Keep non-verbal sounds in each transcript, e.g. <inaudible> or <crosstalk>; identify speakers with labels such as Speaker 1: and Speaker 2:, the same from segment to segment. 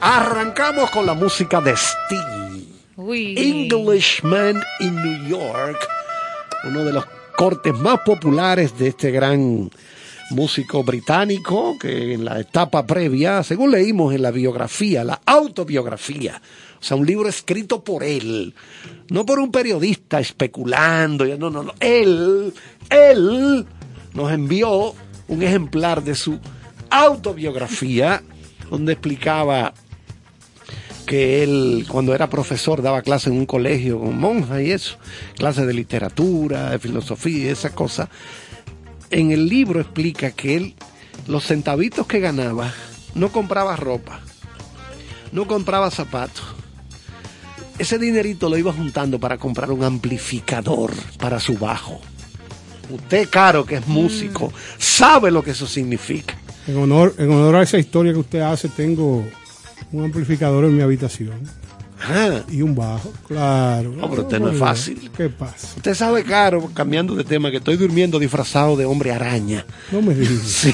Speaker 1: arrancamos con la música de Sting. Englishman in New York, uno de los cortes más populares de este gran músico británico que en la etapa previa, según leímos en la biografía, la autobiografía, o sea, un libro escrito por él, no por un periodista especulando, no, no, no, él, él nos envió un ejemplar de su autobiografía donde explicaba que él cuando era profesor daba clases en un colegio con monjas y eso, clases de literatura, de filosofía y esas cosas. En el libro explica que él los centavitos que ganaba no compraba ropa, no compraba zapatos. Ese dinerito lo iba juntando para comprar un amplificador para su bajo. Usted, caro, que es músico, sabe lo que eso significa.
Speaker 2: En honor, en honor a esa historia que usted hace, tengo un amplificador en mi habitación.
Speaker 1: Ah.
Speaker 2: Y un bajo, claro.
Speaker 1: No, pero usted no es fácil.
Speaker 2: ¿Qué pasa?
Speaker 1: Usted sabe, Caro, cambiando de tema, que estoy durmiendo disfrazado de hombre araña.
Speaker 2: No me digas.
Speaker 1: Sí.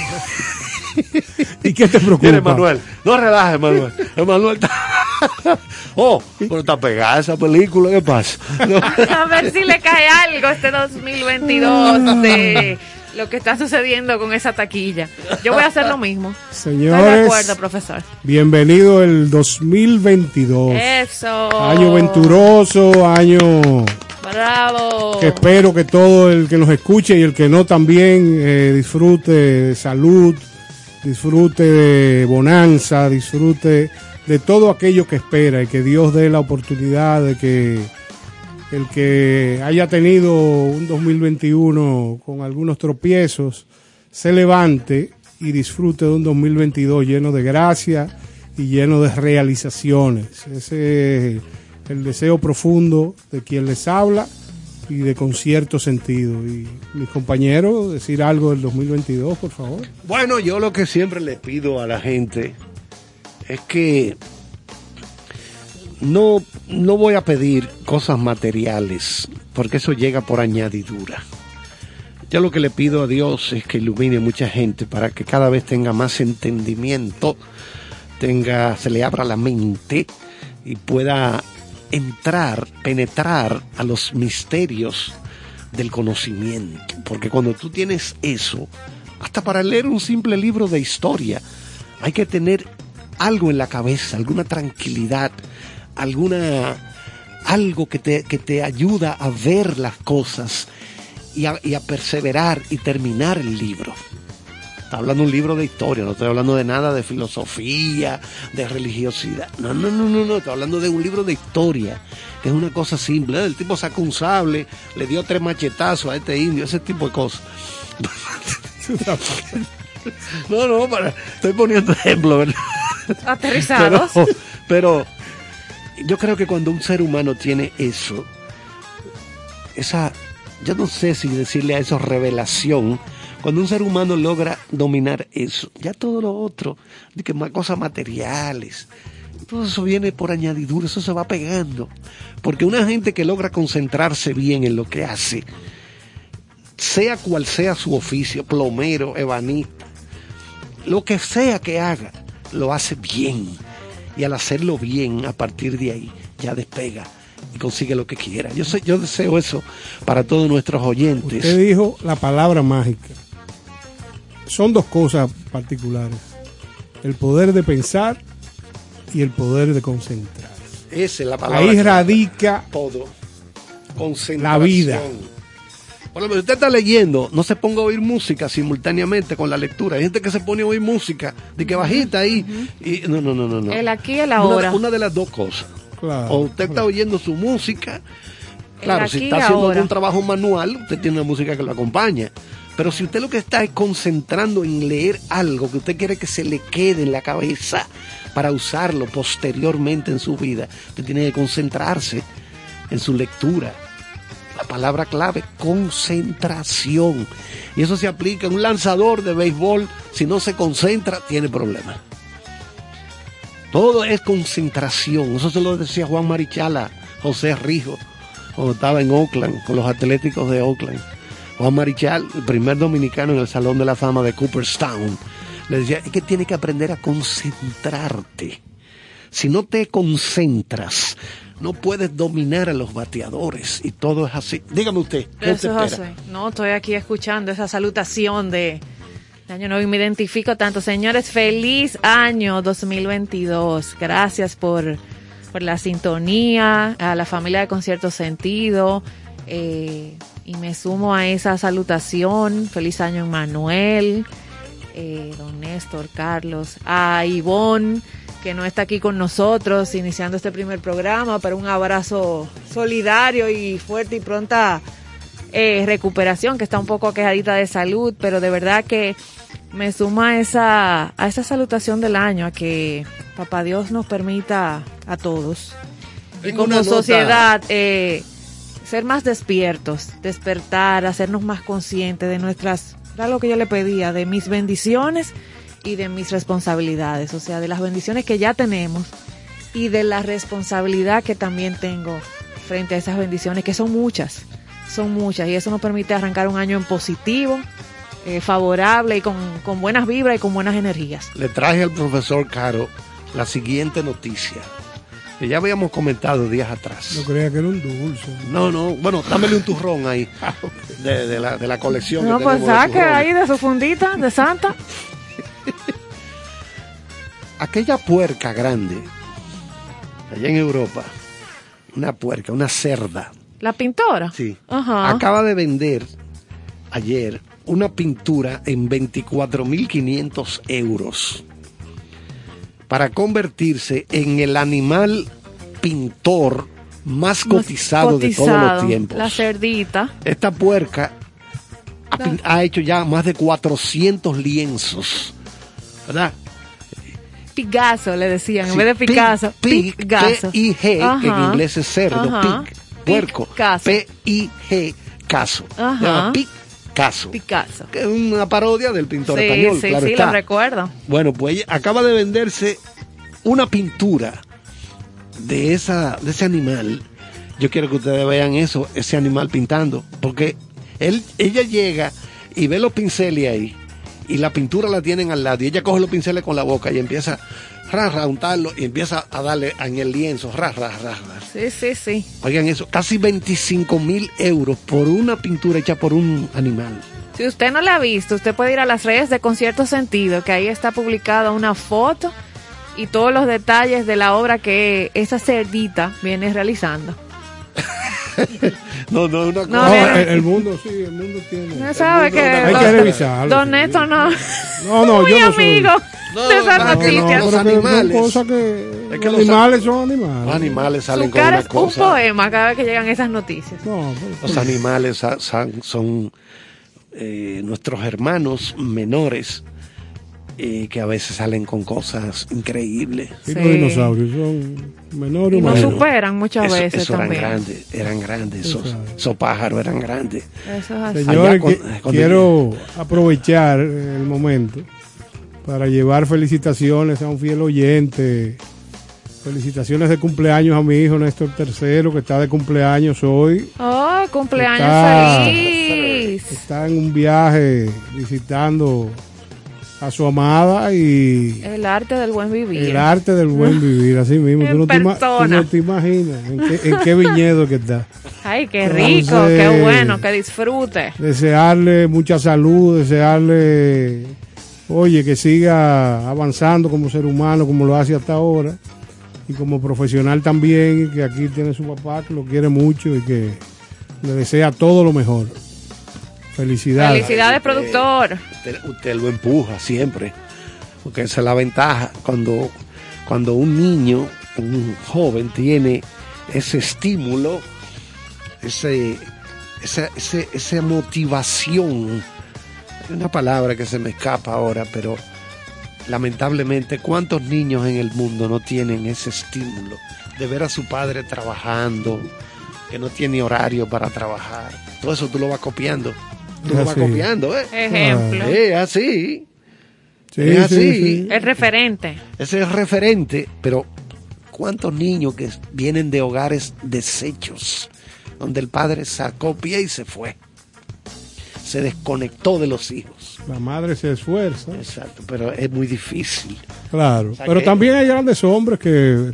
Speaker 1: <laughs>
Speaker 2: ¿Y qué te preocupa?
Speaker 1: Mire, Manuel, no relajes, Manuel. Manuel está... <laughs> Oh, pero está pegada esa película, ¿qué pasa? <laughs> No.
Speaker 3: A ver si le cae algo este 2022 de lo que está sucediendo con esa taquilla. Yo voy a hacer lo mismo.
Speaker 2: Señores,
Speaker 3: Estoy de acuerdo, profesor.
Speaker 2: bienvenido el 2022.
Speaker 3: Eso.
Speaker 2: Año venturoso, año
Speaker 3: Bravo.
Speaker 2: que espero que todo el que nos escuche y el que no también eh, disfrute de salud, disfrute de bonanza, disfrute de todo aquello que espera y que Dios dé la oportunidad de que el que haya tenido un 2021 con algunos tropiezos se levante y disfrute de un 2022 lleno de gracia y lleno de realizaciones. Ese es el deseo profundo de quien les habla y de con cierto sentido. Y mis compañeros, decir algo del 2022, por favor.
Speaker 1: Bueno, yo lo que siempre le pido a la gente es que no, no voy a pedir cosas materiales, porque eso llega por añadidura. Yo lo que le pido a Dios es que ilumine mucha gente para que cada vez tenga más entendimiento, tenga, se le abra la mente y pueda entrar, penetrar a los misterios del conocimiento. Porque cuando tú tienes eso, hasta para leer un simple libro de historia, hay que tener algo en la cabeza, alguna tranquilidad, alguna algo que te, que te ayuda a ver las cosas y a, y a perseverar y terminar el libro. Está hablando un libro de historia, no estoy hablando de nada de filosofía, de religiosidad. No, no, no, no, no, estoy hablando de un libro de historia, que es una cosa simple. El tipo sacó un sable, le dio tres machetazos a este indio, ese tipo de cosas. <laughs> No, no, para, estoy poniendo ejemplo, ¿verdad?
Speaker 3: Aterrizados. <laughs>
Speaker 1: Pero, pero yo creo que cuando un ser humano tiene eso, esa, yo no sé si decirle a eso revelación, cuando un ser humano logra dominar eso, ya todo lo otro, de que más cosas materiales, todo eso viene por añadidura, eso se va pegando. Porque una gente que logra concentrarse bien en lo que hace, sea cual sea su oficio, plomero, ebanista, lo que sea que haga, lo hace bien. Y al hacerlo bien, a partir de ahí, ya despega y consigue lo que quiera. Yo, sé, yo deseo eso para todos nuestros oyentes.
Speaker 2: Usted dijo la palabra mágica. Son dos cosas particulares. El poder de pensar y el poder de concentrar.
Speaker 1: Esa es la palabra.
Speaker 2: Ahí radica
Speaker 1: todo. Concentración.
Speaker 2: La vida.
Speaker 1: Por ejemplo, si usted está leyendo, no se ponga a oír música simultáneamente con la lectura. Hay gente que se pone a oír música, de que bajita ahí. y, no, no, no, no, no.
Speaker 3: El aquí y el
Speaker 1: Una-
Speaker 3: ahora.
Speaker 1: Una, de las dos cosas.
Speaker 2: Claro.
Speaker 1: O usted está oyendo su música. Claro, si está haciendo
Speaker 3: ahora.
Speaker 1: algún trabajo manual, usted tiene una música que lo acompaña. Pero si usted lo que está es concentrando en leer algo que usted quiere que se le quede en la cabeza para usarlo posteriormente en su vida, usted tiene que concentrarse en su lectura. La palabra clave, concentración. Y eso se aplica a un lanzador de béisbol. Si no se concentra, tiene problemas. Todo es concentración. Eso se lo decía Juan Marichala, José Rijo, cuando estaba en Oakland, con los Atléticos de Oakland. Juan Marichal, el primer dominicano en el Salón de la Fama de Cooperstown, le decía, es que tienes que aprender a concentrarte. si no te concentras, no puedes dominar a los bateadores y todo es así. Dígame usted.
Speaker 3: ¿qué Eso. No, estoy aquí escuchando esa salutación de, año nuevo y me identifico tanto. Señores, feliz año 2022. Gracias por, por la sintonía, a la familia de Concierto Sentido. Eh, y me sumo a esa salutación. Feliz año, Manuel, eh, don Néstor, Carlos, a Ivonne, que no está aquí con nosotros iniciando este primer programa, pero un abrazo solidario y fuerte y pronta eh, recuperación, que está un poco quejadita de salud, pero de verdad que me suma a esa, a esa salutación del año, a que Papá Dios nos permita a todos. Y como sociedad eh, ser más despiertos, despertar, hacernos más conscientes de nuestras, era lo que yo le pedía, de mis bendiciones y de mis responsabilidades, o sea, de las bendiciones que ya tenemos y de la responsabilidad que también tengo frente a esas bendiciones, que son muchas, son muchas, y eso nos permite arrancar un año en positivo, eh, favorable y con, con buenas vibras y con buenas energías.
Speaker 1: Le traje al profesor Caro la siguiente noticia que ya habíamos comentado días atrás.
Speaker 2: No creía que era un dulce.
Speaker 1: No, no, bueno, dámele un turrón ahí <laughs> ah, de, la, de la colección.
Speaker 3: No, pues saque ahí de su fundita de Santa. <laughs>
Speaker 1: Aquella puerca grande, allá en Europa, una puerca, una cerda.
Speaker 3: ¿La pintora?
Speaker 1: Sí. Acaba de vender ayer una pintura en 24.500 euros para convertirse en el animal pintor más cotizado, de todos los tiempos.
Speaker 3: La cerdita.
Speaker 1: Esta puerca ha, hecho ya más de 400 lienzos, ¿verdad?
Speaker 3: Picasso le decían, en vez de Picasso.
Speaker 1: Picasso. P-I-G, que en inglés es cerdo, pig, puerco. P-I-G, caso. Picasso.
Speaker 3: Picasso.
Speaker 1: Que es una parodia del pintor español,
Speaker 3: sí, claro sí, lo recuerdo.
Speaker 1: Bueno, pues acaba de venderse una pintura de, esa, de ese animal. Yo quiero que ustedes vean eso, ese animal pintando, porque él, ella llega y ve los pinceles ahí y la pintura la tienen al lado y ella coge los pinceles con la boca y empieza ra, ra, untarlo y empieza a darle en el lienzo, ra, ra, ra, ra.
Speaker 3: Sí, sí, sí.
Speaker 1: Oigan eso, casi 25 mil euros por una pintura hecha por un animal.
Speaker 3: Si usted no la ha visto, usted puede ir a las redes de Concierto Sentido, que ahí está publicada una foto y todos los detalles de la obra que esa cerdita viene realizando. <laughs>
Speaker 1: no, no, una cosa. No,
Speaker 2: el, mundo sí, el mundo tiene.
Speaker 3: No sabe que.
Speaker 2: Hay que revisarlo.
Speaker 3: Don Neto no.
Speaker 2: No, no, <laughs>
Speaker 3: Muy
Speaker 2: yo no
Speaker 3: amigo
Speaker 2: soy.
Speaker 3: de esas noticias.
Speaker 1: los animales.
Speaker 2: Cosa que, es que los animales son animales.
Speaker 1: Los animales salen
Speaker 3: Su cara
Speaker 1: con una
Speaker 3: es
Speaker 1: cosa.
Speaker 3: un poema cada vez que llegan esas noticias.
Speaker 2: No,
Speaker 1: Los animales san- son eh, nuestros hermanos menores eh, que a veces salen con cosas increíbles.
Speaker 2: sí, los dinosaurios son menores
Speaker 3: Y
Speaker 2: o
Speaker 3: nos
Speaker 2: mayores.
Speaker 3: superan muchas
Speaker 1: Eso,
Speaker 3: veces
Speaker 1: eso eran
Speaker 3: también.
Speaker 1: grandes, eran grandes, esos, esos pájaros eran grandes.
Speaker 3: Eso es así.
Speaker 2: Señores,
Speaker 1: con- con-
Speaker 2: quiero aprovechar el momento para llevar felicitaciones a un fiel oyente. Felicitaciones de cumpleaños a mi hijo Néstor III, que está de cumpleaños hoy.
Speaker 3: ¡Oh, cumpleaños
Speaker 2: Está-
Speaker 3: feliz!
Speaker 2: Está en un viaje visitando a su amada y
Speaker 3: El arte del buen vivir.
Speaker 2: el arte del buen vivir, así mismo. Tú no, te, ima- tú
Speaker 3: persona.
Speaker 2: no te imaginas en qué, en qué viñedo que está.
Speaker 3: Ay, qué rico,
Speaker 2: Entonces-
Speaker 3: qué bueno, que disfrute.
Speaker 2: desearle mucha salud, desearle, oye, que siga avanzando como ser humano, como lo hace hasta ahora, y como profesional también, y que aquí tiene su papá, que lo quiere mucho y que le desea todo lo mejor. Felicidades.
Speaker 3: Felicidades, productor.
Speaker 1: Usted, usted lo empuja siempre, porque esa es la ventaja. Cuando, cuando un niño, un joven tiene ese estímulo, ese, esa, ese- esa motivación, hay una palabra que se me escapa ahora, pero lamentablemente, ¿cuántos niños en el mundo no tienen ese estímulo de ver a su padre trabajando, que no tiene horario para trabajar? Todo eso tú lo vas copiando. Tú lo vas copiando, ¿eh?
Speaker 3: Ejemplo.
Speaker 1: Es así.
Speaker 2: Sí,
Speaker 1: es así.
Speaker 2: sí, sí.
Speaker 3: El referente.
Speaker 1: Ese es referente, pero ¿cuántos niños que vienen de hogares deshechos, donde el padre sacó pie y se fue? se desconectó de los hijos.
Speaker 2: La madre se esfuerza.
Speaker 1: Exacto, pero es muy difícil.
Speaker 2: Claro, pero también hay grandes hombres que,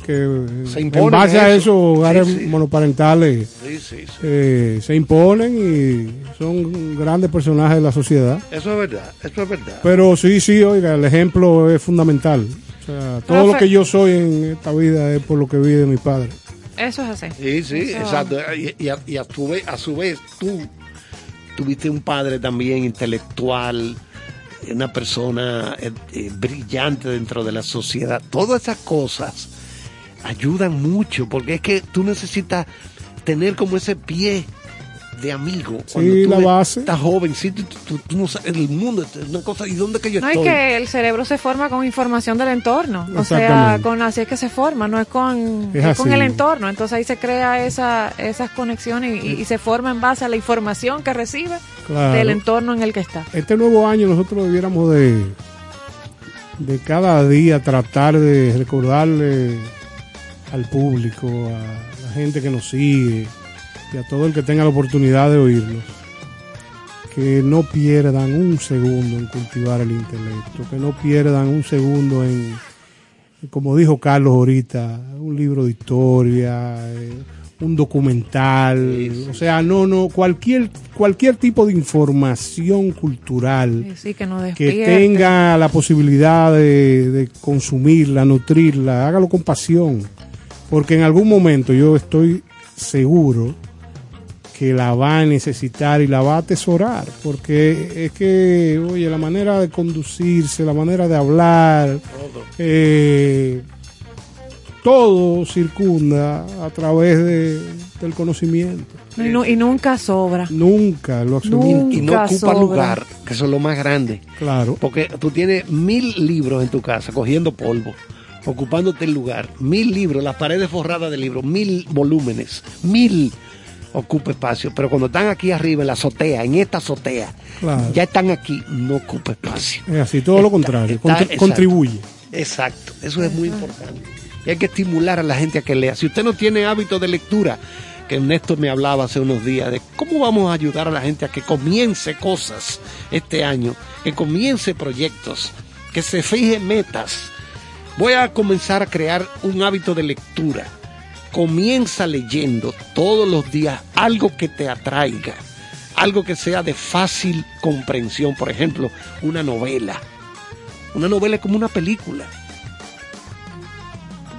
Speaker 1: se
Speaker 2: en base a eso, hogares monoparentales eh, se imponen y son grandes personajes de la sociedad.
Speaker 1: Eso es verdad, eso es verdad.
Speaker 2: Pero sí, sí, oiga, el ejemplo es fundamental. O sea, todo lo que yo soy en esta vida es por lo que vi de mi padre.
Speaker 3: Eso es así.
Speaker 1: Sí, sí, exacto. Y, a, y a, su vez, a su vez, tú tuviste un padre también intelectual, una persona eh, eh, brillante dentro de la sociedad. Todas esas cosas ayudan mucho, porque es que tú necesitas tener como ese pie de amigo.
Speaker 2: Sí, la base.
Speaker 1: Estás joven, sí, tú, no sabes, el mundo es una cosa, ¿y dónde que yo estoy?
Speaker 3: No, es que el cerebro se forma con información del entorno, o sea, con así es que se forma, no es con, con el entorno, entonces ahí se crea esa, esas conexiones y, se forma en base a la información que recibe del entorno en el que está.
Speaker 2: Este nuevo año nosotros debiéramos de, de cada día tratar de recordarle al público, a la gente que nos sigue, y a todo el que tenga la oportunidad de oírlos, que no pierdan un segundo en cultivar el intelecto, que no pierdan un segundo en, como dijo Carlos ahorita, un libro de historia, eh, un documental, o sea, no, no, cualquier, cualquier tipo de información cultural que, tenga la posibilidad de, de consumirla, nutrirla, hágalo con pasión, porque en algún momento yo estoy seguro que la va a necesitar y la va a atesorar, porque es que, oye, la manera de conducirse, la manera de hablar, eh, todo circunda a través de, del conocimiento.
Speaker 3: Y, nunca sobra.
Speaker 2: Nunca, lo
Speaker 1: absoluto. y no ocupa lugar, que eso es lo más grande.
Speaker 2: Claro.
Speaker 1: Porque tú tienes mil libros en tu casa cogiendo polvo ocupándote el lugar, mil libros, las paredes forradas de libros, mil volúmenes, mil ocupa espacio. Pero cuando están aquí arriba en la azotea, en esta azotea, ya están aquí, no ocupa espacio.
Speaker 2: Es así, todo lo contrario, contribuye.
Speaker 1: Exacto, eso es muy importante. Y hay que estimular a la gente a que lea. Si usted no tiene hábito de lectura, que Néstor me hablaba hace unos días de cómo vamos a ayudar a la gente a que comience cosas este año, que comience proyectos, que se fije metas. Voy a comenzar a crear un hábito de lectura comienza leyendo todos los días algo que te atraiga, algo que sea de fácil comprensión, por ejemplo, una novela. Una novela es como una película.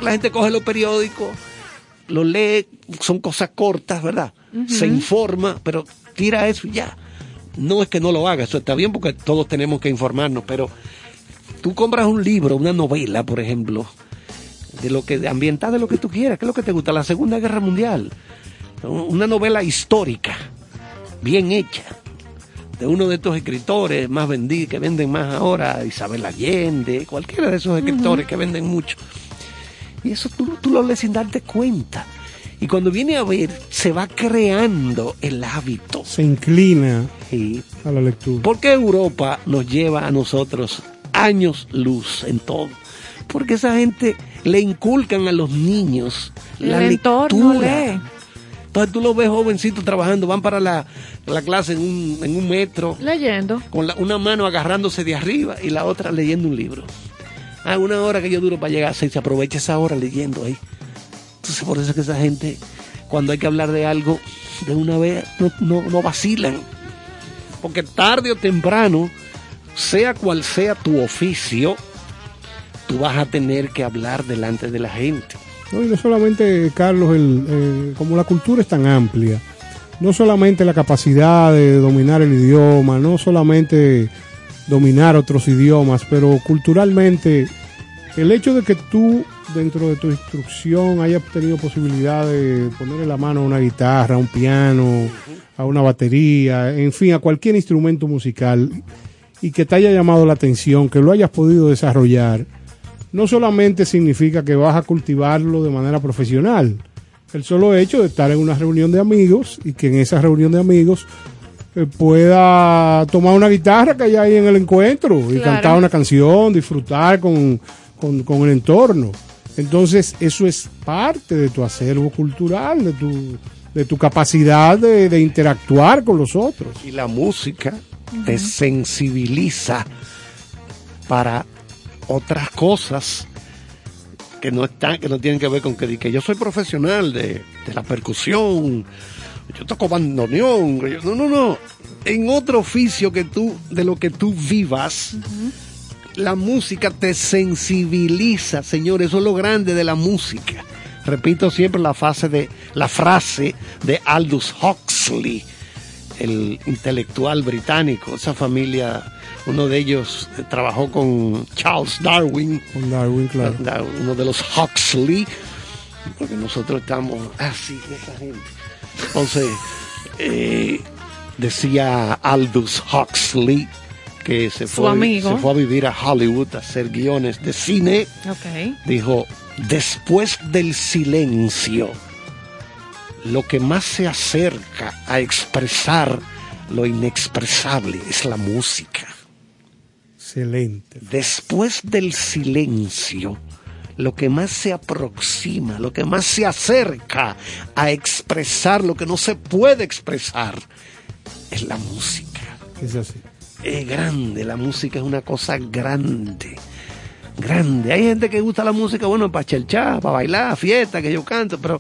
Speaker 1: La gente coge los periódicos, lo lee, son cosas cortas, ¿verdad? Se informa, pero tira eso y ya. No es que no lo haga, eso está bien porque todos tenemos que informarnos, pero tú compras un libro, una novela, por ejemplo, de lo que ambientada de lo que tú quieras, ¿qué es lo que te gusta? La Segunda Guerra Mundial, una novela histórica, bien hecha, de uno de estos escritores más vendidos, que venden más ahora, Isabel Allende, cualquiera de esos escritores que venden mucho. Y eso tú, tú lo lees sin darte cuenta. Y cuando viene a ver, se va creando el hábito.
Speaker 2: Se inclina a la lectura.
Speaker 1: Porque Europa nos lleva a nosotros años luz en todo porque esa gente le inculcan a los niños la lectura. Entonces tú lo ves jovencito trabajando, van para la, clase en un, en un, metro.
Speaker 3: Leyendo.
Speaker 1: Con una mano agarrándose de arriba y la otra leyendo un libro. Ah, una hora que yo duro para llegar, se aprovecha esa hora leyendo ahí. Entonces por eso es que esa gente, cuando hay que hablar de algo, de una vez no, no vacilan. Porque tarde o temprano, sea cual sea tu oficio, tú vas a tener que hablar delante de la gente.
Speaker 2: No, y no solamente, Carlos, el, como la cultura es tan amplia, no solamente la capacidad de dominar el idioma, no solamente dominar otros idiomas, pero culturalmente el hecho de que tú dentro de tu instrucción hayas tenido posibilidad de ponerle la mano a una guitarra, a un piano, a una batería, en fin, a cualquier instrumento musical y que te haya llamado la atención, que lo hayas podido desarrollar, no solamente significa que vas a cultivarlo de manera profesional. El solo hecho de estar en una reunión de amigos y que en esa reunión de amigos eh, pueda tomar una guitarra que hay ahí en el encuentro y cantar una canción, disfrutar con, con, el entorno. Entonces, eso es parte de tu acervo cultural, de tu, de tu capacidad de, interactuar con los otros.
Speaker 1: Y la música te sensibiliza para otras cosas que no están, que no tienen que ver con que, que yo soy profesional de, la percusión, yo toco bandoneón, no, no, no. En otro oficio que tú, de lo que tú vivas, la música te sensibiliza, señor, eso es lo grande de la música. Repito siempre la, fase de, la frase de Aldous Huxley, el intelectual británico, esa familia, uno de ellos trabajó con Charles Darwin.
Speaker 2: Con Darwin, claro.
Speaker 1: Uno de los Huxley, porque nosotros estamos así, esa gente. Entonces, eh, decía Aldous Huxley que se fue, se fue a vivir a Hollywood a hacer guiones de cine. Dijo, después del silencio, lo que más se acerca a expresar lo inexpresable es la música.
Speaker 2: Excelente.
Speaker 1: Después del silencio, lo que más se aproxima, lo que más se acerca a expresar lo que no se puede expresar, es la música.
Speaker 2: Es así.
Speaker 1: Es grande, la música es una cosa grande grande. Hay gente que gusta la música, bueno, para chelchar, para bailar, fiesta, que yo canto, pero...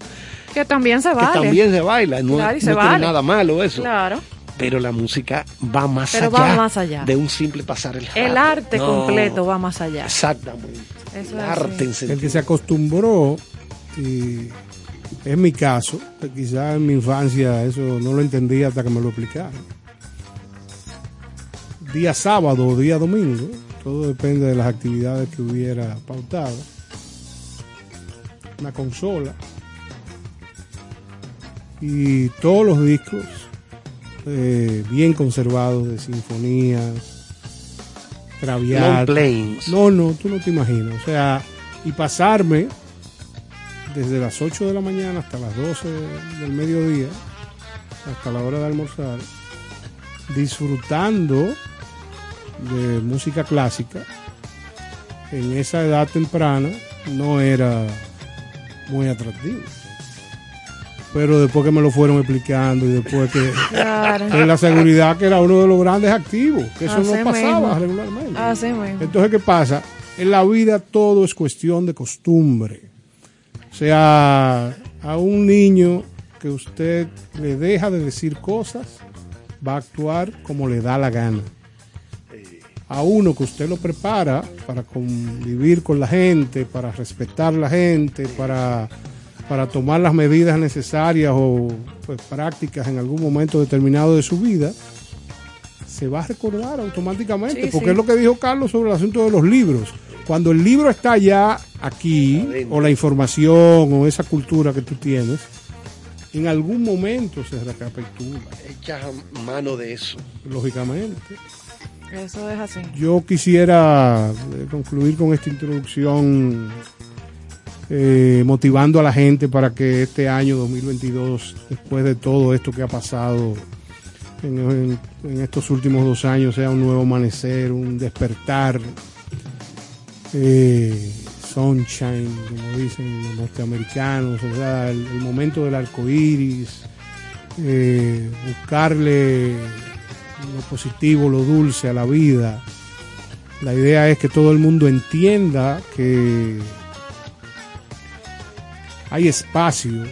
Speaker 3: Que también se baila.
Speaker 1: Que también se baila, no, tiene nada malo eso.
Speaker 3: Claro.
Speaker 1: Pero la música va más, allá, va más allá de un simple pasar el rato.
Speaker 3: El arte completo va más allá.
Speaker 1: Exactamente. el arte
Speaker 2: El que se acostumbró, y es mi caso, quizás en mi infancia eso no lo entendía hasta que me lo explicaron. Día sábado o día domingo, todo depende de las actividades que hubiera pautado. Una consola. Y todos los discos eh, bien conservados de sinfonías, traviatas. No, no, tú no te imaginas. O sea, y pasarme desde las 8 de la mañana hasta las 12 del mediodía, hasta la hora de almorzar, disfrutando de música clásica, en esa edad temprana no era muy atractivo. Pero después que me lo fueron explicando y después que en la seguridad que era uno de los grandes activos, que eso no pasaba regularmente. Entonces, ¿qué pasa? En la vida todo es cuestión de costumbre. O sea, a un niño que usted le deja de decir cosas, va a actuar como le da la gana a uno que usted lo prepara para convivir con la gente, para respetar la gente, para, para tomar las medidas necesarias o pues, prácticas en algún momento determinado de su vida, se va a recordar automáticamente, porque es lo que dijo Carlos sobre el asunto de los libros. Cuando el libro está ya aquí, o la información, o esa cultura que tú tienes, en algún momento se recapitula.
Speaker 1: Echa mano de eso.
Speaker 2: Lógicamente.
Speaker 3: Eso es así.
Speaker 2: Yo quisiera eh, concluir con esta introducción eh, motivando a la gente para que este año 2022, después de todo esto que ha pasado en, estos últimos dos años, sea un nuevo amanecer, un despertar, eh, sunshine, como dicen los norteamericanos, o sea, el, momento del arco iris, buscarle lo positivo, lo dulce a la vida. La idea es que todo el mundo entienda que hay espacio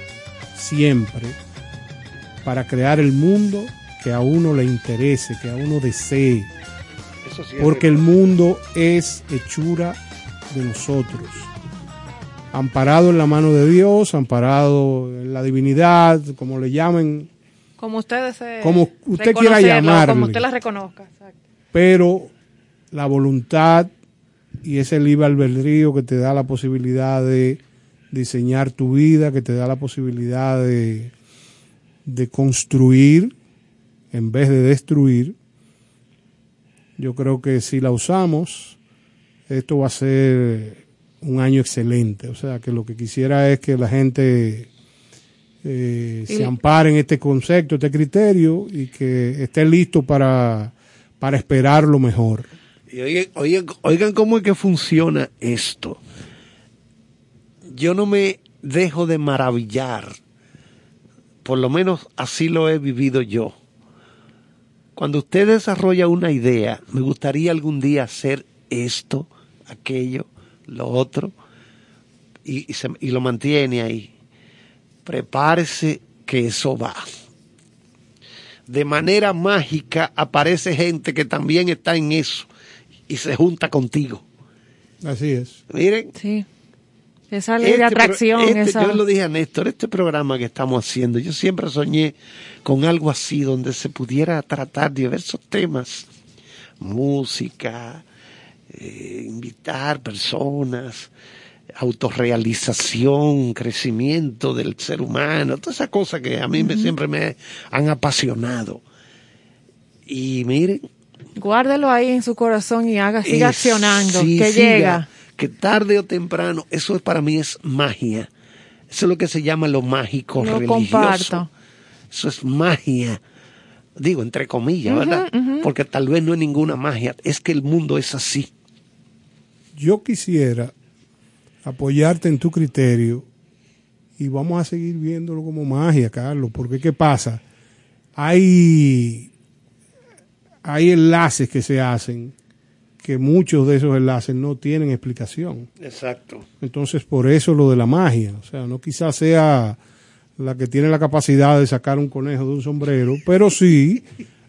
Speaker 2: siempre para crear el mundo que a uno le interese, que a uno desee. porque el mundo es hechura de nosotros. Amparado en la mano de Dios, amparado en la divinidad, como le llamen
Speaker 3: como usted
Speaker 2: Como usted quiera llamarlo.
Speaker 3: Como usted la reconozca.
Speaker 2: Pero la voluntad y ese libre albedrío que te da la posibilidad de diseñar tu vida, que te da la posibilidad de, de construir en vez de destruir, yo creo que si la usamos, esto va a ser un año excelente. O sea, que lo que quisiera es que la gente eh, se amparen este concepto, este criterio y que esté listo para, para esperar lo mejor.
Speaker 1: Y oigan, oigan, cómo es que funciona esto. Yo no me dejo de maravillar por lo menos así lo he vivido yo. Cuando usted desarrolla una idea, me gustaría algún día hacer esto, aquello, lo otro, y, y lo mantiene ahí. Prepárese que eso va. De manera mágica aparece gente que también está en eso y se junta contigo.
Speaker 2: Así es.
Speaker 1: Miren.
Speaker 3: Sí. Esa ley de este atracción.
Speaker 1: Este, Yo lo dije a Néstor, este programa que estamos haciendo, yo siempre soñé con algo así, donde se pudiera tratar diversos temas, música, eh, invitar personas, autorrealización, crecimiento del ser humano, todas esas cosas que a mí me, siempre me han apasionado. Y miren.
Speaker 3: Guárdelo ahí en su corazón y haga, siga accionando, que llega
Speaker 1: que tarde o temprano, eso es, para mí es magia. Eso es lo que se llama lo mágico lo Comparto. Eso es magia. Digo, entre comillas, ¿verdad? Porque tal vez no es ninguna magia, es que el mundo es así.
Speaker 2: Yo quisiera apoyarte en tu criterio y vamos a seguir viéndolo como magia, Carlos, porque ¿qué pasa? Hay, hay enlaces que se hacen que muchos de esos enlaces no tienen explicación.
Speaker 1: Exacto.
Speaker 2: Entonces, por eso lo de la magia. O sea, no quizás sea la que tiene la capacidad de sacar un conejo de un sombrero, pero sí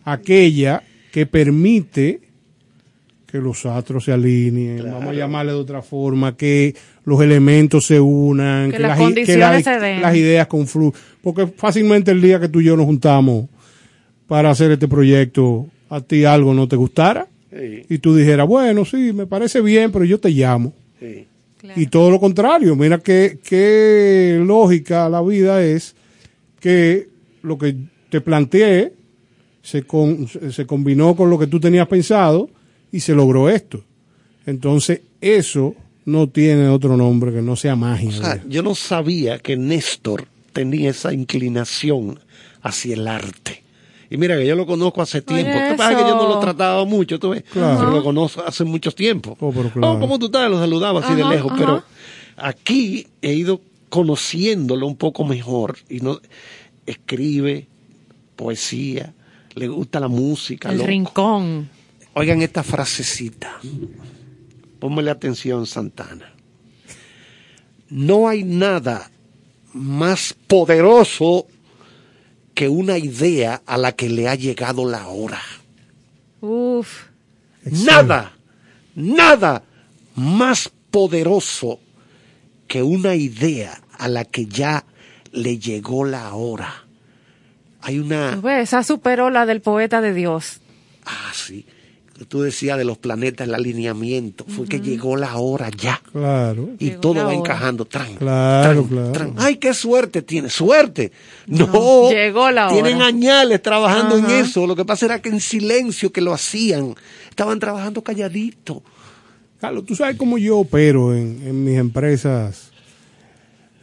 Speaker 2: aquella que permite que los astros se alineen, vamos a llamarle de otra forma, que los elementos se unan,
Speaker 3: que, las, condiciones se den.
Speaker 2: las ideas confluyen. Porque fácilmente el día que tú y yo nos juntamos para hacer este proyecto, a ti algo no te gustara, y tú dijeras, bueno, sí, me parece bien, pero yo te llamo. Y todo lo contrario, mira qué, qué lógica la vida es que lo que te planteé se, se combinó con lo que tú tenías pensado y se logró esto. Entonces, eso no tiene otro nombre que no sea magia.
Speaker 1: yo no sabía que Néstor tenía esa inclinación hacia el arte. Y mira que yo lo conozco hace tiempo. ¿Qué pasa que yo no lo trataba mucho? ¿tú ves? Pero lo conozco hace mucho tiempo. Oh, oh ¿Cómo tú estás? Lo saludaba así de lejos. Pero aquí he ido conociéndolo un poco mejor. Y no escribe poesía, le gusta la música.
Speaker 3: El rincón.
Speaker 1: Oigan esta frasecita. Póngale atención, Santana. No hay nada más poderoso que una idea a la que le ha llegado la hora.
Speaker 3: Uf.
Speaker 1: Nada, nada más poderoso que una idea a la que ya le llegó la hora. Hay una...
Speaker 3: Esa superó la del poeta de Dios.
Speaker 1: Ah, sí tú decías de los planetas, el alineamiento, fue que llegó la hora ya.
Speaker 2: Claro.
Speaker 1: Y todo va encajando. Tran,
Speaker 2: claro, claro.
Speaker 1: Ay, qué suerte tiene. Suerte. No.
Speaker 3: llegó la hora.
Speaker 1: Tienen añales trabajando en eso. Lo que pasa era que en silencio que lo hacían. Estaban trabajando calladito.
Speaker 2: Carlos, tú sabes cómo yo opero en, mis empresas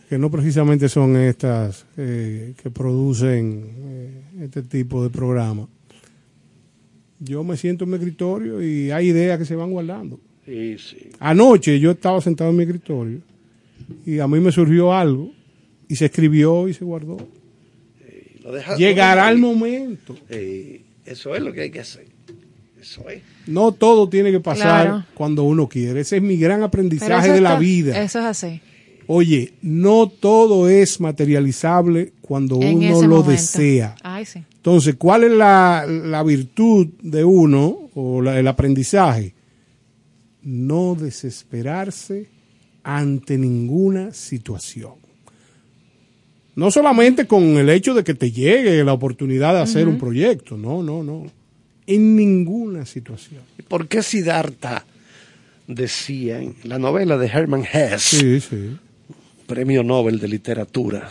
Speaker 2: que no precisamente son estas eh, que producen eh, este tipo de programas yo me siento en mi escritorio y hay ideas que se van guardando.
Speaker 1: Sí, sí.
Speaker 2: Anoche yo estaba sentado en mi escritorio y a mí me surgió algo y se escribió y se guardó. Llegará el momento.
Speaker 1: eso es lo que hay que hacer. Eso es.
Speaker 2: No todo tiene que pasar cuando uno quiere. Ese es mi gran aprendizaje de la vida.
Speaker 3: Eso es así.
Speaker 2: Oye, no todo es materializable cuando uno lo desea. Entonces, ¿cuál es la, virtud de uno o el aprendizaje? No desesperarse ante ninguna situación. No solamente con el hecho de que te llegue la oportunidad de hacer un proyecto, no, no, no. En ninguna situación.
Speaker 1: ¿Por qué Siddhartha decía en la novela de Hermann Hesse?
Speaker 2: Sí, sí
Speaker 1: premio Nobel de Literatura,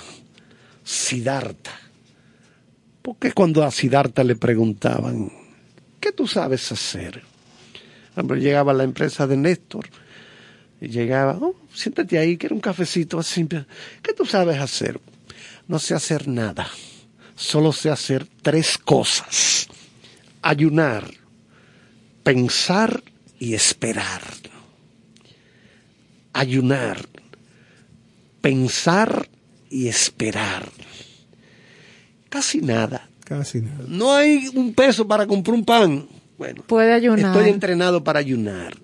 Speaker 1: Siddhartha. Porque cuando a Siddhartha le preguntaban, ¿qué tú sabes hacer? Llegaba a la empresa de Néstor y llegaba, oh, siéntate ahí, quiero un cafecito así. ¿Qué tú sabes hacer? No sé hacer nada, solo sé hacer tres cosas. Ayunar, pensar y esperar. Ayunar, pensar y esperar. Casi nada.
Speaker 4: Casi nada.
Speaker 1: No hay un peso para comprar un pan. Bueno,
Speaker 3: puede ayunar.
Speaker 1: Estoy entrenado para ayunar.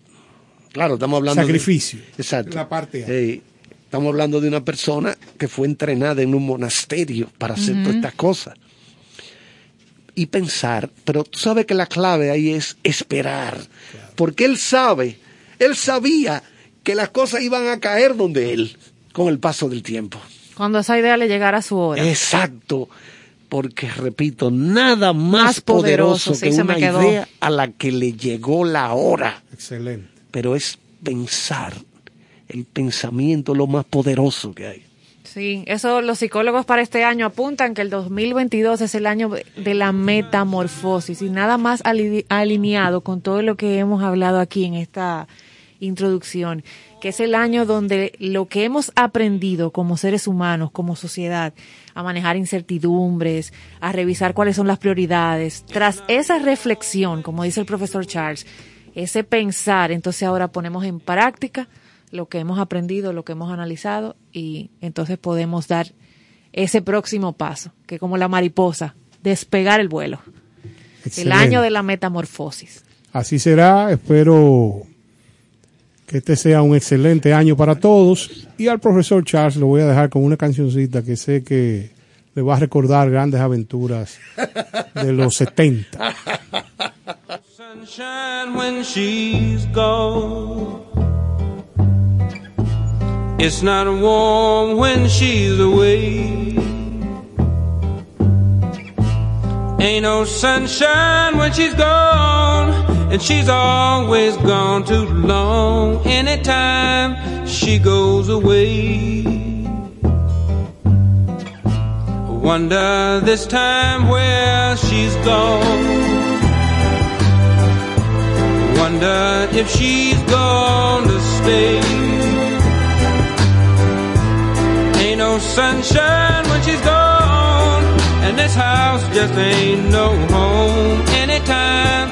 Speaker 1: Claro, estamos hablando
Speaker 4: sacrificio.
Speaker 1: exacto.
Speaker 4: La parte.
Speaker 1: estamos hablando de una persona que fue entrenada en un monasterio para hacer todas estas cosas. Y pensar, pero tú sabes que la clave ahí es esperar, porque él sabe, él sabía que las cosas iban a caer donde él con el paso del tiempo.
Speaker 3: Cuando esa idea le llegara a su hora.
Speaker 1: Exacto porque repito, nada más, poderoso, que una idea a la que le llegó la hora.
Speaker 4: Excelente.
Speaker 1: Pero es pensar, el pensamiento lo más poderoso que hay.
Speaker 3: Sí, eso los psicólogos para este año apuntan que el 2022 es el año de la metamorfosis y nada más alineado con todo lo que hemos hablado aquí en esta introducción, que es el año donde lo que hemos aprendido como seres humanos, como sociedad, a manejar incertidumbres, a revisar cuáles son las prioridades. Tras esa reflexión, como dice el profesor Charles, ese pensar, entonces ahora ponemos en práctica lo que hemos aprendido, lo que hemos analizado y entonces podemos dar ese próximo paso, que como la mariposa, despegar el vuelo. El año de la metamorfosis.
Speaker 4: Así será, espero que este sea un excelente año para todos. Y al profesor Charles lo voy a dejar con una cancioncita que sé que le va a recordar grandes aventuras de los 70. Sunshine when she's gone. It's not warm when she's away. Ain't no sunshine when she's gone. And she's always gone too long anytime she goes away. I Wonder this time where she's gone. Wonder if she's gonna stay. Ain't no sunshine when she's gone, and this house just ain't no home anytime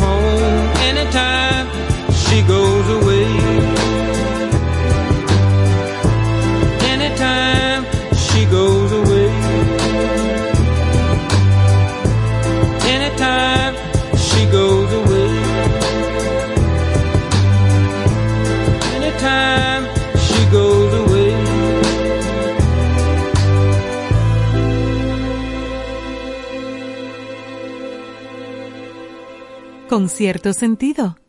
Speaker 5: Con cierto sentido.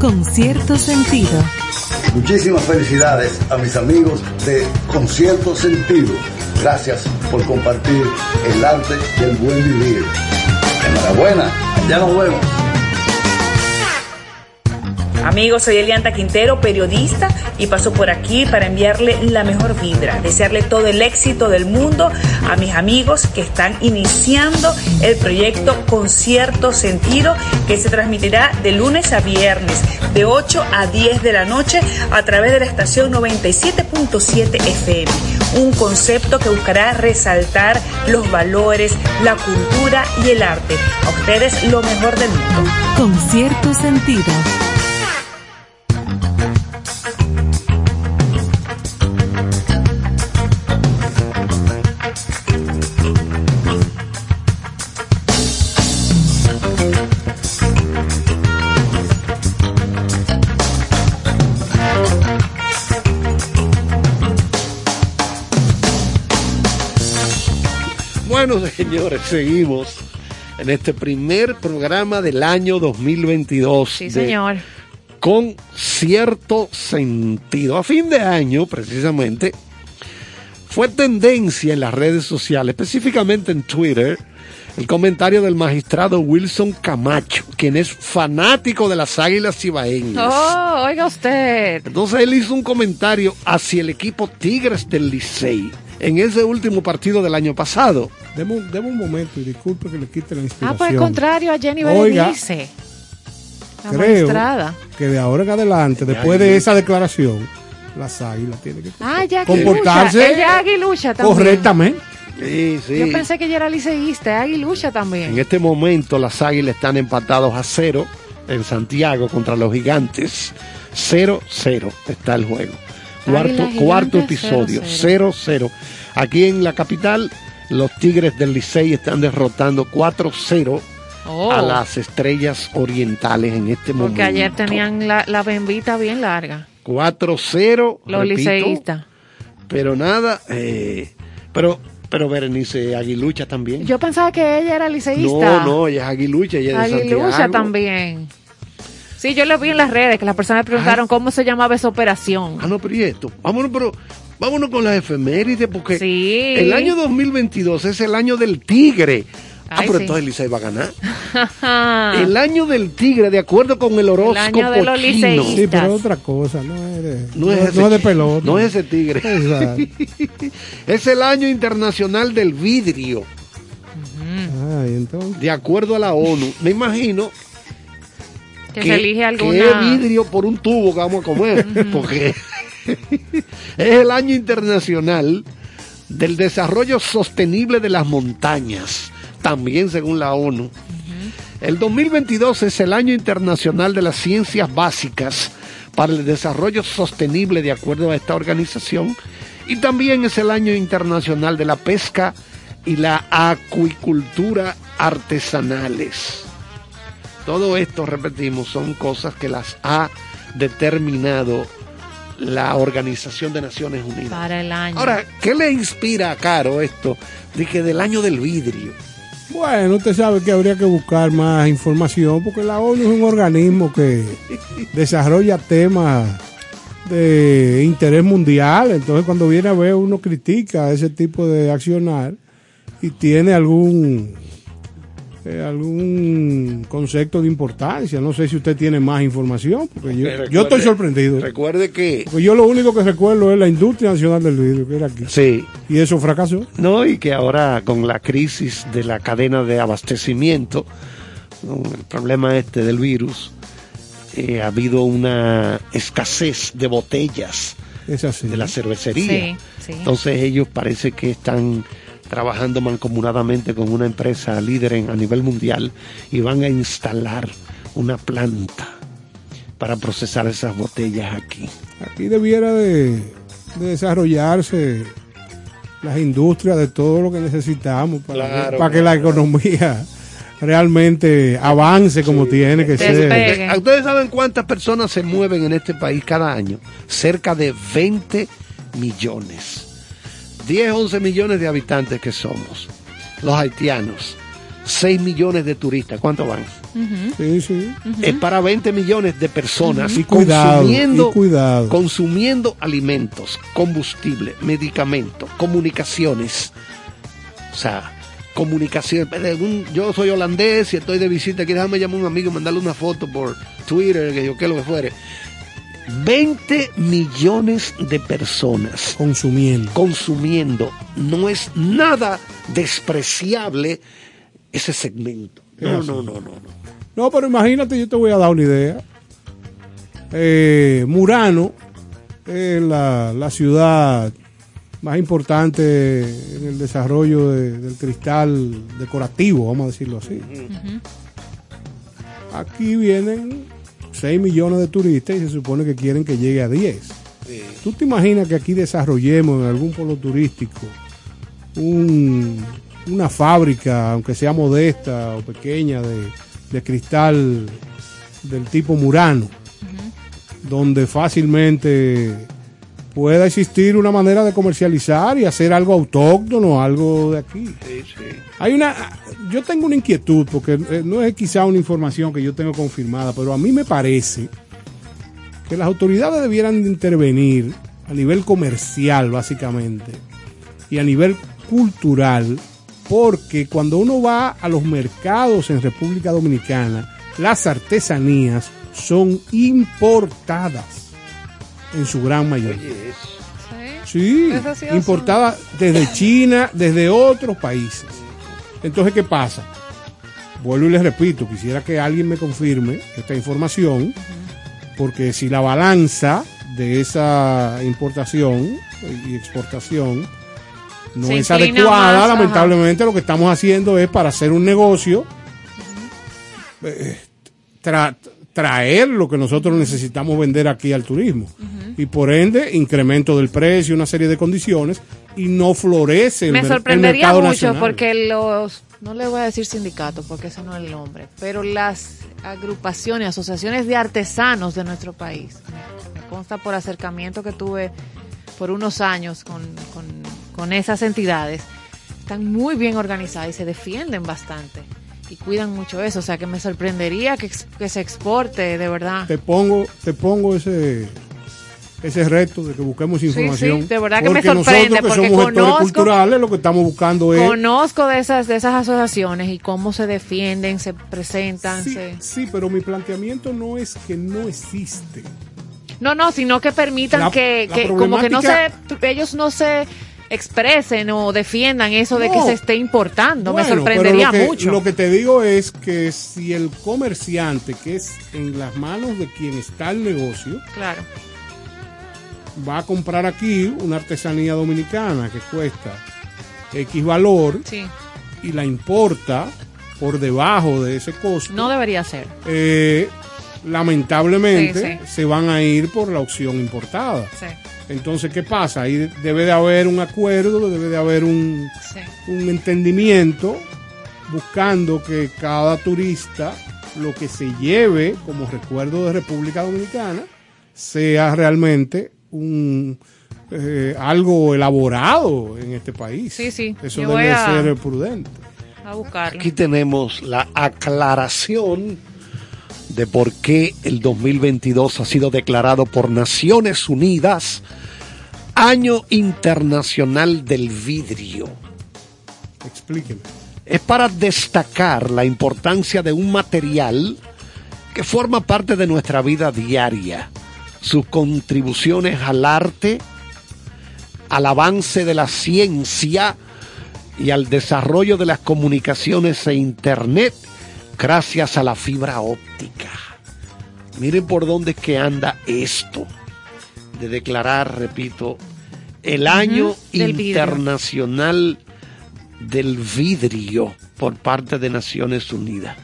Speaker 6: Con cierto sentido.
Speaker 7: Muchísimas felicidades a mis amigos de Concierto Sentido. Gracias por compartir el arte del buen vivir. Enhorabuena, ya nos vemos.
Speaker 8: Amigos, soy Elianta Quintero, periodista, y paso por aquí para enviarle la mejor vibra, desearle todo el éxito del mundo a mis amigos que están iniciando el proyecto Concierto Sentido, que se transmitirá de lunes a viernes, de 8 a 10 de la noche, a través de la estación 97.7 FM. Un concepto que buscará resaltar los valores, la cultura y el arte. A ustedes lo mejor del mundo.
Speaker 6: Concierto Sentido. <laughs>
Speaker 1: seguimos en este primer programa del año 2022.
Speaker 3: Sí, señor.
Speaker 1: con cierto sentido. A fin de año, precisamente, fue tendencia en las redes sociales, específicamente en Twitter, el comentario del magistrado Wilson Camacho, quien es fanático de las águilas cibaeñas.
Speaker 3: Oh, oiga usted.
Speaker 1: Entonces él hizo un comentario hacia el equipo Tigres del Licey en ese último partido del año pasado.
Speaker 2: Deme, un- deme un momento y disculpe que le quite la
Speaker 3: Ah,
Speaker 2: inspiración.
Speaker 3: por el contrario, a Jenny
Speaker 2: Oiga,
Speaker 3: Berenice. La
Speaker 2: Creo
Speaker 3: magistrada.
Speaker 2: que de ahora en adelante, después de esa declaración, las águilas tienen que
Speaker 3: Ah, ya
Speaker 2: comportarse
Speaker 3: aguilucha. Ella es aguilucha también.
Speaker 2: correctamente.
Speaker 1: Sí, sí.
Speaker 3: Yo pensé que ella era liceísta, es aguilucha
Speaker 1: En
Speaker 3: también.
Speaker 1: este momento las águilas están empatados a cero en Santiago contra los gigantes. 0-0 está el juego. Cuarto, cuarto episodio,
Speaker 3: 0-0.
Speaker 1: 0-0. Aquí en la capital, los Tigres del Licey están derrotando 4-0
Speaker 3: Oh,
Speaker 1: a las estrellas orientales en este momento.
Speaker 3: porque ayer tenían la, la bembita bien larga.
Speaker 1: 4-0.
Speaker 3: Los
Speaker 1: repito,
Speaker 3: liceístas.
Speaker 1: Pero nada, eh, pero, pero Berenice Aguilucha también.
Speaker 3: Yo pensaba que ella era liceísta.
Speaker 1: no, no, ella es Aguilucha, ella es de
Speaker 3: Aguilucha
Speaker 1: Santiago.
Speaker 3: también. Sí, yo lo vi en las redes, que las personas preguntaron cómo se llamaba esa operación.
Speaker 1: Ah, no, pero ¿y esto? Vámonos, pero, vámonos con las efemérides, porque
Speaker 3: Sí.
Speaker 1: el año 2022 es el año del tigre. ah, pero
Speaker 3: sí.
Speaker 1: entonces Licey va a ganar.
Speaker 3: Ah. <laughs>
Speaker 1: El año del tigre, de acuerdo con el horóscopo
Speaker 3: año de los
Speaker 1: chino.
Speaker 2: Sí, pero es otra cosa, no es de,
Speaker 1: No es, ese,
Speaker 2: no es de pelota.
Speaker 1: No es ese tigre.
Speaker 2: Exacto. <laughs>
Speaker 1: es el año internacional del vidrio,
Speaker 2: Ay, entonces.
Speaker 1: de acuerdo a la ONU. Me imagino
Speaker 3: que, se elige alguna.
Speaker 1: es vidrio por un tubo que vamos a comer, porque <laughs> es el año internacional del desarrollo sostenible de las montañas, también según la ONU. El 2022 es el año internacional de las ciencias básicas para el desarrollo sostenible de acuerdo a esta organización y también es el año internacional de la pesca y la acuicultura artesanales. Todo esto, repetimos, son cosas que las ha determinado la Organización de Naciones Unidas.
Speaker 3: Para el año.
Speaker 1: Ahora, ¿qué le inspira a Caro esto de que del año del vidrio?
Speaker 2: Bueno, usted sabe que habría que buscar más información porque la ONU es un organismo que <laughs> desarrolla temas de interés mundial. Entonces, cuando viene a ver, uno critica ese tipo de accionar y tiene algún eh, algún concepto de importancia. No sé si usted tiene más información, porque yo,
Speaker 1: Recuerde-
Speaker 2: yo estoy sorprendido.
Speaker 1: Recuerde que
Speaker 2: Porque yo lo único que recuerdo es la industria nacional del vidrio, que era aquí.
Speaker 1: sí,
Speaker 2: Y eso fracasó.
Speaker 1: no y que ahora con la crisis de la cadena de abastecimiento, el problema este del virus, eh, ha habido una escasez de botellas
Speaker 2: Es así.
Speaker 1: de la cervecería.
Speaker 3: Sí, sí.
Speaker 1: Entonces ellos parece que están trabajando mancomunadamente con una empresa líder en- a nivel mundial y van a instalar una planta para procesar esas botellas aquí.
Speaker 2: Aquí debiera de, de desarrollarse las industrias de todo lo que necesitamos para,
Speaker 1: Claro,
Speaker 2: que, para que la economía realmente avance como tiene que ser.
Speaker 1: ¿Ustedes saben cuántas personas se mueven en este país cada año? Cerca de 20 millones. 10, 11 millones de habitantes que somos. Los haitianos. 6 millones de turistas. ¿Cuánto van? Sí, sí. Es para 20 millones de personas
Speaker 2: y consumiendo,
Speaker 1: cuidado. consumiendo alimentos, combustible, medicamentos, comunicaciones. O sea, comunicación. Yo soy holandés y estoy de visita aquí. Déjame llamar a un amigo y mandarle una foto por Twitter, que yo qué lo que fuere. 20 millones de personas
Speaker 2: consumiendo.
Speaker 1: Consumiendo. No es nada despreciable ese segmento. No, no, no, no, no.
Speaker 2: No, pero imagínate, yo te voy a dar una idea. Eh, Murano es la, ciudad más importante en el desarrollo del cristal decorativo, vamos a decirlo así. Aquí vienen 6 millones de turistas y se supone que quieren que llegue a 10. ¿Tú te imaginas que aquí desarrollemos en algún polo turístico una fábrica, aunque sea modesta o pequeña, de, cristal del tipo Murano, donde fácilmente pueda existir una manera de comercializar y hacer algo autóctono, algo de aquí. Hay una, yo tengo una inquietud porque eh, no es quizá una información que yo tengo confirmada, pero a mí me parece que las autoridades debieran intervenir a nivel comercial básicamente y a nivel cultural, porque cuando uno va a los mercados en República Dominicana, las artesanías son importadas en su gran mayoría. Sí, importada desde China, desde otros países. Entonces, ¿qué pasa? Vuelvo y les repito, quisiera que alguien me confirme esta información, porque si la balanza de esa importación y exportación no es adecuada, lamentablemente lo que estamos haciendo es para hacer un negocio, eh, traer lo que nosotros necesitamos vender aquí al turismo. Y por ende, incremento del precio, una serie de condiciones, y no florece
Speaker 3: el, Me sorprendería mucho porque los, no le voy a decir sindicatos porque ese no es el nombre, pero las agrupaciones, asociaciones de artesanos de nuestro país, me consta por acercamiento que tuve por unos años con, con, con esas entidades, están muy bien organizadas y se defienden bastante y cuidan mucho eso. O sea, que me sorprendería que, que se exporte, de verdad.
Speaker 2: Te pongo, te pongo ese ese reto de que busquemos información.
Speaker 3: Sí, de verdad que me sorprende
Speaker 2: nosotros que somos conozco, culturales lo que estamos buscando es
Speaker 3: conozco de esas de esas asociaciones y cómo se defienden, se presentan.
Speaker 2: Sí, sí pero mi planteamiento no es que no existe.
Speaker 3: No, no, sino que permitan que, que como que no se ellos no se expresen o defiendan eso de que se esté importando. Me sorprendería mucho.
Speaker 2: Lo que te digo es que si el comerciante, que es en las manos de quien está el negocio,
Speaker 3: claro.
Speaker 2: Va a comprar aquí una artesanía dominicana que cuesta X valor y la importa por debajo de ese costo.
Speaker 3: No debería ser.
Speaker 2: Eh, lamentablemente se van a ir por la opción importada. Entonces, ¿qué pasa? Ahí debe de haber un acuerdo, debe de haber un, un entendimiento buscando que cada turista lo que se lleve como recuerdo de República Dominicana sea realmente un eh, algo elaborado en este país.
Speaker 3: Sí, sí.
Speaker 2: Eso debe ser prudente.
Speaker 3: A buscarlo.
Speaker 1: Aquí tenemos la aclaración de por qué el 2022 ha sido declarado por Naciones Unidas Año Internacional del Vidrio.
Speaker 2: Explíqueme.
Speaker 1: Es para destacar la importancia de un material que forma parte de nuestra vida diaria, sus contribuciones al arte, al avance de la ciencia y al desarrollo de las comunicaciones e Internet gracias a la fibra óptica. Miren por dónde es que anda esto de declarar, repito, el año internacional del vidrio por parte de Naciones Unidas.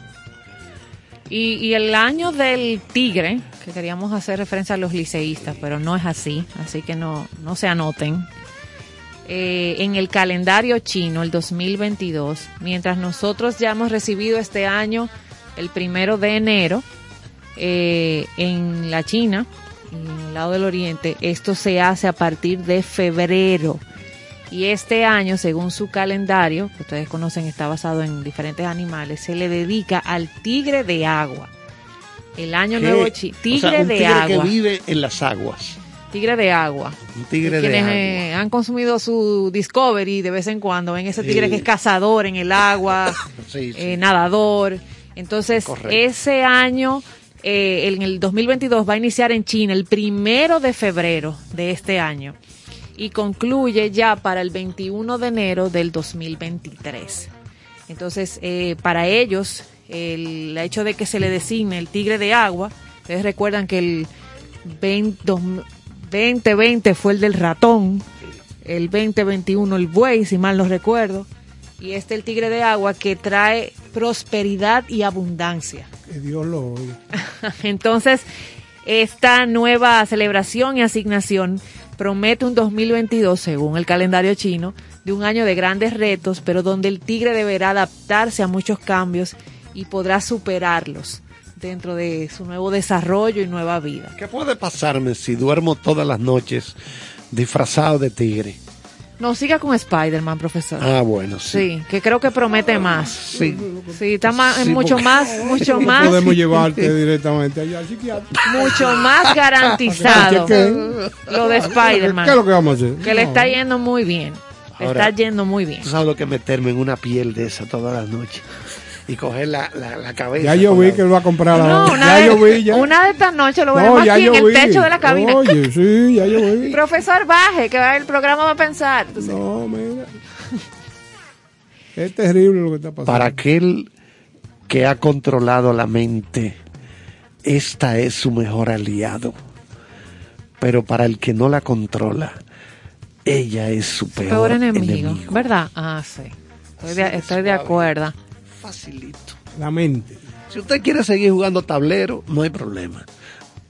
Speaker 3: Y, el año del tigre, que queríamos hacer referencia a los liceístas, pero no es así, así que no, no se anoten. Eh, en el calendario chino, el 2022, mientras nosotros ya hemos recibido este año el primero de enero eh, en la China, en el lado del oriente, esto se hace a partir de febrero. Y este año, según su calendario, que ustedes conocen, está basado en diferentes animales, se le dedica al tigre de agua. El año nuevo chi- tigre
Speaker 1: O sea, un
Speaker 3: de
Speaker 1: tigre
Speaker 3: agua.
Speaker 1: que vive en las aguas.
Speaker 3: Tigre de agua.
Speaker 1: Un tigre de
Speaker 3: Quienes
Speaker 1: agua.
Speaker 3: eh, han consumido su Discovery de vez en cuando ven ese tigre
Speaker 1: Sí.
Speaker 3: que es cazador en el agua,
Speaker 1: Sí, <laughs> sí.
Speaker 3: eh, nadador. Entonces,
Speaker 1: Correcto.
Speaker 3: ese año, eh, en el 2022, va a iniciar en China el primero de febrero de este año y concluye ya para el 21 de enero del 2023. Entonces, eh, para ellos, el hecho de que se le designe el tigre de agua, ustedes recuerdan que el 20 dos- 2020 fue el del ratón, el 2021 el buey, si mal no recuerdo, y este el tigre de agua que trae prosperidad y abundancia.
Speaker 2: Que Dios lo oiga. <laughs>
Speaker 3: Entonces, esta nueva celebración y asignación promete un 2022, según el calendario chino, de un año de grandes retos, pero donde el tigre deberá adaptarse a muchos cambios y podrá superarlos dentro de su nuevo desarrollo y nueva vida.
Speaker 1: ¿Qué puede pasarme si duermo todas las noches disfrazado de tigre?
Speaker 3: No, siga con Spider-Man, profesor.
Speaker 1: Ah, bueno, sí.
Speaker 3: Sí, que creo que promete más.
Speaker 1: Sí.
Speaker 3: Sí, está más,
Speaker 1: Sí,
Speaker 3: mucho
Speaker 1: porque-
Speaker 3: más, mucho más,
Speaker 2: podemos llevarte <laughs> directamente allá al psiquiatra.
Speaker 3: mucho más <laughs> garantizado lo de
Speaker 2: ¿Qué es
Speaker 3: Spider-Man.
Speaker 2: lo que vamos a hacer?
Speaker 3: Que le
Speaker 2: No.
Speaker 3: está yendo muy bien. Le
Speaker 1: Ahora-
Speaker 3: está yendo muy bien.
Speaker 1: Tú sabes lo que es meterme en una piel de esa todas las noches y coger la, la, la cabeza.
Speaker 2: Ya yo vi
Speaker 1: la-
Speaker 2: que él va a comprar
Speaker 3: No,
Speaker 2: ahora.
Speaker 3: una,
Speaker 2: Ya
Speaker 3: de,
Speaker 2: yo vi, ya.
Speaker 3: una de estas noches lo
Speaker 2: No,
Speaker 3: veremos
Speaker 2: ya
Speaker 3: aquí en el
Speaker 2: vi.
Speaker 3: techo de la cabina.
Speaker 2: Oye, sí, ya yo vi. <laughs>
Speaker 3: Profesor, baje, que el programa va a pensar. Entonces,
Speaker 2: No, mira. Es terrible lo que está pasando.
Speaker 1: Para aquel que ha controlado la mente, esta es su mejor aliado. Pero para el que no la controla, ella es su peor,
Speaker 3: peor enemigo,
Speaker 1: enemigo.
Speaker 3: ¿verdad? Ah, sí. Estoy de, estoy de acuerdo.
Speaker 1: Facilito.
Speaker 2: La mente.
Speaker 1: Si usted quiere seguir jugando tablero, no hay problema.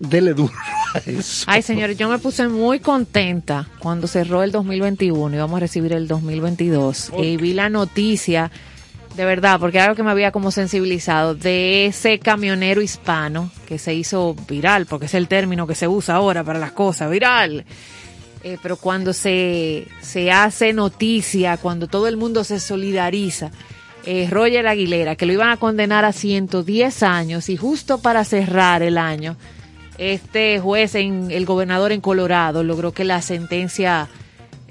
Speaker 1: Dele duro a eso.
Speaker 3: Ay, señores, yo me puse muy contenta cuando cerró el 2021 y vamos a recibir el 2022. Y vi la noticia, de verdad, porque era algo que me había como sensibilizado, de ese camionero hispano que se hizo viral, porque es el término que se usa ahora para las cosas, viral. Eh, pero cuando se, se hace noticia, cuando todo el mundo se solidariza, eh, Roger Aguilera, que lo iban a condenar a 110 años y justo para cerrar el año, este juez, en, el gobernador en Colorado, logró que la sentencia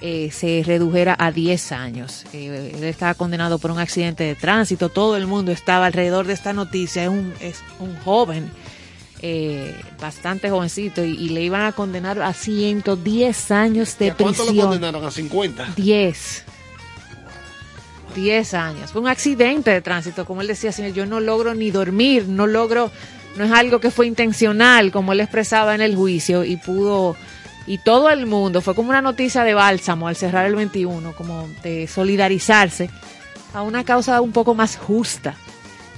Speaker 3: eh, se redujera a 10 años. Eh, él estaba condenado por un accidente de tránsito, todo el mundo estaba alrededor de esta noticia, es un, es un joven, eh, bastante jovencito, y, y le iban a condenar a 110 años
Speaker 1: ¿Y
Speaker 3: de
Speaker 1: a cuánto lo
Speaker 3: prisión.
Speaker 1: condenaron? ¿A 50?
Speaker 3: 10. 10 años. Fue un accidente de tránsito, como él decía, señor, yo no logro ni dormir, no logro, no es algo que fue intencional, como él expresaba en el juicio, y pudo, y todo el mundo, fue como una noticia de bálsamo al cerrar el 21, como de solidarizarse a una causa un poco más justa,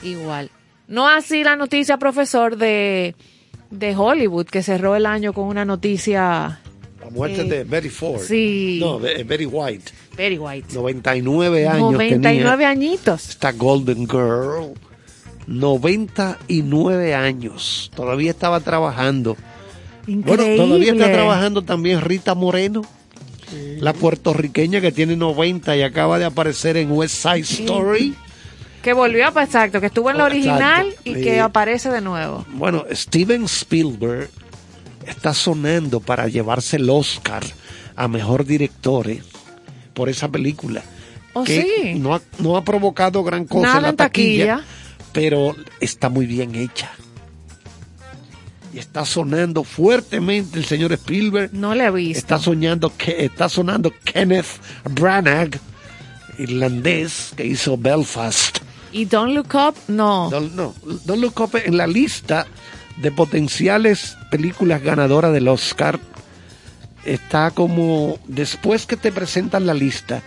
Speaker 3: igual. No así la noticia, profesor, de, de Hollywood, que cerró el año con una noticia
Speaker 1: muerte
Speaker 3: Eh,
Speaker 1: de Betty Ford.
Speaker 3: sí.
Speaker 1: No, de- Betty White.
Speaker 3: very white.
Speaker 1: 99 años
Speaker 3: 99
Speaker 1: tenía
Speaker 3: añitos.
Speaker 1: esta Golden Girl. 99 años. Todavía estaba trabajando.
Speaker 3: Increíble.
Speaker 1: Bueno, todavía está trabajando también Rita Moreno. La puertorriqueña que tiene 90 y acaba de aparecer en West Side Story.
Speaker 3: Que volvió a exacto, que estuvo en la
Speaker 1: Oh,
Speaker 3: original
Speaker 1: exacto.
Speaker 3: y
Speaker 1: Sí.
Speaker 3: que aparece de nuevo.
Speaker 1: Bueno, Steven Spielberg está sonando para llevarse el Oscar a mejor director eh, por esa película.
Speaker 3: Oh,
Speaker 1: que
Speaker 3: sí.
Speaker 1: no ha, no ha provocado gran cosa
Speaker 3: Nada
Speaker 1: en la taquilla. pero está muy bien hecha. Y está sonando fuertemente el señor Spielberg.
Speaker 3: No le he visto.
Speaker 1: Está soñando que está sonando Kenneth Branagh, irlandés, que hizo Belfast.
Speaker 3: Y Don't Look Up, no.
Speaker 1: Don't, no, Don't Look Up en la lista de potenciales películas ganadoras del Oscar está como después que te presentan la lista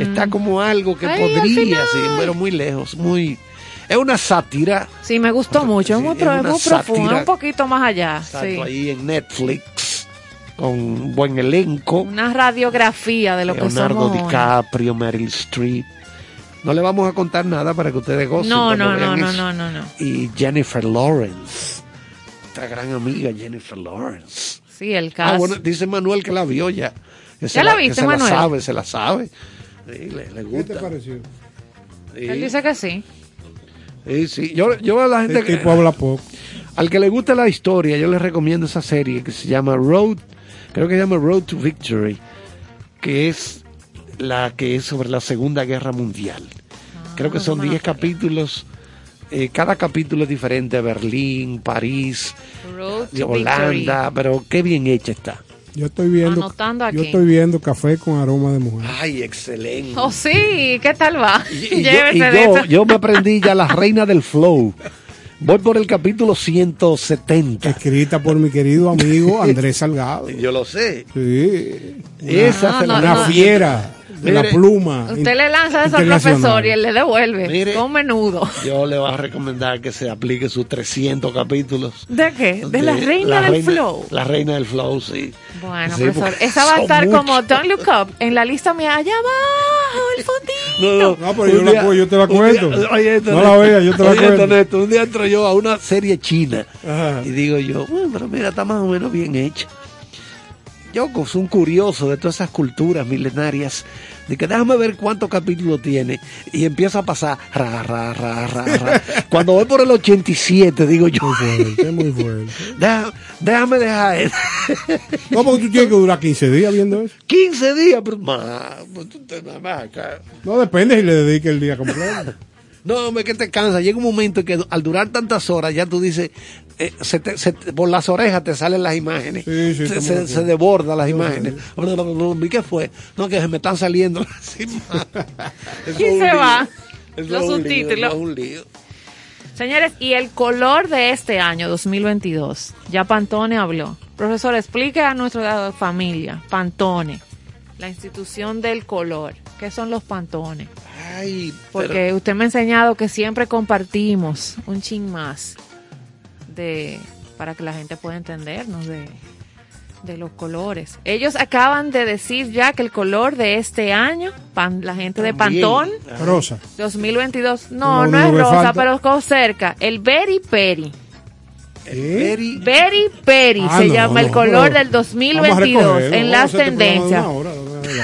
Speaker 1: está como algo que
Speaker 3: Ay,
Speaker 1: podría sí, pero muy lejos muy es una sátira
Speaker 3: Sí, me gustó mucho. Es
Speaker 1: Sí,
Speaker 3: muy,
Speaker 1: es
Speaker 3: muy profundo,
Speaker 1: sátira.
Speaker 3: un poquito más allá. Sí.
Speaker 1: ahí en Netflix con un buen elenco
Speaker 3: Una radiografía de lo que
Speaker 1: Leonardo
Speaker 3: somos. hoy.
Speaker 1: DiCaprio Meryl Streep no le vamos a contar nada para que ustedes gocen
Speaker 3: No, no, no, no, no, no, no.
Speaker 1: y Jennifer Lawrence nuestra gran amiga Jennifer Lawrence
Speaker 3: Sí, el caso.
Speaker 1: Ah, bueno, dice Manuel que la vio ya.
Speaker 3: ¿Ya la, viste,
Speaker 1: se
Speaker 3: Manuel?
Speaker 1: la sabe, se la sabe. Sí, le, le gusta.
Speaker 2: ¿Qué te pareció?
Speaker 1: Sí.
Speaker 3: Él dice que sí.
Speaker 1: Sí, sí. Yo, yo a la gente
Speaker 2: Este
Speaker 1: que,
Speaker 2: tipo habla poco. <laughs>
Speaker 1: al que le guste la historia, yo le recomiendo esa serie que se llama Road, creo que se llama Road to Victory, que es la que es sobre la Segunda Guerra Mundial. creo que son 10 capítulos. Eh, cada capítulo es diferente, Berlín, París,
Speaker 3: Road
Speaker 1: Holanda, pero qué bien hecha está.
Speaker 2: Yo estoy viendo,
Speaker 3: Anotando
Speaker 2: yo
Speaker 3: aquí.
Speaker 2: estoy viendo café con aroma de mujer.
Speaker 1: Ay, excelente.
Speaker 3: Oh, sí, ¿qué tal va?
Speaker 1: Y, y <laughs> yo, y yo- yo me aprendí ya <laughs> la reina del flow. Voy por el capítulo 170.
Speaker 2: Escrita por mi querido amigo <laughs> Andrés Salgado.
Speaker 1: Yo lo sé.
Speaker 2: Sí.
Speaker 1: Esa
Speaker 3: No,
Speaker 1: se la-
Speaker 3: no,
Speaker 2: Una
Speaker 3: no.
Speaker 2: fiera de la pluma.
Speaker 3: Usted le lanza eso al profesor y él le devuelve.
Speaker 1: Mire.
Speaker 3: con menudo.
Speaker 1: Yo le voy a recomendar que se aplique sus 300 capítulos.
Speaker 3: ¿De qué? De la reina
Speaker 1: la
Speaker 3: del
Speaker 1: reina-
Speaker 3: flow.
Speaker 1: La reina del flow, sí.
Speaker 3: Bueno,
Speaker 1: Sí,
Speaker 3: profesor, esa va a estar como. Don't Look Up en la lista mía allá abajo, el fondito.
Speaker 1: No,
Speaker 2: No, pero yo la cu- yo te la
Speaker 1: día-
Speaker 2: cuento.
Speaker 1: oye, esto,
Speaker 2: No la veas, yo te la
Speaker 1: oye,
Speaker 2: cuento.
Speaker 1: esto, un día entro yo a una serie china
Speaker 2: Ajá.
Speaker 1: y digo yo, bueno, pero mira, está más o menos bien hecha. Yo, como soy un curioso de todas esas culturas milenarias, de que déjame ver cuántos capítulos tiene y empieza a pasar ra, ra, ra, ra, ra. <laughs> Cuando voy por el 87, digo yo,
Speaker 2: Muy fuerte, muy fuerte.
Speaker 1: "Deja- déjame dejar eso. <laughs>
Speaker 2: No, porque tú tienes que durar 15 días viendo eso.
Speaker 1: 15 días, pero más, pues tú te nada más acá.
Speaker 2: No depende si le dediques el día completo. <laughs>
Speaker 1: No, hombre, que te cansa. Llega un momento que al durar tantas horas ya tú dices, eh, se te- se te- por las orejas te salen las imágenes.
Speaker 2: Sí, sí,
Speaker 1: se, se, se desbordan las imágenes. ¿Y qué fue? No, que se me están saliendo las <laughs> imágenes.
Speaker 3: ¿Quién se
Speaker 1: lío.
Speaker 3: va?
Speaker 1: Eso
Speaker 3: Los subtítulos.
Speaker 1: eso es un lío.
Speaker 3: Señores, y el color de este año 2022. Ya Pantone habló. Profesor, explique a nuestra familia, Pantone, la institución del color. ¿Qué son los Pantones?
Speaker 1: Ay,
Speaker 3: Porque
Speaker 1: pero-
Speaker 3: usted me ha enseñado que siempre compartimos un chin más de para que la gente pueda entendernos de, de los colores. Ellos acaban de decir ya que el color de este año, pan- la gente de. Pantón,
Speaker 2: Rosa.
Speaker 3: 2022,
Speaker 2: No,
Speaker 3: no, no,
Speaker 2: no,
Speaker 3: es rosa,
Speaker 2: falta.
Speaker 3: pero es cerca. El Berry Peri.
Speaker 1: Very-
Speaker 3: Berry Peri
Speaker 2: Ah,
Speaker 3: se
Speaker 2: no,
Speaker 3: llama el color
Speaker 2: pero
Speaker 3: del
Speaker 2: vamos a
Speaker 3: 2022
Speaker 2: recogerlo,
Speaker 3: en las tendencias.
Speaker 2: hora.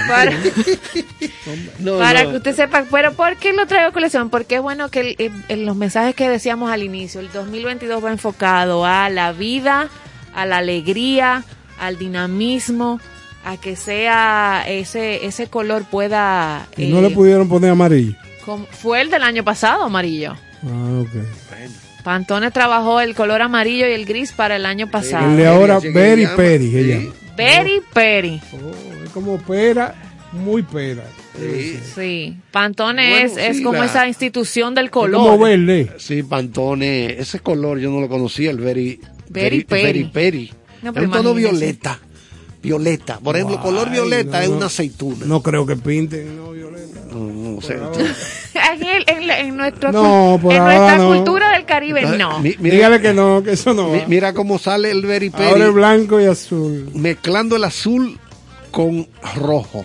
Speaker 3: Para, <laughs>
Speaker 1: No,
Speaker 3: para
Speaker 1: no.
Speaker 3: que usted sepa, pero ¿por qué lo traigo a colección? Porque es bueno que el- en- en los mensajes que decíamos al inicio, el 2022 va enfocado a la vida, a la alegría, al dinamismo, a que sea ese ese color pueda...
Speaker 2: Y no
Speaker 3: eh,
Speaker 2: le pudieron poner amarillo.
Speaker 3: como- fue el del año pasado, amarillo.
Speaker 2: Ah, ok.
Speaker 3: Pantone trabajó el color amarillo y el gris para el año pasado.
Speaker 2: El de ahora, Berry Peri,
Speaker 3: Berry Peri.
Speaker 2: Oh, es como pera, muy pera.
Speaker 1: Sí,
Speaker 3: Sí, Pantone
Speaker 1: Bueno,
Speaker 3: es, es
Speaker 1: sí,
Speaker 3: como
Speaker 1: la-
Speaker 3: esa institución del
Speaker 2: Es como
Speaker 3: color.
Speaker 2: verde.
Speaker 1: sí, Pantone, ese color yo no lo conocía, el very,
Speaker 3: Very Peri.
Speaker 1: very Peri.
Speaker 3: No,
Speaker 1: es un tono violeta. Violeta. Por ejemplo, color violeta
Speaker 2: no,
Speaker 1: es una aceituna.
Speaker 2: No creo que pinten, no, Violeta.
Speaker 1: No, no sé. <laughs>
Speaker 3: en, el- en la- en nuestro
Speaker 2: No,
Speaker 3: en nuestra
Speaker 2: no.
Speaker 3: cultura del Caribe,
Speaker 1: Entonces,
Speaker 3: no.
Speaker 1: mi- mira,
Speaker 2: Dígale que no, que eso no.
Speaker 1: mi- mira cómo sale el very
Speaker 2: Ahora es
Speaker 1: Peri
Speaker 2: blanco y azul.
Speaker 1: mezclando el azul con rojo.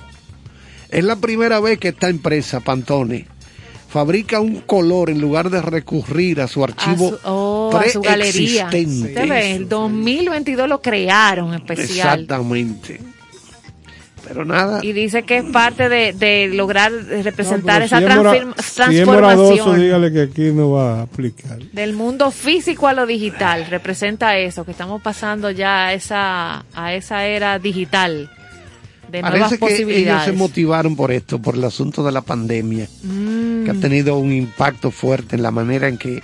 Speaker 1: Es la primera vez que esta empresa, Pantone, fabrica un color en lugar de recurrir a su
Speaker 3: a
Speaker 1: archivo
Speaker 3: su, oh, a su galería.
Speaker 1: preexistente.
Speaker 3: Usted ve, el 2022 lo crearon especial.
Speaker 1: Exactamente. Pero nada.
Speaker 3: Y dice que es parte de, de lograr representar
Speaker 2: No,
Speaker 3: esa
Speaker 2: pero si moradoso,
Speaker 3: transformación
Speaker 2: dígale que aquí no va a aplicar.
Speaker 3: del mundo físico a lo digital. Representa eso, que estamos pasando ya a esa, a esa era digital de nuevas
Speaker 1: Parece que ellos se motivaron por esto, por el asunto de la pandemia,
Speaker 3: Mm.
Speaker 1: que ha tenido un impacto fuerte en la manera en que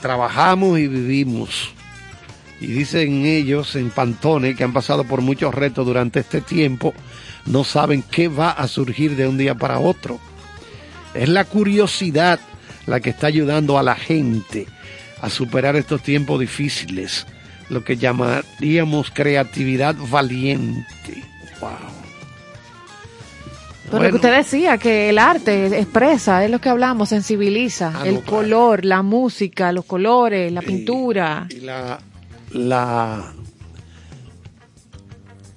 Speaker 1: trabajamos y vivimos. Y dicen ellos en Pantone que han pasado por muchos retos durante este tiempo, no saben qué va a surgir de un día para otro. Es la curiosidad la que está ayudando a la gente a superar estos tiempos difíciles, lo que llamaríamos creatividad valiente. Wow.
Speaker 3: Pero lo que usted decía, que el arte expresa, es lo que hablamos, sensibiliza.
Speaker 1: Ah,
Speaker 3: el
Speaker 1: no, claro.
Speaker 3: color, la música, los colores, la pintura.
Speaker 1: Y la, la,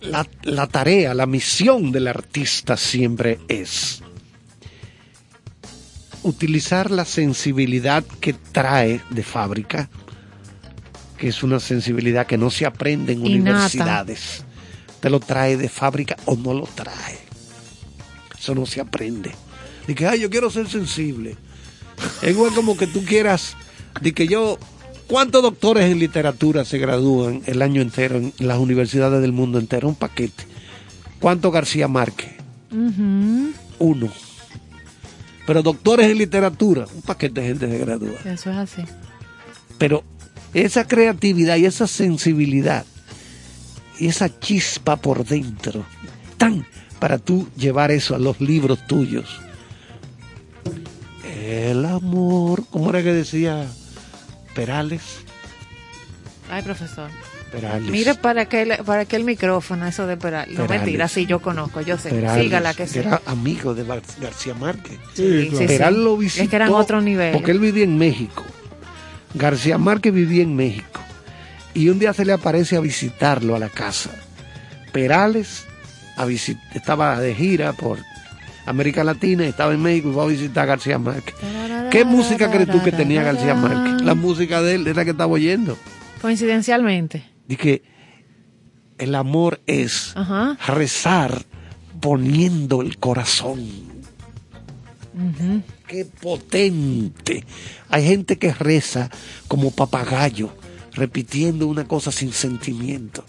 Speaker 1: la, la tarea, la misión del artista siempre es utilizar la sensibilidad que trae de fábrica, que es una sensibilidad que no se aprende en universidades, te lo trae de fábrica o no lo trae. Eso no se aprende. De que, ay, yo quiero ser sensible. Es igual como que tú quieras, de que yo, ¿cuántos doctores en literatura se gradúan el año entero en las universidades del mundo entero? Un paquete. ¿Cuántos García Márquez? Uno. Pero doctores en literatura, un paquete de gente se gradúa.
Speaker 3: Eso es así.
Speaker 1: Pero esa creatividad y esa sensibilidad y esa chispa por dentro, tan para tú llevar eso a los libros tuyos. El amor, ¿cómo era que decía Perales?
Speaker 3: Ay, profesor.
Speaker 1: Perales.
Speaker 3: Mire para qué, para qué el micrófono, eso de Perales. No, mentira, sí, yo conozco, yo sé.
Speaker 1: Perales,
Speaker 3: Sígala que sí.
Speaker 1: era amigo de Gar- García Márquez.
Speaker 3: Sí, sí,
Speaker 1: Perales
Speaker 3: sí.
Speaker 1: lo visitó.
Speaker 3: Es que eran otro nivel.
Speaker 1: Porque él vivía en México. García Márquez vivía en México. Y un día se le aparece a visitarlo a la casa. Perales a visit- estaba de gira por América Latina, estaba en México y fue a visitar a García Márquez. ¿Qué música crees tú que tenía García Márquez? La música de él era la que estaba oyendo.
Speaker 3: Coincidencialmente.
Speaker 1: Dije, el amor es
Speaker 3: Ajá.
Speaker 1: rezar poniendo el corazón. Qué potente. Hay gente que reza como papagayo, repitiendo una cosa sin sentimiento.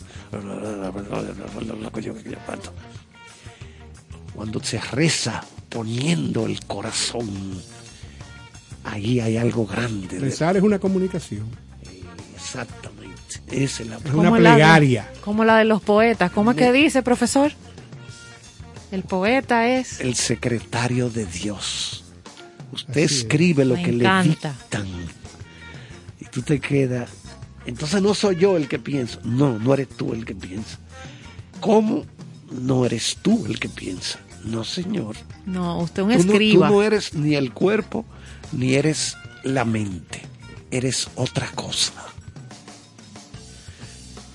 Speaker 1: Cuando se reza poniendo el corazón, ahí hay algo grande.
Speaker 2: Rezar es una comunicación.
Speaker 1: Exactamente. Esa es la
Speaker 2: Es
Speaker 3: Como
Speaker 2: una
Speaker 3: la de-
Speaker 2: plegaria.
Speaker 3: como la de los poetas. ¿Cómo es que dice, profesor? El poeta es.
Speaker 1: el secretario de Dios. Usted
Speaker 2: Así es.
Speaker 1: escribe lo
Speaker 3: Me
Speaker 1: que
Speaker 3: encanta.
Speaker 1: le dictan. Y tú te quedas. Entonces no soy yo el que piensa. No, no eres tú el que piensa. ¿Cómo no eres tú el que piensa? No, señor.
Speaker 3: No, usted un
Speaker 1: Tú no, tú
Speaker 3: escriba.
Speaker 1: no eres ni el cuerpo, ni eres la mente. Eres otra cosa.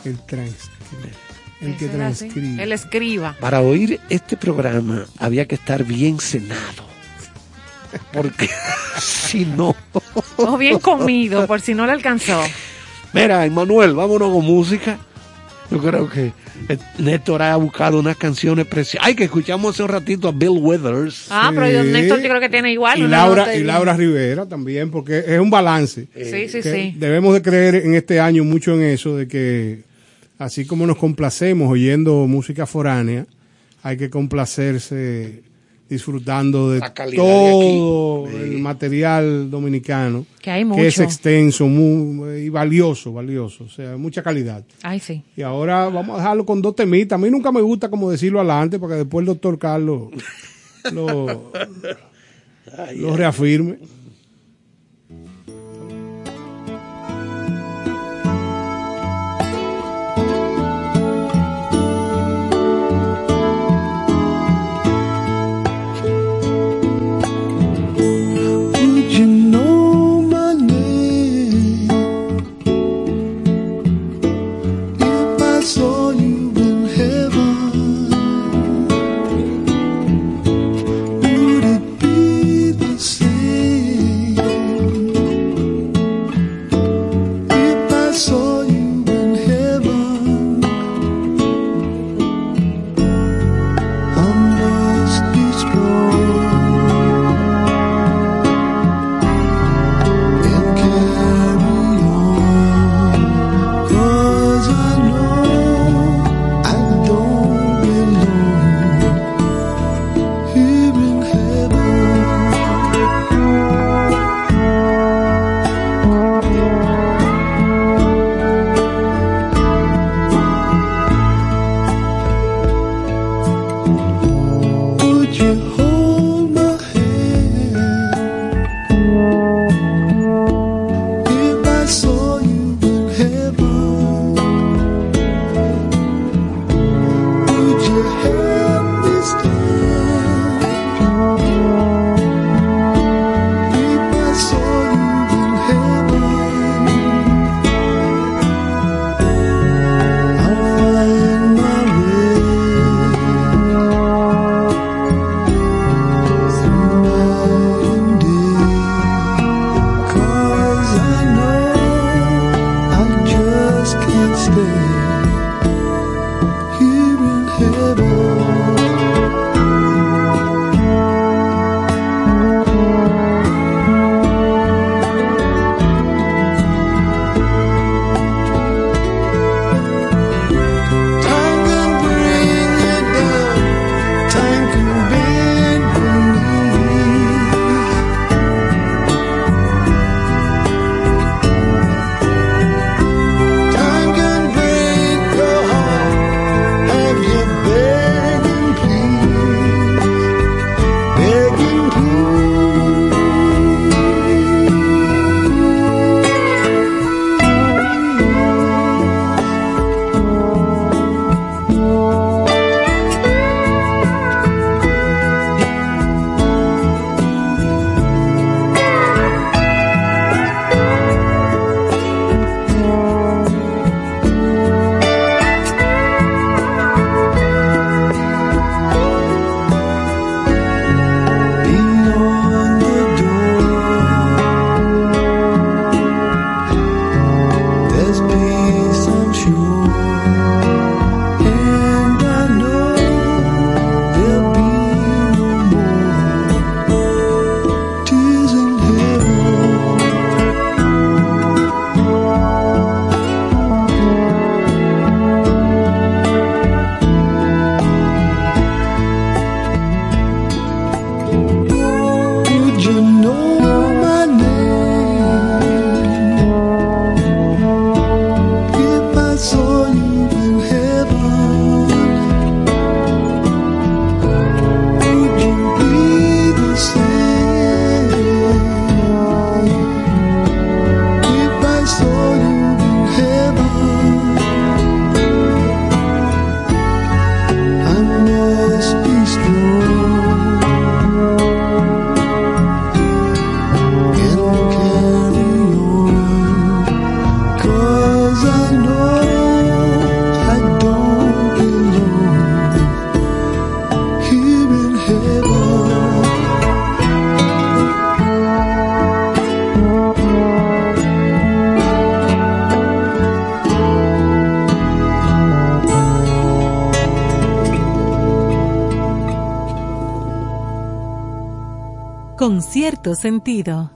Speaker 2: El transcribe. El que transcribe.
Speaker 3: El escriba.
Speaker 1: Para oír este programa había que estar bien cenado. Porque <laughs> si no...
Speaker 3: O bien comido, por si no le alcanzó.
Speaker 1: Mira, Emanuel, vámonos con música. Yo creo que eh, Néstor ha buscado unas canciones preciosas. Ay, que escuchamos hace un ratito a Bill Withers.
Speaker 3: Ah, pero yo, Néstor yo creo que tiene igual.
Speaker 2: y
Speaker 3: una
Speaker 2: Laura, y Laura Rivera también, porque es un balance.
Speaker 3: Sí, sí,
Speaker 2: que
Speaker 3: sí.
Speaker 2: Debemos de creer en este año mucho en eso, de que así como nos complacemos oyendo música foránea, hay que complacerse disfrutando de todo el material dominicano,
Speaker 3: Que hay
Speaker 2: que es
Speaker 3: mucho.
Speaker 2: extenso muy- y valioso, valioso, o sea, mucha calidad.
Speaker 3: Ay, sí.
Speaker 2: Y ahora vamos a dejarlo con dos temitas. A mí nunca me gusta como decirlo adelante, porque después el doctor Carlos lo, <laughs> lo reafirme.
Speaker 9: Cierto sentido.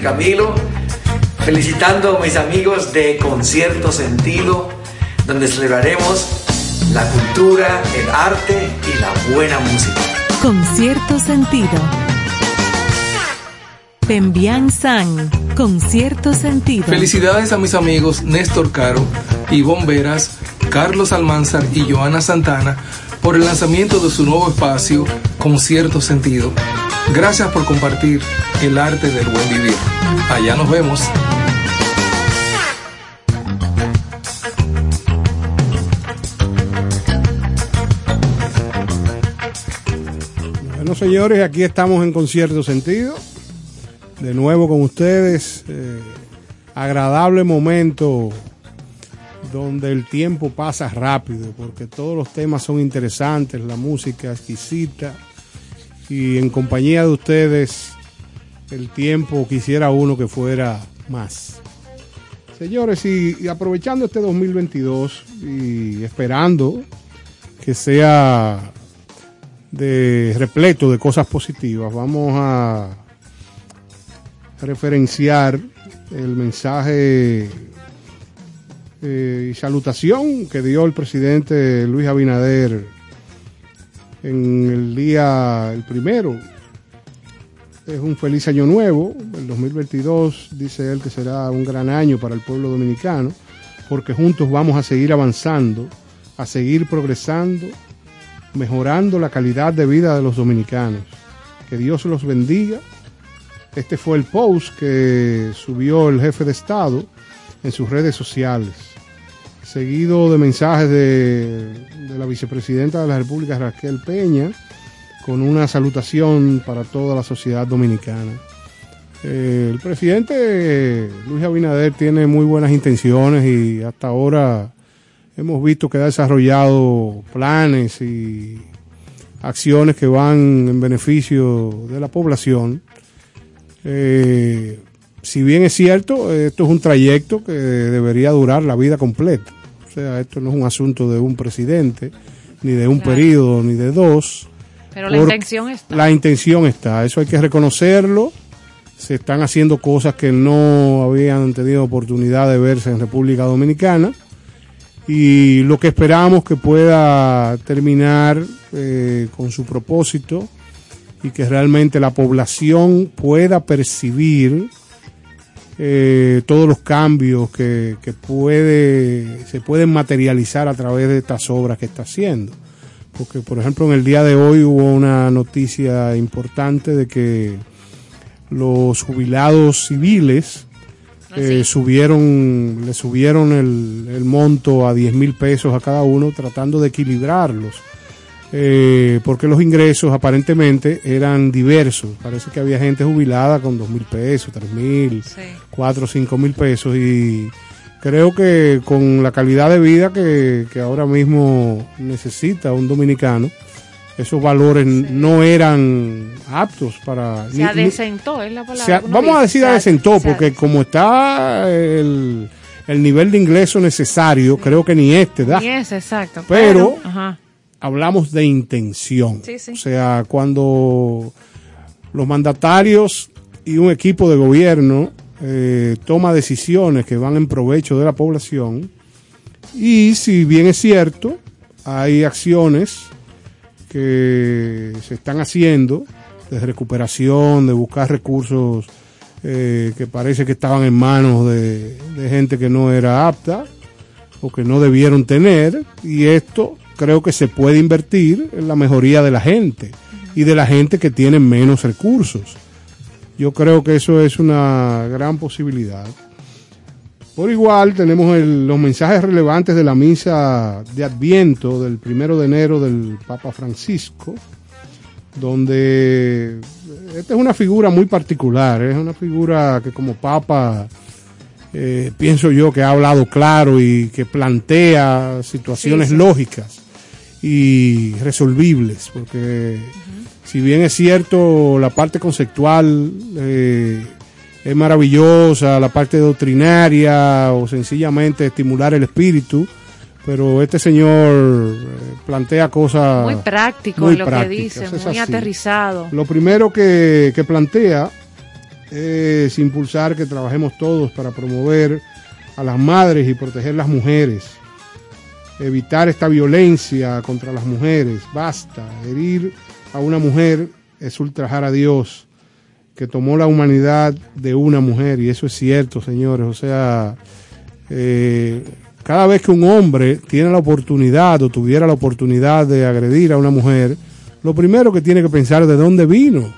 Speaker 10: Camilo, felicitando a mis amigos de Concierto Sentido, donde celebraremos la cultura, el arte y la buena música.
Speaker 9: Con cierto sentido. Pembian San, con cierto sentido.
Speaker 11: Felicidades a mis amigos Néstor Caro, Ivonne Veras, Carlos Almanzar y Joana Santana por el lanzamiento de su nuevo espacio con cierto sentido. Gracias por compartir el arte del buen vivir. Allá nos vemos.
Speaker 2: Bueno, señores, aquí estamos en concierto sentido. De nuevo con ustedes. eh, agradable momento donde el tiempo pasa rápido, porque todos los temas son interesantes, la música exquisita. Y en compañía de ustedes, el tiempo quisiera uno que fuera más. Señores, y, aprovechando este 2022 y esperando que sea de repleto de cosas positivas, vamos a referenciar el mensaje eh, y salutación que dio el presidente Luis Abinader en el día el primero. Es un feliz año nuevo, el 2022 dice él que será un gran año para el pueblo dominicano, porque juntos vamos a seguir avanzando, a seguir progresando, mejorando la calidad de vida de los dominicanos. Que Dios los bendiga. Este fue el post que subió el jefe de Estado en sus redes sociales, seguido de mensajes de, de la vicepresidenta de la República, Raquel Peña, con una salutación para toda la sociedad dominicana. Eh, el presidente Luis Abinader tiene muy buenas intenciones y hasta ahora hemos visto que ha desarrollado planes y acciones que van en beneficio de la población. Eh, si bien es cierto, esto es un trayecto que debería durar la vida completa. O sea, esto no es un asunto de un presidente, ni de un
Speaker 3: Claro.
Speaker 2: periodo, ni de dos.
Speaker 3: Pero la intención está.
Speaker 2: La intención está, eso hay que reconocerlo. Se están haciendo cosas que no habían tenido oportunidad de verse en República Dominicana. Y lo que esperamos que pueda terminar eh, con su propósito y que realmente la población pueda percibir eh, todos los cambios que, que puede, se pueden materializar a través de estas obras que está haciendo. Porque, por ejemplo, en el día de hoy hubo una noticia importante de que los jubilados civiles eh, subieron, le subieron el, el monto a 10 mil pesos a cada uno, tratando de equilibrarlos. Eh, porque los ingresos aparentemente eran diversos. Parece que había gente jubilada con 2 mil pesos, 3 mil, 4 o 5 mil pesos. Y creo que con la calidad de vida que, que ahora mismo necesita un dominicano, esos valores no eran aptos para...
Speaker 3: Se adecentó, es la palabra.
Speaker 2: se vamos a decir adecentó, porque como está el, el nivel de ingreso necesario, creo que ni este da.
Speaker 3: Ni es exacto.
Speaker 2: Pero-
Speaker 3: ajá.
Speaker 2: Hablamos de intención.
Speaker 3: Sí.
Speaker 2: O sea, cuando los mandatarios y un equipo de gobierno eh, toma decisiones que van en provecho de la población, y si bien es cierto, hay acciones que se están haciendo de recuperación, de buscar recursos eh, que parece que estaban en manos de, de gente que no era apta o que no debieron tener, y esto creo que se puede invertir en la mejoría de la gente y de la gente que tiene menos recursos. Yo creo que eso es una gran posibilidad. Por igual tenemos el- los mensajes relevantes de la misa de Adviento del primero de enero del Papa Francisco, donde esta es una figura muy particular, es una figura que como Papa eh, pienso yo que ha hablado claro y que plantea situaciones
Speaker 12: Sí, sí.
Speaker 2: lógicas y resolvibles, porque si bien es cierto la parte conceptual eh, es maravillosa, la parte doctrinaria o sencillamente estimular el espíritu, pero este señor eh, plantea cosas
Speaker 3: Muy práctico
Speaker 2: muy
Speaker 3: lo que
Speaker 2: prácticas,
Speaker 3: dice,
Speaker 2: es
Speaker 3: muy
Speaker 2: así.
Speaker 3: aterrizado.
Speaker 2: Lo primero que, que plantea es impulsar que trabajemos todos para promover a las madres y proteger las mujeres. Evitar esta violencia contra las mujeres. Basta. Herir a una mujer es ultrajar a Dios, que tomó la humanidad de una mujer. Y eso es cierto, señores. O sea, eh, cada vez que un hombre tiene la oportunidad o tuviera la oportunidad de agredir a una mujer, lo primero que tiene que pensar es de dónde vino.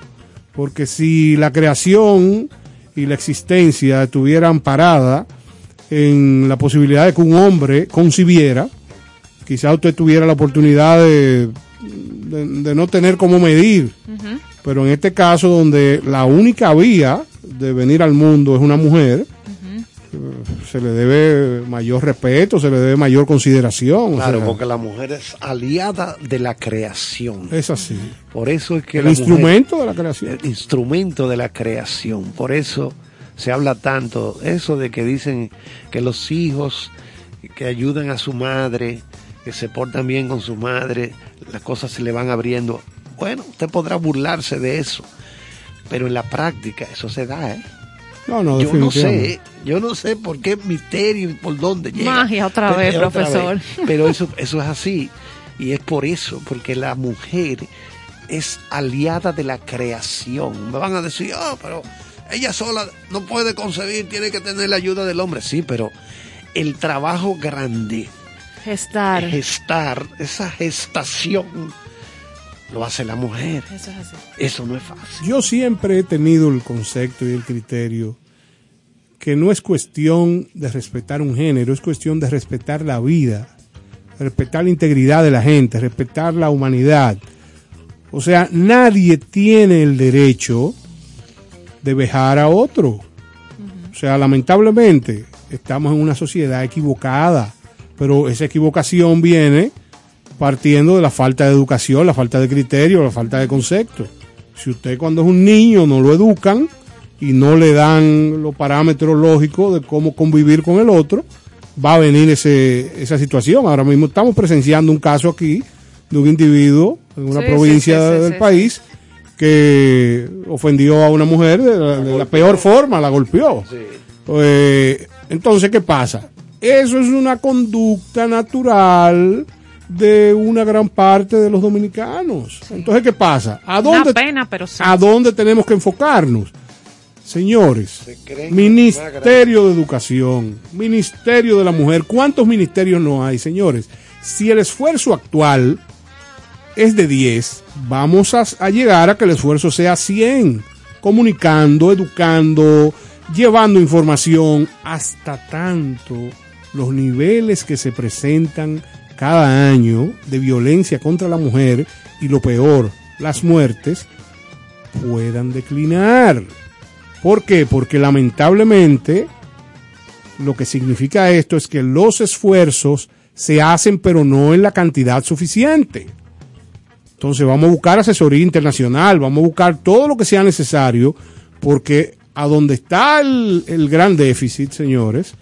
Speaker 2: Porque si la creación y la existencia estuvieran parada en la posibilidad de que un hombre concibiera, quizá usted tuviera la oportunidad de, de- de no tener cómo medir. Pero en este caso, donde la única vía de venir al mundo es una mujer, se le debe mayor respeto, se le debe mayor consideración. o
Speaker 1: Claro,
Speaker 2: sea,
Speaker 1: porque la mujer es aliada de la creación.
Speaker 2: es así.
Speaker 1: Por eso es que
Speaker 2: El
Speaker 1: la
Speaker 2: instrumento
Speaker 1: mujer-
Speaker 2: de la creación.
Speaker 1: El instrumento de la creación. Por eso se habla tanto, eso de que dicen que los hijos que ayudan a su madre, que se portan bien con su madre, las cosas se le van abriendo. Bueno, usted podrá burlarse de eso, pero en la práctica eso se da, ¿eh?
Speaker 2: No, no,
Speaker 1: yo no sé, yo no sé por qué misterio y por dónde llega.
Speaker 3: Magia otra
Speaker 1: Pero-
Speaker 3: vez,
Speaker 1: otra
Speaker 3: profesor.
Speaker 1: vez. Pero eso, eso es así. Y es por eso, porque la mujer es aliada de la creación. Me van a decir, ah, pero ella sola no puede concebir, tiene que tener la ayuda del hombre. Sí, pero el trabajo grande,
Speaker 3: Gestar.
Speaker 1: gestar, esa gestación, lo hace la mujer.
Speaker 3: Eso es así.
Speaker 1: Eso no es fácil.
Speaker 2: Yo siempre he tenido el concepto y el criterio que no es cuestión de respetar un género, es cuestión de respetar la vida, respetar la integridad de la gente, respetar la humanidad. O sea, nadie tiene el derecho de vejar a otro. O sea, lamentablemente estamos en una sociedad equivocada, pero esa equivocación viene partiendo de la falta de educación, la falta de criterio, la falta de concepto. Si usted cuando es un niño no lo educan y no le dan los parámetros lógicos de cómo convivir con el otro, va a venir ese, esa situación. Ahora mismo estamos presenciando un caso aquí de un individuo en una
Speaker 3: Sí,
Speaker 2: provincia
Speaker 3: sí, sí, sí,
Speaker 2: del
Speaker 3: sí,
Speaker 2: país que ofendió a una mujer de la, de la peor forma, la golpeó. Eh, entonces, ¿qué pasa? Eso es una conducta natural de una gran parte de los dominicanos. Entonces, ¿qué pasa? ¿A dónde,
Speaker 3: Una pena, pero sí.
Speaker 2: ¿A dónde tenemos que enfocarnos? Señores, Ministerio de Educación, Ministerio de la Mujer, ¿cuántos ministerios no hay, señores? Si el esfuerzo actual es de 10, vamos a, a llegar a que el esfuerzo sea 100, comunicando, educando, llevando información, hasta tanto los niveles que se presentan cada año de violencia contra la mujer y lo peor, las muertes, puedan declinar. ¿Por qué? Porque lamentablemente lo que significa esto es que los esfuerzos se hacen pero no en la cantidad suficiente. Entonces vamos a buscar asesoría internacional, vamos a buscar todo lo que sea necesario, porque a donde está el, el gran déficit, señores,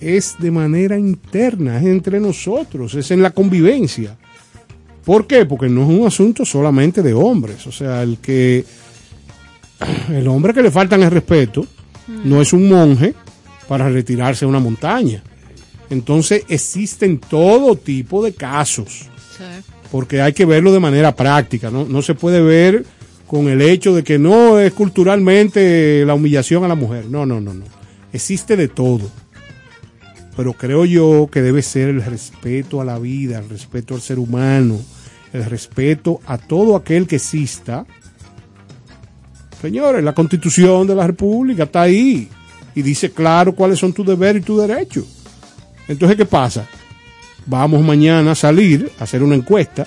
Speaker 2: es de manera interna, es entre nosotros, es en la convivencia. ¿Por qué? Porque no es un asunto solamente de hombres. O sea, el que el hombre que le faltan el respeto no es un monje para retirarse a una montaña. Entonces existen todo tipo de casos, porque hay que verlo de manera práctica, ¿no? No se puede ver con el hecho de que no es culturalmente la humillación a la mujer. No, no, no, no. Existe de todo. Pero creo yo que debe ser el respeto a la vida, el respeto al ser humano, el respeto a todo aquel que exista. Señores, la constitución de la República está ahí y dice claro cuáles son tus deberes y tus derechos. Entonces, ¿qué pasa? Vamos mañana a salir a hacer una encuesta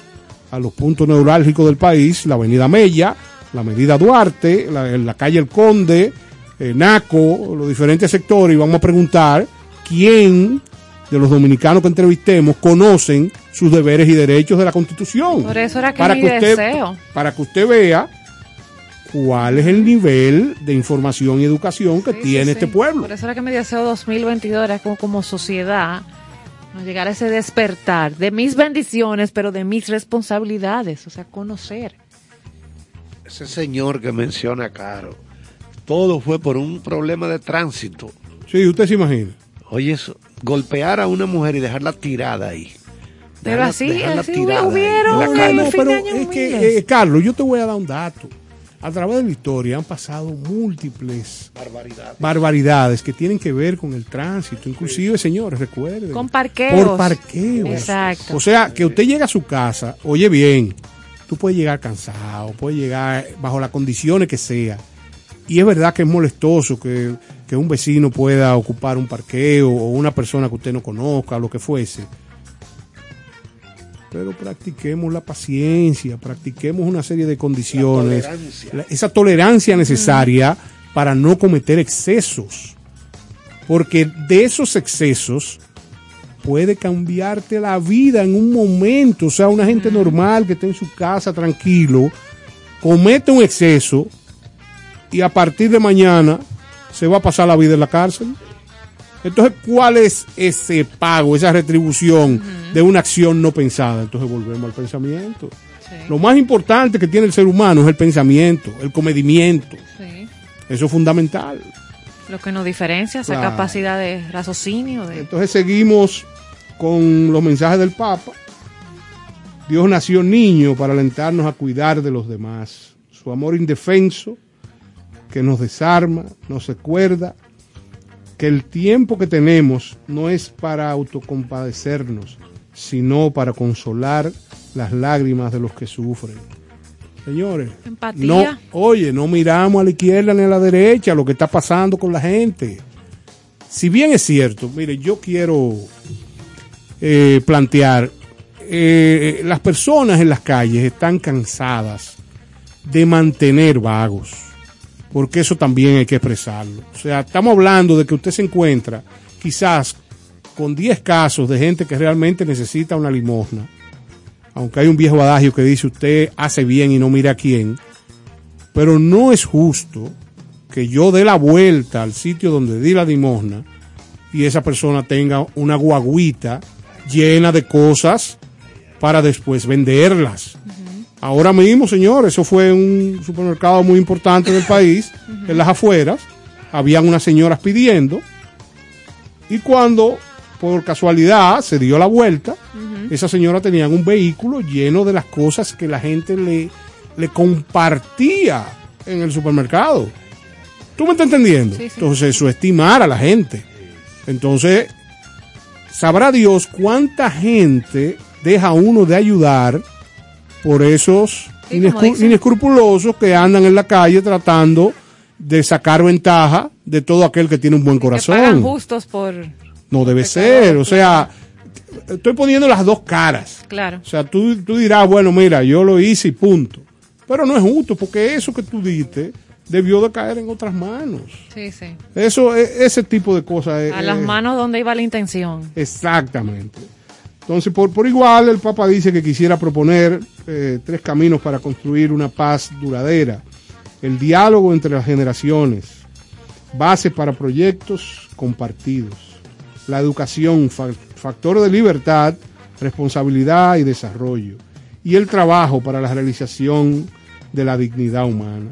Speaker 2: a los puntos neurálgicos del país, la avenida Mella, la avenida Duarte, la, calle El Conde, eh, Naco, los diferentes sectores, y vamos a preguntar quién de los dominicanos que entrevistemos conocen sus deberes y derechos de la Constitución.
Speaker 3: Por eso era que
Speaker 2: para
Speaker 3: mi
Speaker 2: que usted,
Speaker 3: deseo.
Speaker 2: Para que usted vea cuál es el nivel de información y educación que
Speaker 3: Sí,
Speaker 2: tiene
Speaker 3: sí,
Speaker 2: este
Speaker 3: sí.
Speaker 2: pueblo.
Speaker 3: Por eso era que mi deseo 2022 era como, como sociedad ¿no? llegar a ese despertar de mis bendiciones, pero de mis responsabilidades, o sea, conocer.
Speaker 1: Ese señor que menciona Caro, todo fue por un problema de tránsito.
Speaker 2: Sí, usted se imagina.
Speaker 1: Oye, eso, golpear a una mujer y dejarla tirada ahí.
Speaker 3: Pero
Speaker 1: Dejarla-
Speaker 3: así,
Speaker 1: dejarla
Speaker 3: así
Speaker 1: tirada ahí,
Speaker 3: hubieron
Speaker 1: en la
Speaker 2: No, pero es que, eh, Carlos, yo te voy a dar un dato. A través de la historia han pasado múltiples
Speaker 1: Barbaridad.
Speaker 2: barbaridades que tienen que ver con el tránsito. Inclusive, señores, recuerden.
Speaker 3: Con parqueos.
Speaker 2: Por parqueos.
Speaker 3: Exacto.
Speaker 2: O sea, que usted llega a su casa, oye bien, tú puedes llegar cansado, puedes llegar bajo las condiciones que sea. Y es verdad que es molestoso que, que un vecino pueda ocupar un parqueo o una persona que usted no conozca, lo que fuese. Pero practiquemos la paciencia, practiquemos una serie de condiciones,
Speaker 1: tolerancia.
Speaker 2: la- esa tolerancia necesaria para no cometer excesos. Porque de esos excesos puede cambiarte la vida en un momento. O sea, una gente normal que está en su casa tranquilo, comete un exceso y a partir de mañana se va a pasar la vida en la cárcel. Entonces, ¿cuál es ese pago, esa retribución de una acción no pensada? Entonces volvemos al pensamiento. Lo más importante que tiene el ser humano es el pensamiento, el comedimiento.
Speaker 3: Sí.
Speaker 2: Eso es fundamental.
Speaker 3: Lo que nos diferencia, esa
Speaker 2: Claro.
Speaker 3: capacidad de raciocinio. De...
Speaker 2: Entonces seguimos con los mensajes del Papa. Dios nació niño para alentarnos a cuidar de los demás. Su amor indefenso que nos desarma, nos recuerda que el tiempo que tenemos no es para autocompadecernos, sino para consolar las lágrimas de los que sufren. Señores,
Speaker 3: Empatía.
Speaker 2: no, oye, no miramos a la izquierda ni a la derecha lo que está pasando con la gente. Si bien es cierto, mire, yo quiero eh, plantear, eh, las personas en las calles están cansadas de mantener vagos, porque eso también hay que expresarlo. O sea, estamos hablando de que usted se encuentra quizás con 10 casos de gente que realmente necesita una limosna, aunque hay un viejo adagio que dice usted hace bien y no mira a quién, pero no es justo que yo dé la vuelta al sitio donde di la limosna y esa persona tenga una guaguita llena de cosas para después venderlas. Ahora mismo, señor, eso fue un supermercado muy importante del país, en las afueras, habían unas señoras pidiendo, y cuando por casualidad se dio la vuelta, esa señora tenía un vehículo lleno de las cosas que la gente le, le compartía en el supermercado. ¿Tú me estás entendiendo?
Speaker 3: Sí, sí.
Speaker 2: Entonces, eso estimar a la gente. Entonces, sabrá Dios cuánta gente deja uno de ayudar por esos inescrupulosos que andan en la calle tratando de sacar ventaja de todo aquel que tiene un buen
Speaker 3: Que pagan
Speaker 2: corazón.
Speaker 3: justos por...
Speaker 2: No debe
Speaker 3: Pecador,
Speaker 2: ser, o sea, estoy poniendo las dos caras.
Speaker 3: Claro.
Speaker 2: O sea, tú, tú dirás, bueno, mira, yo lo hice y punto. Pero no es justo, porque eso que tú diste debió de caer en otras manos.
Speaker 3: Sí, sí.
Speaker 2: Eso, e- ese tipo de cosas. es-
Speaker 3: A las
Speaker 2: es-
Speaker 3: manos donde iba la intención.
Speaker 2: Exactamente. Entonces, por, por igual, el Papa dice que quisiera proponer eh, tres caminos para construir una paz duradera. El diálogo entre las generaciones, base para proyectos compartidos. La educación, fa- factor de libertad, responsabilidad y desarrollo. Y el trabajo para la realización de la dignidad humana.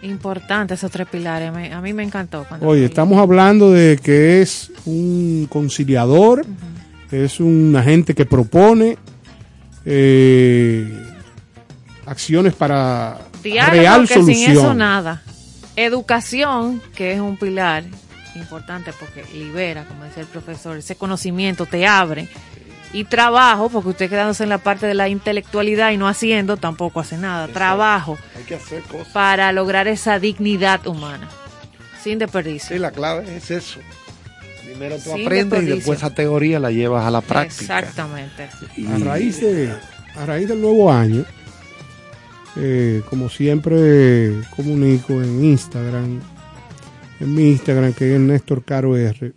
Speaker 3: Importante esos tres pilares. me- a mí me encantó.
Speaker 2: Oye, estamos hablando de que es un conciliador, es una gente que propone eh, acciones para
Speaker 3: Diálogo,
Speaker 2: real
Speaker 3: que sin eso
Speaker 2: solución.
Speaker 3: nada. Educación, que es un pilar importante porque libera, como decía el profesor, ese conocimiento te abre. Y trabajo, porque usted quedándose en la parte de la intelectualidad y no haciendo, tampoco hace nada. Trabajo
Speaker 1: Hay que hacer cosas.
Speaker 3: para lograr esa dignidad humana, sin desperdicio.
Speaker 1: Sí, la clave es eso. Primero tú
Speaker 3: Sin
Speaker 1: aprendes y después esa teoría la llevas a la práctica.
Speaker 3: Exactamente.
Speaker 2: A raíz, de, a raíz del nuevo año, eh, como siempre comunico en Instagram, en mi Instagram que es Néstor Caro R,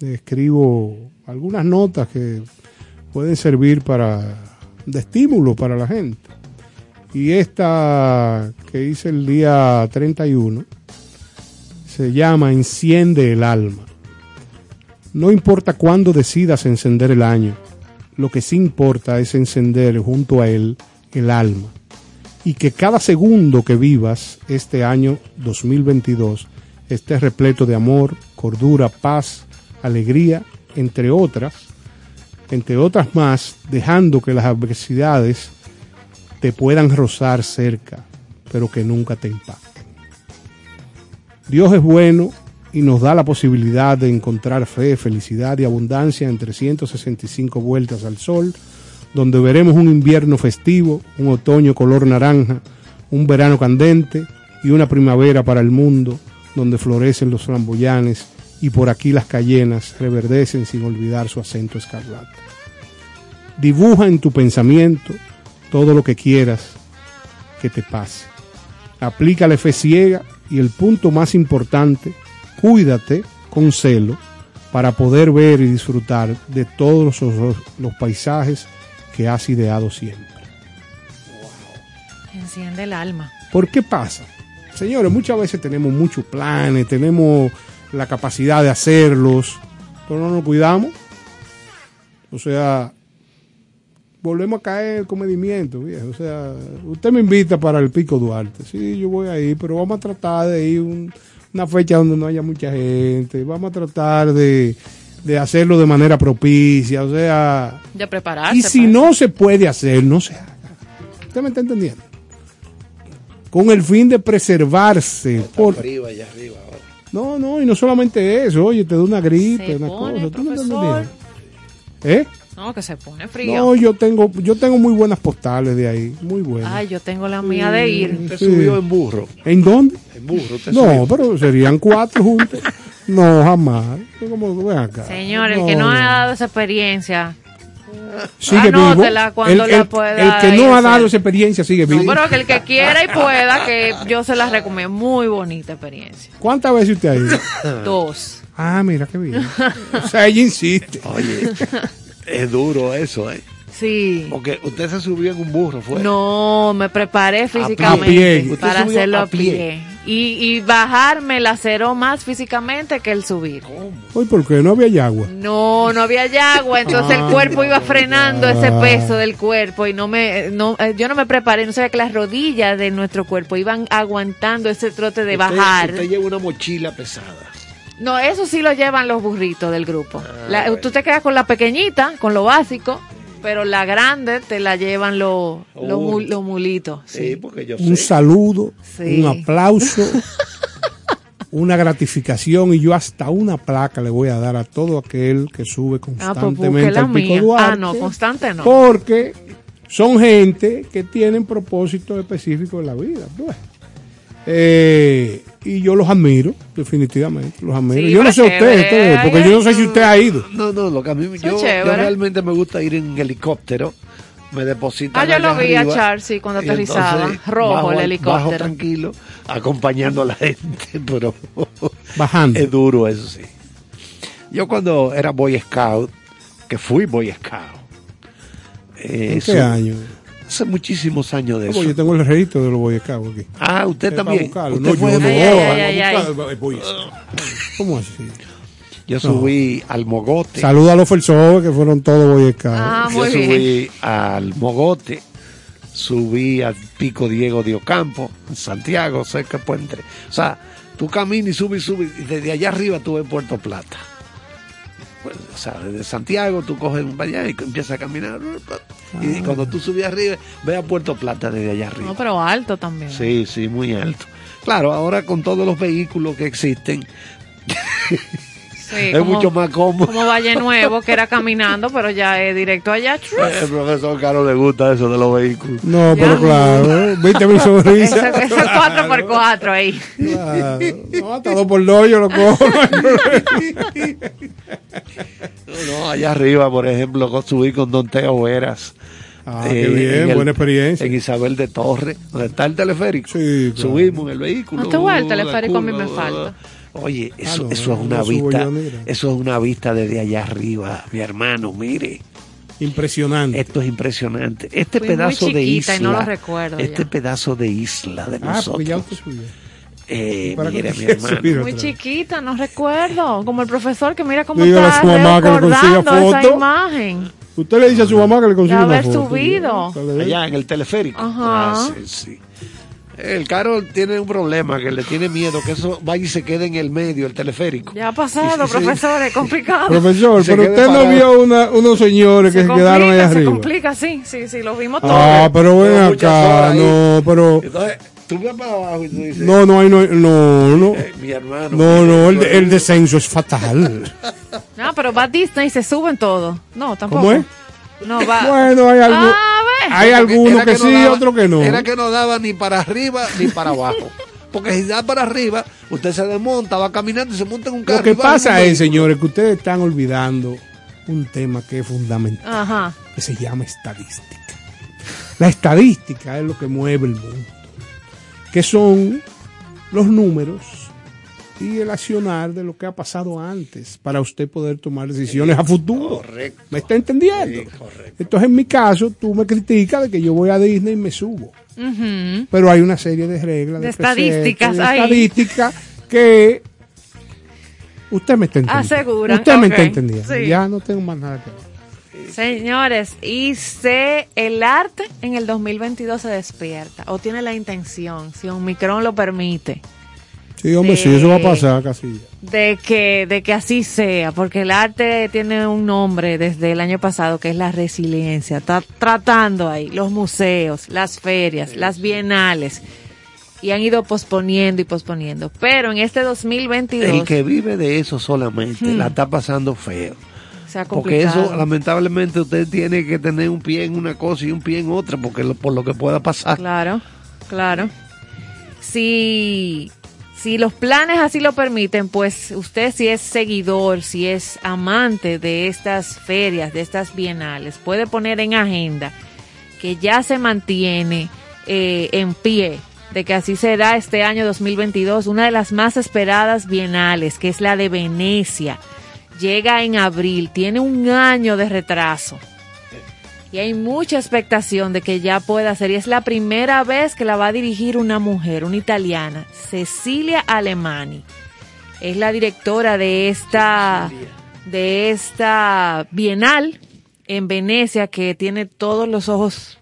Speaker 2: escribo algunas notas que pueden servir para de estímulo para la gente. Y esta que hice el día 31 se llama Enciende el alma. No importa cuándo decidas encender el año, lo que sí importa es encender junto a él el alma. Y que cada segundo que vivas este año 2022 esté repleto de amor, cordura, paz, alegría, entre otras, entre otras más, dejando que las adversidades te puedan rozar cerca, pero que nunca te impacten. Dios es bueno y nos da la posibilidad de encontrar fe, felicidad y abundancia en 365 vueltas al sol, donde veremos un invierno festivo, un otoño color naranja, un verano candente y una primavera para el mundo, donde florecen los flamboyanes y por aquí las cayenas reverdecen sin olvidar su acento escarlata. Dibuja en tu pensamiento todo lo que quieras que te pase. Aplícale fe ciega y el punto más importante, cuídate con celo para poder ver y disfrutar de todos los, los paisajes que has ideado siempre.
Speaker 3: Enciende el alma.
Speaker 2: ¿Por qué pasa? Señores, muchas veces tenemos muchos planes, tenemos la capacidad de hacerlos, pero no nos cuidamos. O sea, volvemos a caer el comedimiento, viejo. O sea, usted me invita para el Pico Duarte. Sí, yo voy ahí, pero vamos a tratar de ir un, una fecha donde no haya mucha gente. Vamos a tratar de, de hacerlo de manera propicia, o sea,
Speaker 3: De prepararse.
Speaker 2: y si
Speaker 3: pues.
Speaker 2: no se puede hacer, no se haga. ¿Usted me está entendiendo? Con el fin de preservarse. Por...
Speaker 1: Arriba y arriba ahora.
Speaker 2: No, no, y no solamente eso, oye, te da una gripe,
Speaker 3: Se
Speaker 2: una
Speaker 3: pone,
Speaker 2: cosa. ¿Tú me estás entendiendo? ¿Eh?
Speaker 3: No, que se pone frío.
Speaker 2: No, yo tengo, yo tengo muy buenas postales de ahí, muy buenas.
Speaker 3: Ay, yo tengo la mía de ir.
Speaker 1: Usted
Speaker 2: Sí.
Speaker 1: subió en burro.
Speaker 2: ¿En dónde?
Speaker 1: En burro.
Speaker 2: No,
Speaker 1: subió.
Speaker 2: pero serían cuatro juntos. No, jamás. Como, ven acá.
Speaker 3: Señor, el que no ha dado esa experiencia.
Speaker 2: sigue
Speaker 3: anótela
Speaker 2: vivo.
Speaker 3: cuando
Speaker 2: el,
Speaker 3: la
Speaker 2: el-
Speaker 3: pueda
Speaker 2: el que no ha dado esa experiencia sigue
Speaker 3: No,
Speaker 2: vivo.
Speaker 3: pero que el que quiera y pueda, que yo se la recomiendo. Muy bonita experiencia.
Speaker 2: ¿Cuántas veces usted ha ido?
Speaker 3: Dos.
Speaker 2: Ah, mira qué bien. O sea, ella insiste.
Speaker 1: Oye, es duro eso, ¿eh?
Speaker 3: Sí.
Speaker 1: Porque usted se subió en un burro, ¿fue?
Speaker 3: No, me preparé
Speaker 2: A pie.
Speaker 3: físicamente para hacerlo
Speaker 1: a
Speaker 3: a pie. Y, y bajar me laceró más físicamente que el subir.
Speaker 2: Hoy, ¿por qué no había agua?
Speaker 3: No, no había agua, entonces el cuerpo iba frenando ese peso del cuerpo y no me, no, eh, yo no me preparé, no sabía que las rodillas de nuestro cuerpo iban aguantando ese trote de
Speaker 1: Usted-
Speaker 3: bajar.
Speaker 1: Usted lleva una mochila pesada.
Speaker 3: No, eso sí lo llevan los burritos del grupo.
Speaker 1: Ah,
Speaker 3: La- Tú te quedas con la pequeñita, con lo básico, pero la grande te la llevan los los
Speaker 1: Oh.
Speaker 3: mulitos.
Speaker 1: Sí, porque yo
Speaker 2: Un
Speaker 1: sé.
Speaker 2: saludo,
Speaker 3: Sí.
Speaker 2: un aplauso, <laughs> una gratificación y yo hasta una placa le voy a dar a todo aquel que sube
Speaker 3: Ah, pues
Speaker 2: constantemente
Speaker 3: la
Speaker 2: al Pico. Duarte.
Speaker 3: Ah, no, constante no.
Speaker 2: Porque son gente que tienen propósitos específicos en la vida. pues. Eh, y yo los admiro, definitivamente. Los admiro.
Speaker 3: Sí,
Speaker 2: yo no sé
Speaker 3: chévere,
Speaker 2: usted, porque yo no sé si usted ha ido.
Speaker 1: No, no, lo que a mí yo, yo realmente me gusta ir en helicóptero. Me depositan
Speaker 3: Ah, yo lo vi a Charles, sí, cuando aterrizaba.
Speaker 1: entonces
Speaker 3: Rojo
Speaker 1: bajo
Speaker 3: el helicóptero.
Speaker 1: Bajo tranquilo, acompañando a la <laughs> gente, pero
Speaker 2: Bajando.
Speaker 1: es duro eso sí. Yo cuando era Boy Scout, que fui Boy Scout. eh,
Speaker 2: ¿En
Speaker 1: eso-
Speaker 2: qué año?
Speaker 1: Hace muchísimos años de
Speaker 2: Ah,
Speaker 1: eso.
Speaker 2: yo tengo el registro de los Boy Scouts aquí.
Speaker 1: Ah, usted también.
Speaker 2: buscarlo.
Speaker 1: Usted
Speaker 2: No,
Speaker 1: fue
Speaker 2: yo no. ¿Cómo así?
Speaker 1: Yo subí al Mogote.
Speaker 2: Saluda a los Felsoves que fueron todos Boy Scouts.
Speaker 3: Ah,
Speaker 1: Yo
Speaker 3: bien.
Speaker 1: subí al Mogote, subí al Pico Diego de Ocampo, en Santiago, cerca de Puente. O sea, tú caminas y subes y subes, y desde allá arriba tú ves Puerto Plata. O sea, desde Santiago tú coges un allá y empiezas a caminar. Y cuando tú subes arriba, ves a Puerto Plata desde allá arriba.
Speaker 3: No, pero alto también.
Speaker 1: Sí, sí, muy alto. Claro, ahora con todos los vehículos que existen, <laughs>
Speaker 3: Sí,
Speaker 1: es
Speaker 3: como-
Speaker 1: mucho más cómodo.
Speaker 3: Como Valle Nuevo, que era caminando, pero ya es directo allá. <laughs>
Speaker 1: El profesor Caro le gusta eso de los vehículos.
Speaker 2: No,
Speaker 3: Ya.
Speaker 2: pero claro, viste mi sonrisa.
Speaker 3: ese 4x4 ahí.
Speaker 2: Claro. No, hasta dos por dos yo lo cojo. <laughs> no
Speaker 1: allá arriba, por ejemplo, subí con Don Teo Veras.
Speaker 2: Ah,
Speaker 1: eh,
Speaker 2: qué bien,
Speaker 1: en el-
Speaker 2: buena experiencia.
Speaker 1: En Isabel de Torre, donde está el teleférico.
Speaker 2: Sí, claro.
Speaker 1: Subimos en el vehículo.
Speaker 3: No te voy al
Speaker 1: uh,
Speaker 3: teleférico, a mí me falta.
Speaker 1: Oye, eso,
Speaker 2: Ah, no,
Speaker 1: eso es una vista,
Speaker 2: yo, mira.
Speaker 1: eso es una vista desde allá arriba, mi hermano, mire.
Speaker 2: Impresionante.
Speaker 1: Esto es impresionante. Este
Speaker 3: Fui muy
Speaker 1: pedazo de isla.
Speaker 3: y no lo recuerdo
Speaker 1: Este
Speaker 3: ya.
Speaker 1: pedazo de isla de
Speaker 2: Ah, ya
Speaker 1: nosotros.
Speaker 2: usted subió.
Speaker 1: Eh,
Speaker 2: que
Speaker 1: mi <laughs> hermano.
Speaker 3: Muy chiquita, no recuerdo. Como el profesor que mira cómo
Speaker 2: Dígale a
Speaker 3: está
Speaker 2: su mamá que le
Speaker 3: recordando esa
Speaker 2: foto.
Speaker 3: imagen.
Speaker 2: Usted le dice a su mamá que le consiga una
Speaker 3: haber
Speaker 2: foto.
Speaker 3: subido.
Speaker 2: ¿no? Dale.
Speaker 1: Allá en el teleférico.
Speaker 3: Ajá.
Speaker 1: Ah, sí, sí. El carro tiene un problema, que le tiene miedo, que eso vaya y se quede en el medio, el teleférico.
Speaker 3: Ya ha pasado,
Speaker 1: Sí, sí.
Speaker 3: profesor, es complicado.
Speaker 2: Profesor,
Speaker 1: Se
Speaker 2: pero usted no
Speaker 1: parado.
Speaker 2: vio una- unos señores que
Speaker 3: se
Speaker 2: se quedaron ahí
Speaker 3: complica, se
Speaker 2: arriba.
Speaker 3: complica, sí, sí, sí, lo vimos todos.
Speaker 2: Ah, pero ven
Speaker 1: muchas
Speaker 2: acá, no, pero
Speaker 1: Entonces, tú ves para abajo y tú dices,
Speaker 2: no, no, hay- no, no, no,
Speaker 1: eh, mi hermano.
Speaker 2: no, no, el, el descenso es fatal. <laughs>
Speaker 3: No, pero va a Disney y se suben todos. No, tampoco.
Speaker 2: ¿Cómo es?
Speaker 3: No, va.
Speaker 2: Bueno, hay algo,
Speaker 3: Ah. <laughs>
Speaker 2: hay algunos que,
Speaker 1: no
Speaker 2: sí,
Speaker 1: daba-
Speaker 2: otros que no.
Speaker 1: Era que no daba ni para arriba ni para abajo. Porque si da para arriba, usted se desmonta, va caminando y se monta en un carro.
Speaker 2: Lo que pasa es, señores, que ustedes están olvidando un tema que es fundamental,
Speaker 3: Ajá.
Speaker 2: que se llama estadística. La estadística es lo que mueve el mundo, que son los números y el accionar de lo que ha pasado antes para usted poder tomar decisiones a futuro.
Speaker 1: Correcto.
Speaker 2: ¿Me está entendiendo?
Speaker 1: Sí, correcto.
Speaker 2: Entonces, en mi caso, tú me criticas de que yo voy a Disney y me subo. Pero hay una serie de reglas,
Speaker 3: De
Speaker 2: de,
Speaker 3: estadísticas
Speaker 2: de estadísticas que usted me está entendiendo.
Speaker 3: Aseguran,
Speaker 2: Usted me está entendiendo.
Speaker 3: sí.
Speaker 2: Ya no tengo más nada que decir.
Speaker 3: Señores, y sé el arte en el 2022 se despierta o tiene la intención, si Omicron lo permite,
Speaker 2: Sí, hombre, sí, eso va a pasar, Casilla.
Speaker 3: de que, de que así sea, porque el arte tiene un nombre desde el año pasado que es la resiliencia. Está tratando ahí los museos, las ferias, las bienales. Y han ido posponiendo y posponiendo. Pero en este 2022
Speaker 1: El que vive de eso solamente
Speaker 3: Hmm.
Speaker 1: la está pasando feo.
Speaker 3: se ha
Speaker 1: Porque eso, lamentablemente, usted tiene que tener un pie en una cosa y un pie en otra, porque lo- por lo que pueda pasar.
Speaker 3: Claro, claro. Si, si los planes así lo permiten, pues usted si es seguidor, si es amante de estas ferias, de estas bienales, puede poner en agenda que ya se mantiene eh, en pie de que así será este año 2022, una de las más esperadas bienales, que es la de Venecia. Llega en abril, tiene un año de retraso. Y hay mucha expectación de que ya pueda ser. Y es la primera vez que la va a dirigir una mujer, una italiana, Cecilia Alemani. Es la directora de esta, de esta bienal en Venecia que tiene todos los ojos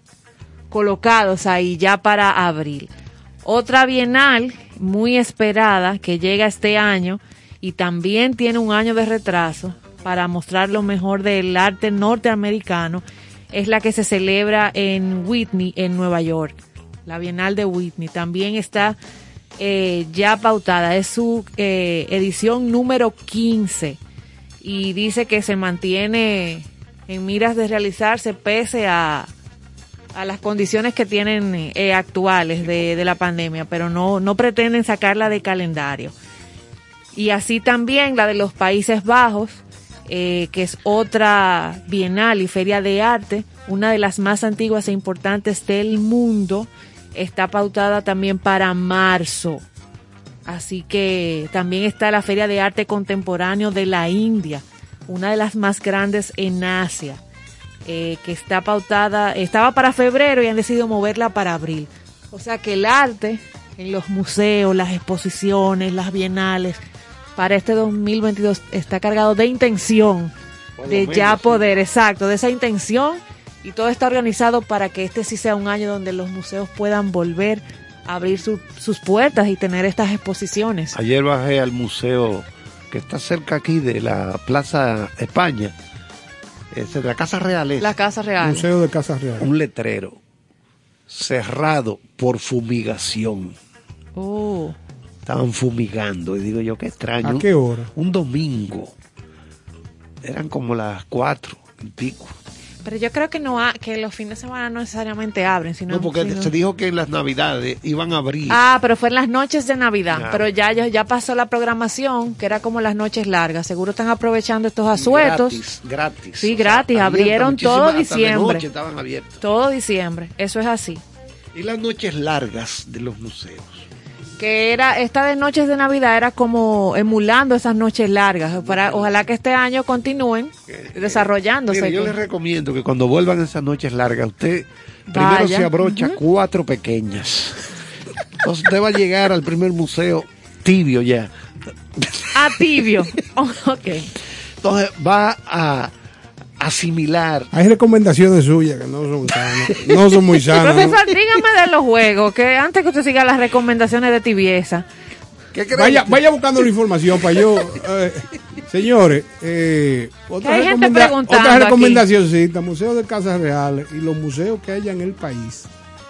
Speaker 3: colocados ahí ya para abril. Otra bienal muy esperada que llega este año y también tiene un año de retraso para mostrar lo mejor del arte norteamericano es la que se celebra en Whitney, en Nueva York. La Bienal de Whitney también está eh, ya pautada. Es su eh, edición número 15 y dice que se mantiene en miras de realizarse pese a, a las condiciones que tienen eh, actuales de, de la pandemia, pero no, no pretenden sacarla de calendario. Y así también la de los Países Bajos, eh, que es otra bienal y feria de arte, una de las más antiguas e importantes del mundo, está pautada también para marzo. Así que también está la Feria de Arte Contemporáneo de la India, una de las más grandes en Asia, eh, que está pautada, estaba para febrero y han decidido moverla para abril. O sea que el arte en los museos, las exposiciones, las bienales, para este 2022 está cargado de intención, de
Speaker 1: menos,
Speaker 3: ya
Speaker 1: sí.
Speaker 3: poder, exacto, de esa intención y todo está organizado para que este sí sea un año donde los museos puedan volver a abrir su- sus puertas y tener estas exposiciones.
Speaker 1: Ayer bajé al museo que está cerca aquí de la Plaza España, de la Casa Real. es.
Speaker 3: La Casa Real.
Speaker 2: Museo de Casas Reales.
Speaker 1: Un letrero cerrado por fumigación.
Speaker 3: Oh,
Speaker 1: Estaban fumigando y digo yo, qué extraño.
Speaker 2: ¿A qué hora?
Speaker 1: Un domingo. Eran como las cuatro y pico.
Speaker 3: pero yo creo que no ha- que los fines de semana no necesariamente abren, sino
Speaker 1: No, porque
Speaker 3: sino-
Speaker 1: se dijo que en las navidades iban a abrir.
Speaker 3: Ah, pero fue en las noches de Navidad.
Speaker 1: Ya.
Speaker 3: Pero ya, ya ya pasó la programación, que era como las noches largas. Seguro están aprovechando estos asuetos.
Speaker 1: Gratis, gratis.
Speaker 3: Sí,
Speaker 1: O sea,
Speaker 3: gratis. Abrieron todo
Speaker 1: hasta de
Speaker 3: diciembre.
Speaker 1: noche estaban abiertas.
Speaker 3: Todo diciembre. Eso es así.
Speaker 1: Y las noches largas de los museos.
Speaker 3: Que era, esta de noches de Navidad era como emulando esas noches largas. Para, ojalá que este año continúen desarrollándose.
Speaker 1: Mire, yo les recomiendo que cuando vuelvan esas noches largas, usted primero se abrocha cuatro pequeñas. Entonces usted va a llegar al primer museo tibio ya.
Speaker 3: Ah, tibio. Oh, <laughs> ok.
Speaker 1: Entonces va a asimilar.
Speaker 2: Hay recomendaciones suyas que no son sanas, no son muy sanas. ¿no?
Speaker 3: Profesor, dígame de los juegos, que antes que usted siga las recomendaciones de tibieza.
Speaker 2: Vaya, vaya buscando la información para yo. eh, señores, eh, otra,
Speaker 3: hay gente
Speaker 2: recomenda-
Speaker 3: preguntando
Speaker 2: otra
Speaker 3: aquí.
Speaker 2: recomendacioncita: Museo de Casas Reales y los museos que haya en el país.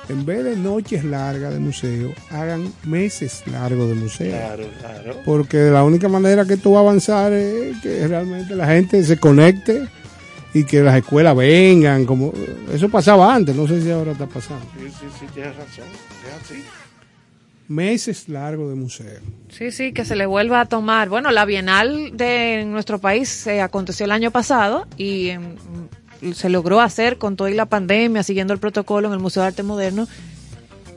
Speaker 2: En vez de noches largas de museo, hagan meses largos de museo.
Speaker 1: Claro, claro.
Speaker 2: Porque la única manera que tú vas a avanzar es que realmente la gente se conecte y que las escuelas vengan. como Eso pasaba antes, no sé si ahora está pasando.
Speaker 1: Sí, sí, sí, tienes razón. Es así.
Speaker 2: Meses largos de museo.
Speaker 3: Sí, sí, que se le vuelva a tomar. Bueno, la Bienal de nuestro país se aconteció el año pasado y em, se logró hacer con toda la pandemia, siguiendo el protocolo en el Museo de Arte Moderno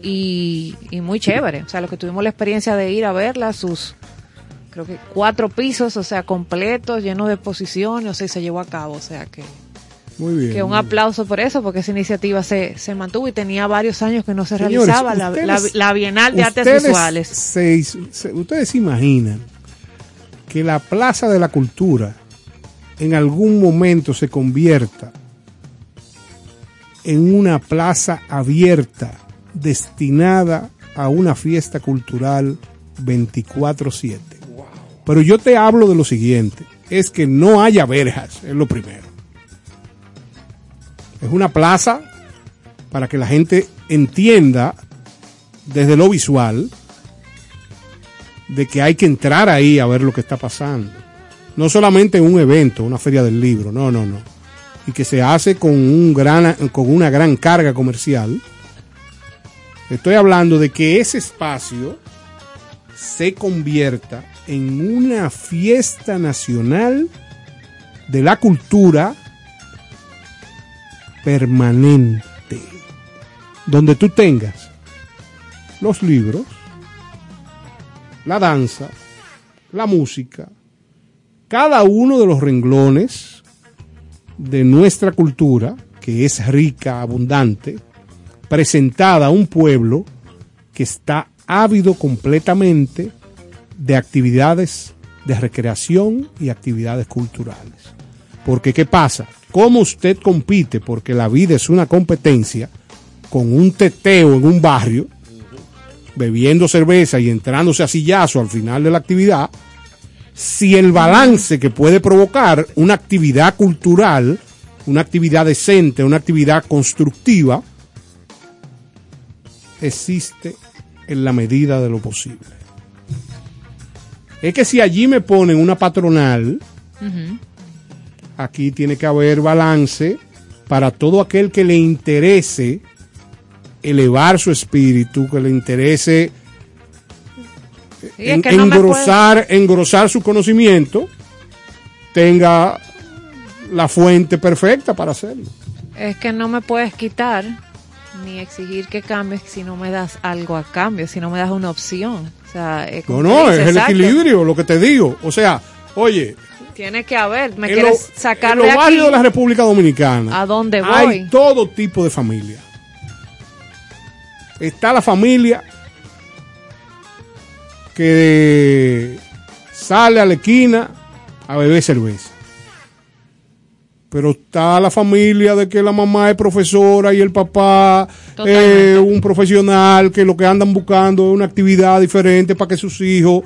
Speaker 3: y, y muy chévere. O sea, los que tuvimos la experiencia de ir a verla, sus creo que cuatro pisos, o sea, completos, llenos de exposiciones, o sea, y se llevó a cabo. O sea, que,
Speaker 2: Muy bien.
Speaker 3: que un aplauso por eso, porque esa iniciativa se, se mantuvo y tenía varios años que no se
Speaker 2: Señores,
Speaker 3: realizaba la, la- Bienal de Artes Visuales.
Speaker 2: se- se- ustedes se imaginan que la Plaza de la Cultura en algún momento se convierta en una plaza abierta destinada a una fiesta cultural 24/7. Pero yo te hablo de lo siguiente, es que no haya verjas, es lo primero. Es una plaza para que la gente entienda desde lo visual de que hay que entrar ahí a ver lo que está pasando. No solamente un evento, una feria del libro, no, no, no. Y que se hace con, un gran, con una gran carga comercial. Estoy hablando de que ese espacio se convierta en una fiesta nacional de la cultura permanente, donde tú tengas los libros, la danza, la música, cada uno de los renglones de nuestra cultura, que es rica, abundante, presentada a un pueblo que está ávido completamente de actividades de recreación y actividades culturales. Porque ¿qué pasa? ¿Cómo usted compite? Porque la vida es una competencia con un teteo en un barrio, bebiendo cerveza y entrándose a sillazo al final de la actividad, si el balance que puede provocar una actividad cultural, una actividad decente, una actividad constructiva, existe en la medida de lo posible. Es que si allí me ponen una patronal, aquí tiene que haber balance para todo aquel que le interese elevar su espíritu, que le interese
Speaker 3: Sí, es
Speaker 2: en-
Speaker 3: que no me
Speaker 2: engrosar, engrosar su conocimiento, tenga la fuente perfecta para hacerlo.
Speaker 3: Es que no me puedes quitar ni exigir que cambies si no me das algo a cambio, si no me das una opción. O sea, es
Speaker 2: No, no, es el
Speaker 3: exacto.
Speaker 2: equilibrio, lo que te digo. O sea, oye,
Speaker 3: Tiene que haber. Me quieres
Speaker 2: lo-
Speaker 3: sacar
Speaker 2: en
Speaker 3: de
Speaker 2: los barrios de la República Dominicana
Speaker 3: ¿A dónde voy?
Speaker 2: hay todo tipo de familia. Está la familia que sale a la esquina a beber cerveza. Pero está la familia de que la mamá es profesora y el papá es un profesional que lo que andan buscando es una actividad diferente para que sus hijos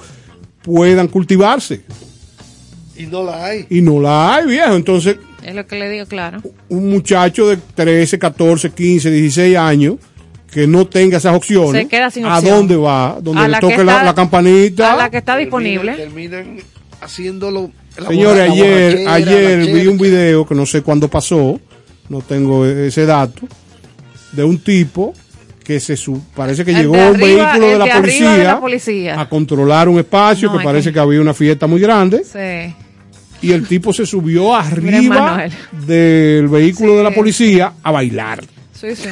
Speaker 2: puedan cultivarse.
Speaker 1: Y no la hay.
Speaker 2: Y no la hay, viejo. Entonces,
Speaker 3: Es lo que le digo, claro.
Speaker 2: un muchacho de 13, 14, 15, 16 años que no tenga esas opciones,
Speaker 3: Se queda sin
Speaker 2: ¿a
Speaker 3: opción.
Speaker 2: dónde va? Donde
Speaker 3: A
Speaker 2: le toque la,
Speaker 3: está-
Speaker 2: la campanita.
Speaker 3: A la que está disponible.
Speaker 1: Terminan haciéndolo.
Speaker 2: Señores, ayer, ayer vi un video que no sé cuándo pasó, no tengo ese dato, de un tipo que se su- parece que
Speaker 3: El
Speaker 2: llegó
Speaker 3: de
Speaker 2: un
Speaker 3: arriba-
Speaker 2: vehículo de la,
Speaker 3: arriba
Speaker 2: policía
Speaker 3: de la policía.
Speaker 2: a controlar un espacio
Speaker 3: No,
Speaker 2: que parece
Speaker 3: que-
Speaker 2: que había una fiesta muy grande
Speaker 3: Sí.
Speaker 2: y el tipo se subió <laughs> arriba del vehículo de la policía a bailar.
Speaker 3: Sí, sí.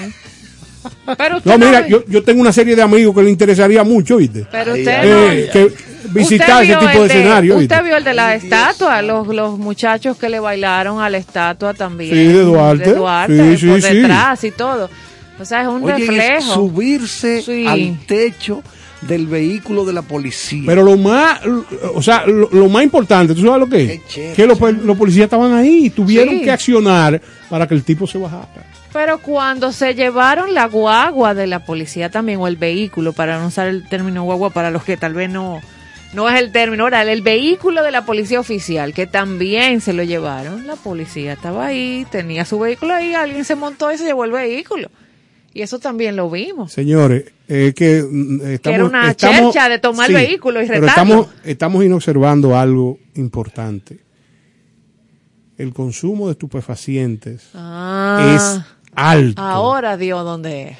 Speaker 3: Pero usted
Speaker 2: No, mira, yo, yo tengo una serie de amigos que le interesaría mucho, ¿viste?
Speaker 3: Pero usted no-
Speaker 2: Eh, que visitar ese tipo de escenario, ¿viste?
Speaker 3: Usted vio el de la estatua, los, los muchachos que le bailaron a la estatua también.
Speaker 2: Sí, de Duarte.
Speaker 3: De Duarte,
Speaker 2: Sí,
Speaker 3: por
Speaker 2: sí, sí.
Speaker 3: detrás y todo. O sea, es un
Speaker 1: Oye, y es
Speaker 3: reflejo.
Speaker 1: subirse
Speaker 3: Sí.
Speaker 1: al techo del vehículo de la policía.
Speaker 2: Pero lo más, o sea, lo, lo más importante, ¿tú sabes lo que es? Que los, los policías estaban ahí y tuvieron
Speaker 3: Sí.
Speaker 2: que accionar para que el tipo se bajara.
Speaker 3: Pero cuando se llevaron la guagua de la policía también, o el vehículo, para no usar el término guagua para los que tal vez no, no es el término, ahora el vehículo de la policía oficial, que también se lo llevaron, la policía estaba ahí, tenía su vehículo ahí, alguien se montó y se llevó el vehículo. Y eso también lo vimos.
Speaker 2: Señores, es que mm, estamos...
Speaker 3: era una
Speaker 2: estamos-
Speaker 3: chercha de tomar el vehículo y
Speaker 2: Pero
Speaker 3: retarlo.
Speaker 2: estamos, estamos inobservando algo importante. El consumo de estupefacientes
Speaker 3: Ah,
Speaker 2: es alto.
Speaker 3: ahora dio donde es.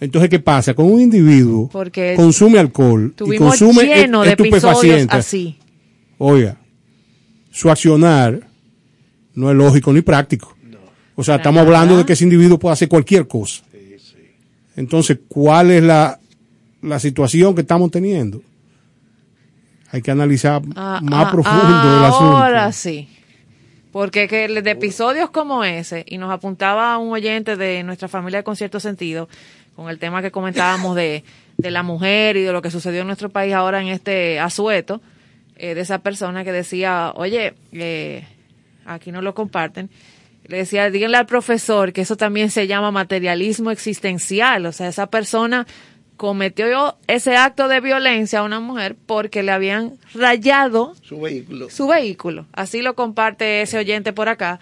Speaker 2: Entonces, ¿qué pasa? Con un individuo
Speaker 3: Porque
Speaker 2: consume alcohol y consume
Speaker 3: lleno de
Speaker 2: estupefacientes.
Speaker 3: así.
Speaker 2: Oiga, su accionar no es lógico ni práctico. O sea, estamos hablando de que ese individuo puede hacer cualquier cosa. Entonces, ¿cuál es la, la situación que estamos teniendo? Hay que analizar
Speaker 3: Ah,
Speaker 2: más
Speaker 3: ah,
Speaker 2: profundo el asunto.
Speaker 3: Ahora sí. Porque que de episodios como ese, y nos apuntaba un oyente de nuestra familia con cierto sentido, con el tema que comentábamos de, de la mujer y de lo que sucedió en nuestro país ahora en este asueto, eh, de esa persona que decía, oye, eh, aquí no lo comparten, le decía, díganle al profesor que eso también se llama materialismo existencial, o sea, esa persona cometió ese acto de violencia a una mujer porque le habían rayado
Speaker 1: Su vehículo.
Speaker 3: su vehículo. Así lo comparte ese oyente por acá.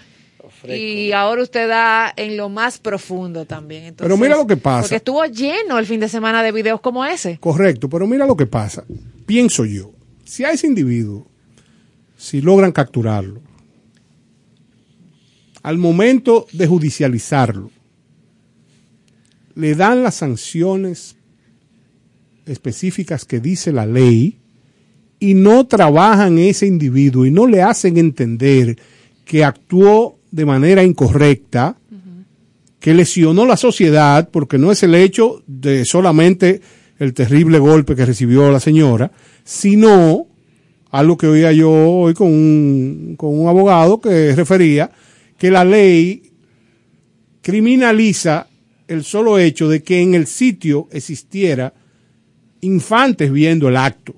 Speaker 3: Y ahora usted da en lo más profundo también. Entonces,
Speaker 2: Pero mira lo que pasa.
Speaker 3: Porque estuvo lleno el fin de semana de videos como ese.
Speaker 2: Correcto, pero mira lo que pasa. Pienso yo, si a ese individuo, si logran capturarlo, al momento de judicializarlo, le dan las sanciones específicas que dice la ley y no trabajan ese individuo y no le hacen entender que actuó de manera incorrecta, que lesionó la sociedad, porque no es el hecho de solamente el terrible golpe que recibió la señora, sino algo que oía yo hoy con un, con un abogado que refería que la ley criminaliza el solo hecho de que en el sitio existiera infantes viendo el acto.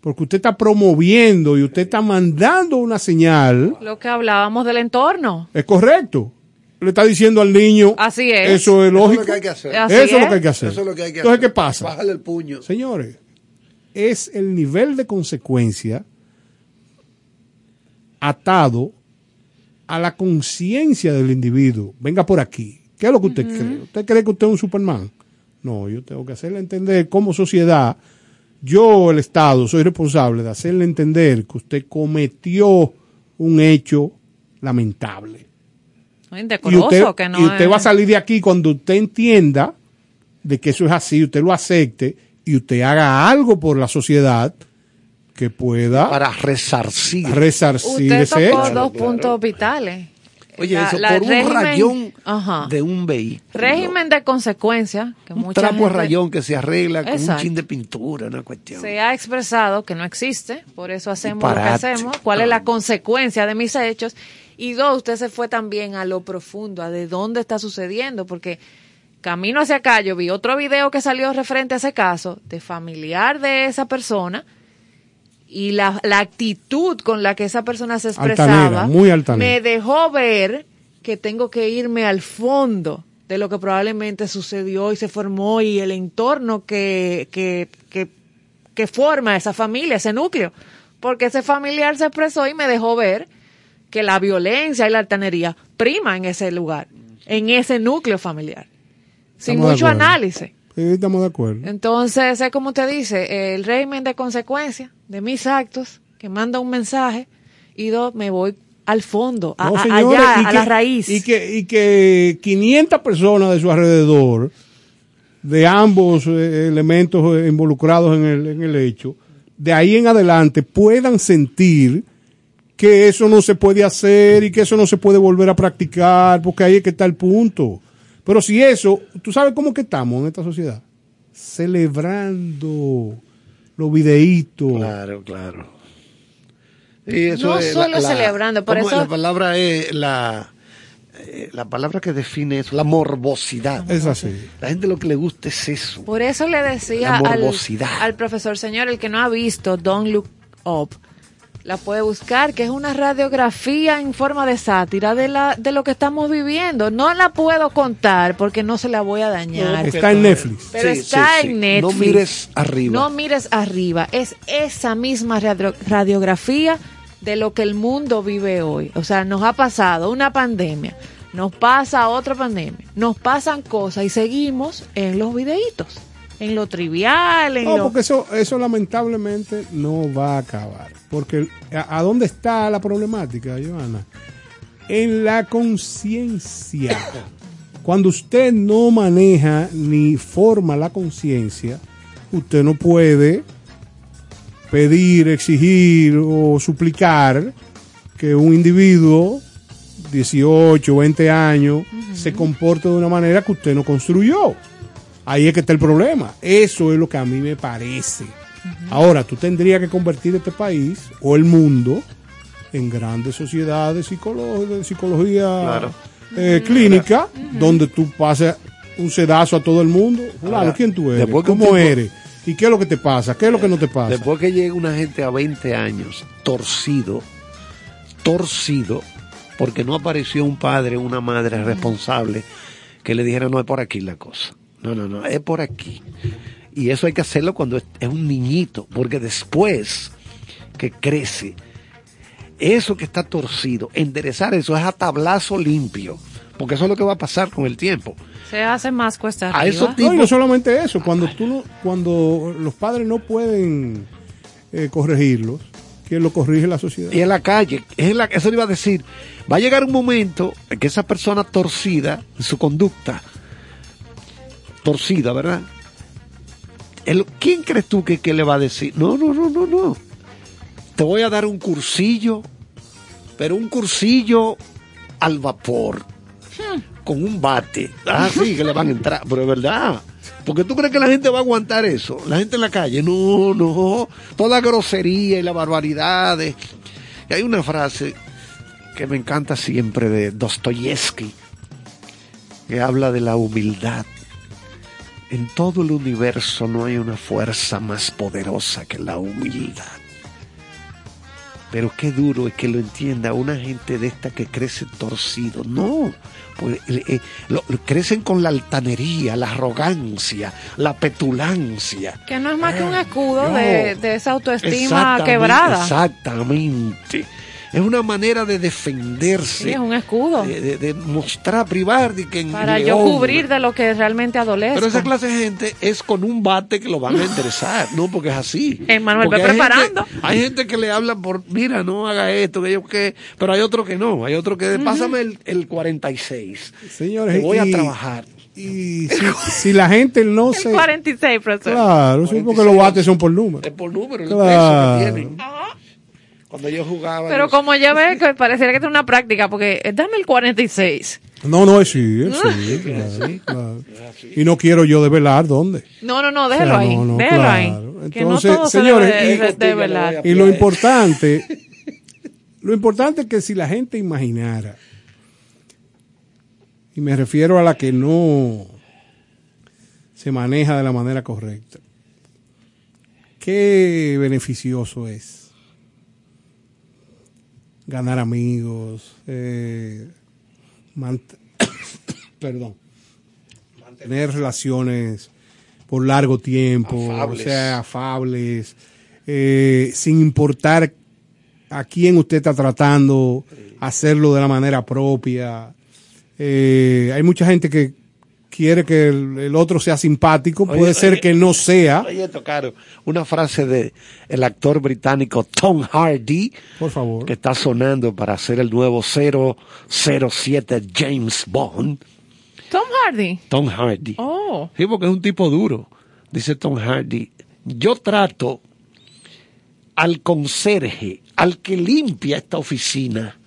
Speaker 2: Porque usted está promoviendo y usted está mandando una señal.
Speaker 3: Lo que hablábamos del entorno.
Speaker 2: Es correcto. Le está diciendo al niño.
Speaker 3: Así es.
Speaker 2: Eso es lógico.
Speaker 1: Eso es lo que hay que hacer.
Speaker 3: Así
Speaker 2: Eso es lo que hay que hacer.
Speaker 1: Eso es lo que hay que
Speaker 2: Entonces,
Speaker 1: hacer.
Speaker 2: ¿qué pasa?
Speaker 1: Bájale el puño.
Speaker 2: Señores, es el nivel de consecuencia atado a la conciencia del individuo. Venga por aquí. ¿Qué es lo que usted cree? ¿Usted cree que usted es un Superman? No, yo tengo que hacerle entender como sociedad, yo, el Estado, soy responsable de hacerle entender que usted cometió un hecho lamentable.
Speaker 3: Ay,
Speaker 2: Y usted,
Speaker 3: que no
Speaker 2: y usted
Speaker 3: es-
Speaker 2: va a salir de aquí cuando usted entienda de que eso es así, usted lo acepte y usted haga algo por la sociedad que pueda
Speaker 1: Para resarcir.
Speaker 2: resarcir
Speaker 3: Usted
Speaker 2: ese
Speaker 3: tocó
Speaker 2: hecho.
Speaker 3: dos puntos vitales.
Speaker 1: Oye,
Speaker 3: La-
Speaker 1: eso
Speaker 3: la
Speaker 1: por un rayón
Speaker 3: Ajá.
Speaker 1: de un vehículo.
Speaker 3: Régimen de consecuencia, que
Speaker 1: Un
Speaker 3: mucha
Speaker 1: trapo
Speaker 3: gente
Speaker 1: rayón que se arregla con
Speaker 3: Exacto.
Speaker 1: un chin de pintura, una cuestión.
Speaker 3: se ha expresado que no existe, por eso hacemos lo que hacemos, cuál es la consecuencia de mis hechos. Y dos, usted se fue también a lo profundo, a de dónde está sucediendo, porque camino hacia acá yo vi otro video que salió referente a ese caso, de familiar de esa persona, y la, la actitud con la que esa persona se expresaba
Speaker 2: Altanera, muy altanera.
Speaker 3: me dejó ver que tengo que irme al fondo de lo que probablemente sucedió y se formó y el entorno que, que, que, que forma esa familia, ese núcleo. Porque ese familiar se expresó y me dejó ver que la violencia y la altanería prima en ese lugar, en ese núcleo familiar. Sin
Speaker 2: Estamos
Speaker 3: mucho análisis.
Speaker 2: Sí, estamos de acuerdo.
Speaker 3: Entonces, es como usted dice, el régimen de consecuencia de mis actos, que manda un mensaje, y dos, me voy al fondo, a,
Speaker 2: No,
Speaker 3: a-
Speaker 2: señores,
Speaker 3: allá,
Speaker 2: y
Speaker 3: a
Speaker 2: que-
Speaker 3: la raíz.
Speaker 2: Y que, y que 500 personas de su alrededor, de ambos eh, elementos involucrados en el, en el hecho, de ahí en adelante puedan sentir que eso no se puede hacer y que eso no se puede volver a practicar, porque ahí es que está el punto. Pero si eso, ¿tú sabes cómo que estamos en esta sociedad? Celebrando los videitos.
Speaker 1: Claro, claro. Y eso
Speaker 3: No
Speaker 1: es
Speaker 3: solo celebrando, por
Speaker 1: ¿cómo
Speaker 3: eso-
Speaker 1: La palabra es la, eh, la palabra que define eso, la morbosidad.
Speaker 2: Es así.
Speaker 1: La gente lo que le gusta es eso.
Speaker 3: Por eso le decía
Speaker 1: La
Speaker 3: al, al profesor, señor, el que no ha visto Don't Look Up, la puede buscar, que es una radiografía en forma de sátira de, la, de lo que estamos viviendo. No la puedo contar porque no se la voy a dañar.
Speaker 2: Está en Netflix.
Speaker 3: Pero
Speaker 1: Sí,
Speaker 3: está
Speaker 1: sí, sí.
Speaker 3: en Netflix.
Speaker 1: No mires arriba.
Speaker 3: No mires arriba. Es esa misma radio- radiografía de lo que el mundo vive hoy. O sea, nos ha pasado una pandemia, nos pasa otra pandemia, nos pasan cosas y seguimos en los videitos, en lo trivial, en
Speaker 2: No,
Speaker 3: lo...
Speaker 2: porque eso, eso lamentablemente no va a acabar. Porque ¿a, a dónde está la problemática, Joana? En la conciencia. <coughs> Cuando usted no maneja ni forma la conciencia, usted no puede pedir, exigir o suplicar que un individuo 18, 20 años se comporte de una manera que usted no construyó. Ahí es que está el problema. Eso es lo que a mí me parece. Ahora, tú tendrías que convertir este país o el mundo en grandes sociedades de psicología eh, clínica, donde tú pases un sedazo a todo el mundo.
Speaker 1: Ahora,
Speaker 2: ¿quién tú eres? ¿Cómo
Speaker 1: tipo-
Speaker 2: eres? ¿Y qué es lo que te pasa? ¿Qué es lo que no te pasa?
Speaker 1: Después que llega una gente a 20 años torcido, torcido, porque no apareció un padre, una madre responsable que le dijera no es por aquí la cosa. No, no, no, es por aquí. Y eso hay que hacerlo cuando es, un niñito, porque después que crece, eso que está torcido, enderezar eso es a tablazo limpio, porque eso es lo que va a pasar con el tiempo.
Speaker 3: Se hace más cuesta
Speaker 1: A
Speaker 3: arriba.
Speaker 1: esos
Speaker 2: No, y no solamente eso, cuando tú no, cuando los padres no pueden eh, corregirlos, ¿quién lo corrige la sociedad?
Speaker 1: Y en la calle, es en la, eso le iba a decir, va a llegar un momento en que esa persona torcida en su conducta, torcida, ¿verdad? El- ¿Quién crees tú que, que le va a decir? No, no, no, no, no. Te voy a dar un cursillo, pero un cursillo al vapor, con un bate. Ah, sí, que le van a entrar, pero es verdad. Porque tú crees que la gente va a aguantar eso, la gente en la calle. No, no. Toda la grosería y las barbaridades. Y hay una frase que me encanta siempre de Dostoyevsky, que habla de la humildad. En todo el universo no hay una fuerza más poderosa que la humildad. Pero qué duro es que lo entienda una gente de esta que crece torcido. No, pues, eh, eh, lo- crecen con la altanería, la arrogancia, la petulancia.
Speaker 3: Que no es más que un escudo
Speaker 1: No.
Speaker 3: de, de esa autoestima
Speaker 1: Exactamente,
Speaker 3: quebrada.
Speaker 1: Exactamente. Es una manera de defenderse.
Speaker 3: Sí, es un escudo.
Speaker 1: de, de- de mostrar, privar de que en
Speaker 3: Para yo cubrir de lo que realmente adolezco.
Speaker 1: Pero esa clase de gente es con un bate que lo van a enderezar, no porque es así.
Speaker 3: Emanuel,
Speaker 1: Porque
Speaker 3: ve
Speaker 1: hay gente-
Speaker 3: preparando.
Speaker 1: hay gente que le habla por, mira, no haga esto, que yo qué, pero hay otro que no, hay otro que, pásame el, el 46.
Speaker 2: Señores,
Speaker 1: voy a
Speaker 2: y-
Speaker 1: trabajar.
Speaker 2: Y si, si la gente no
Speaker 3: El
Speaker 2: se...
Speaker 3: 46, profesor.
Speaker 2: Claro, sí, porque los bates son por número.
Speaker 1: Es por número, el
Speaker 2: Claro.
Speaker 1: peso que tienen. Cuando yo jugaba.
Speaker 3: Pero
Speaker 1: yo-
Speaker 3: como ya ves que pareciera que es una práctica, porque eh, dame el 46.
Speaker 2: No, no, es sí, es sí, <laughs> claro, claro. Y no quiero yo develar dónde.
Speaker 3: No, no, no,
Speaker 2: O sea,
Speaker 3: déjelo ahí.
Speaker 2: no, no,
Speaker 3: déjelo
Speaker 2: claro.
Speaker 3: ahí. que no
Speaker 2: Entonces,
Speaker 3: todo
Speaker 2: señores,
Speaker 3: se debe
Speaker 2: y-
Speaker 3: de-.
Speaker 2: Y lo importante, lo importante es que si la gente imaginara, y me refiero a la que no se maneja de la manera correcta, qué beneficioso es ganar amigos, eh, mant- <coughs> perdón, mantener relaciones por largo tiempo,
Speaker 1: Afables.
Speaker 2: o sea, afables, eh, sin importar a quién usted está tratando, hacerlo de la manera propia. Eh, hay mucha gente que quiere que el, el otro sea simpático,
Speaker 1: Oye,
Speaker 2: puede ser
Speaker 1: oye,
Speaker 2: que no sea.
Speaker 1: Oye, esto, Caro, una frase de el actor británico Tom Hardy,
Speaker 2: Por favor.
Speaker 1: que está sonando para hacer el nuevo 007 James Bond.
Speaker 3: Tom Hardy.
Speaker 1: Tom Hardy.
Speaker 3: Oh.
Speaker 1: Sí, porque es un tipo duro. Dice Tom Hardy, yo trato al conserje, al que limpia esta oficina,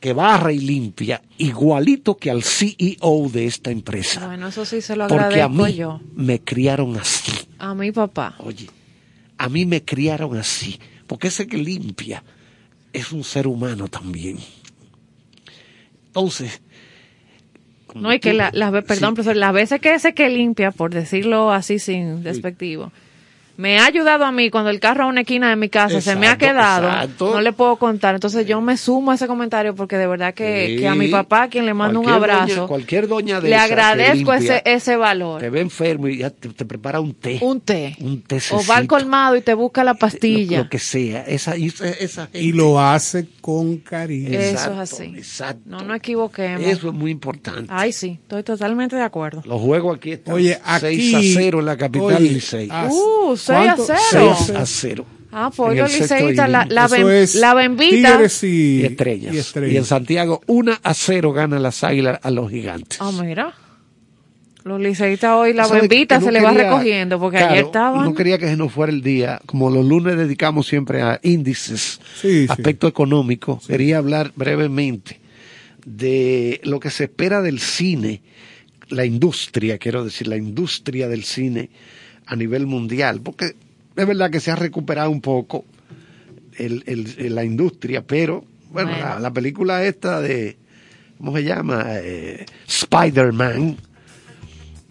Speaker 1: que barra y limpia, igualito que al CEO de esta empresa.
Speaker 3: Bueno, eso sí se lo
Speaker 1: Porque a mí
Speaker 3: yo.
Speaker 1: me criaron así.
Speaker 3: A mi papá.
Speaker 1: Oye, a mí me criaron así, porque ese que limpia es un ser humano también. Entonces,
Speaker 3: No, y que la, perdón, profesor, las veces que ese que limpia, por decirlo así sin despectivo, me ha ayudado a mí cuando el carro a una esquina de mi casa se me ha quedado,
Speaker 1: exacto.
Speaker 3: no le puedo contar. Entonces yo me sumo a ese comentario porque de verdad que,
Speaker 1: Sí.
Speaker 3: que a mi papá, a quien le mando un abrazo,
Speaker 1: doña- cualquier doña de
Speaker 3: le agradezco
Speaker 1: limpia,
Speaker 3: ese, ese valor.
Speaker 1: te ve enfermo y ya te, te prepara un té.
Speaker 3: Un té.
Speaker 1: Un té
Speaker 3: O va al colmado y te busca la pastilla.
Speaker 1: Lo, lo que sea. Esa, esa, esa gente-
Speaker 2: Y lo hace con cariño.
Speaker 3: Eso
Speaker 1: Exacto,
Speaker 3: es así.
Speaker 1: Exacto.
Speaker 3: No nos equivoquemos.
Speaker 1: Eso es muy importante.
Speaker 3: Ay, sí, estoy totalmente de acuerdo.
Speaker 1: Los juegos aquí están
Speaker 2: Oye, aquí-
Speaker 1: 6 a 0 en la capital
Speaker 2: oye,
Speaker 1: Licey.
Speaker 2: ah,
Speaker 3: Uh, 6 a
Speaker 2: ¿cuánto?
Speaker 3: 0.
Speaker 1: 6 a 0.
Speaker 3: Ah, pues
Speaker 1: el sexto
Speaker 3: liceístas, la, la, ben-
Speaker 2: es
Speaker 3: la bembita.
Speaker 2: Tigres y,
Speaker 1: Y estrellas.
Speaker 2: y
Speaker 1: Y,
Speaker 2: estrellas.
Speaker 1: en Santiago 1 a 0 ganan las águilas a los gigantes.
Speaker 3: Ah, mira. Los liceístas hoy la
Speaker 1: ¿Sabe
Speaker 3: bembita
Speaker 1: que
Speaker 3: se
Speaker 1: no
Speaker 3: le va recogiendo porque
Speaker 1: Claro,
Speaker 3: ayer estaban.
Speaker 1: No quería que se nos fuera el día. Como los lunes dedicamos siempre a índices,
Speaker 2: Sí, sí.
Speaker 1: aspecto económico, quería hablar brevemente de lo que se espera del cine, la industria, quiero decir, la industria del cine a nivel mundial, porque es verdad que se ha recuperado un poco el, la industria, pero bueno,
Speaker 3: Bueno.
Speaker 1: La, la película esta de, ¿cómo se llama? Eh, Spider-Man,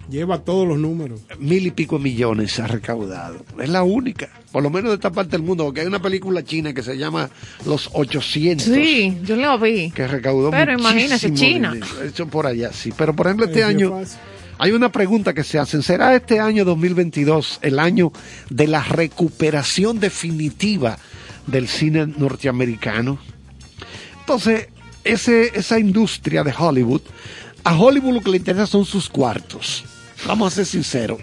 Speaker 2: Lleva todos los números.
Speaker 1: mil y pico millones se ha recaudado. Es la única, por lo menos de esta parte del mundo, porque hay una película china que se llama Los 800.
Speaker 3: Sí, yo lo vi.
Speaker 1: Que recaudó
Speaker 3: Pero imagínese, China.
Speaker 1: dinero. Eso por allá, sí. Pero por ejemplo, este año
Speaker 2: fácil.
Speaker 1: Hay una pregunta que se hacen. ¿Será este año 2022 el año de la recuperación definitiva del cine norteamericano? Entonces, ese, esa industria de Hollywood, a Hollywood lo que le interesa son sus cuartos. Vamos a ser sinceros.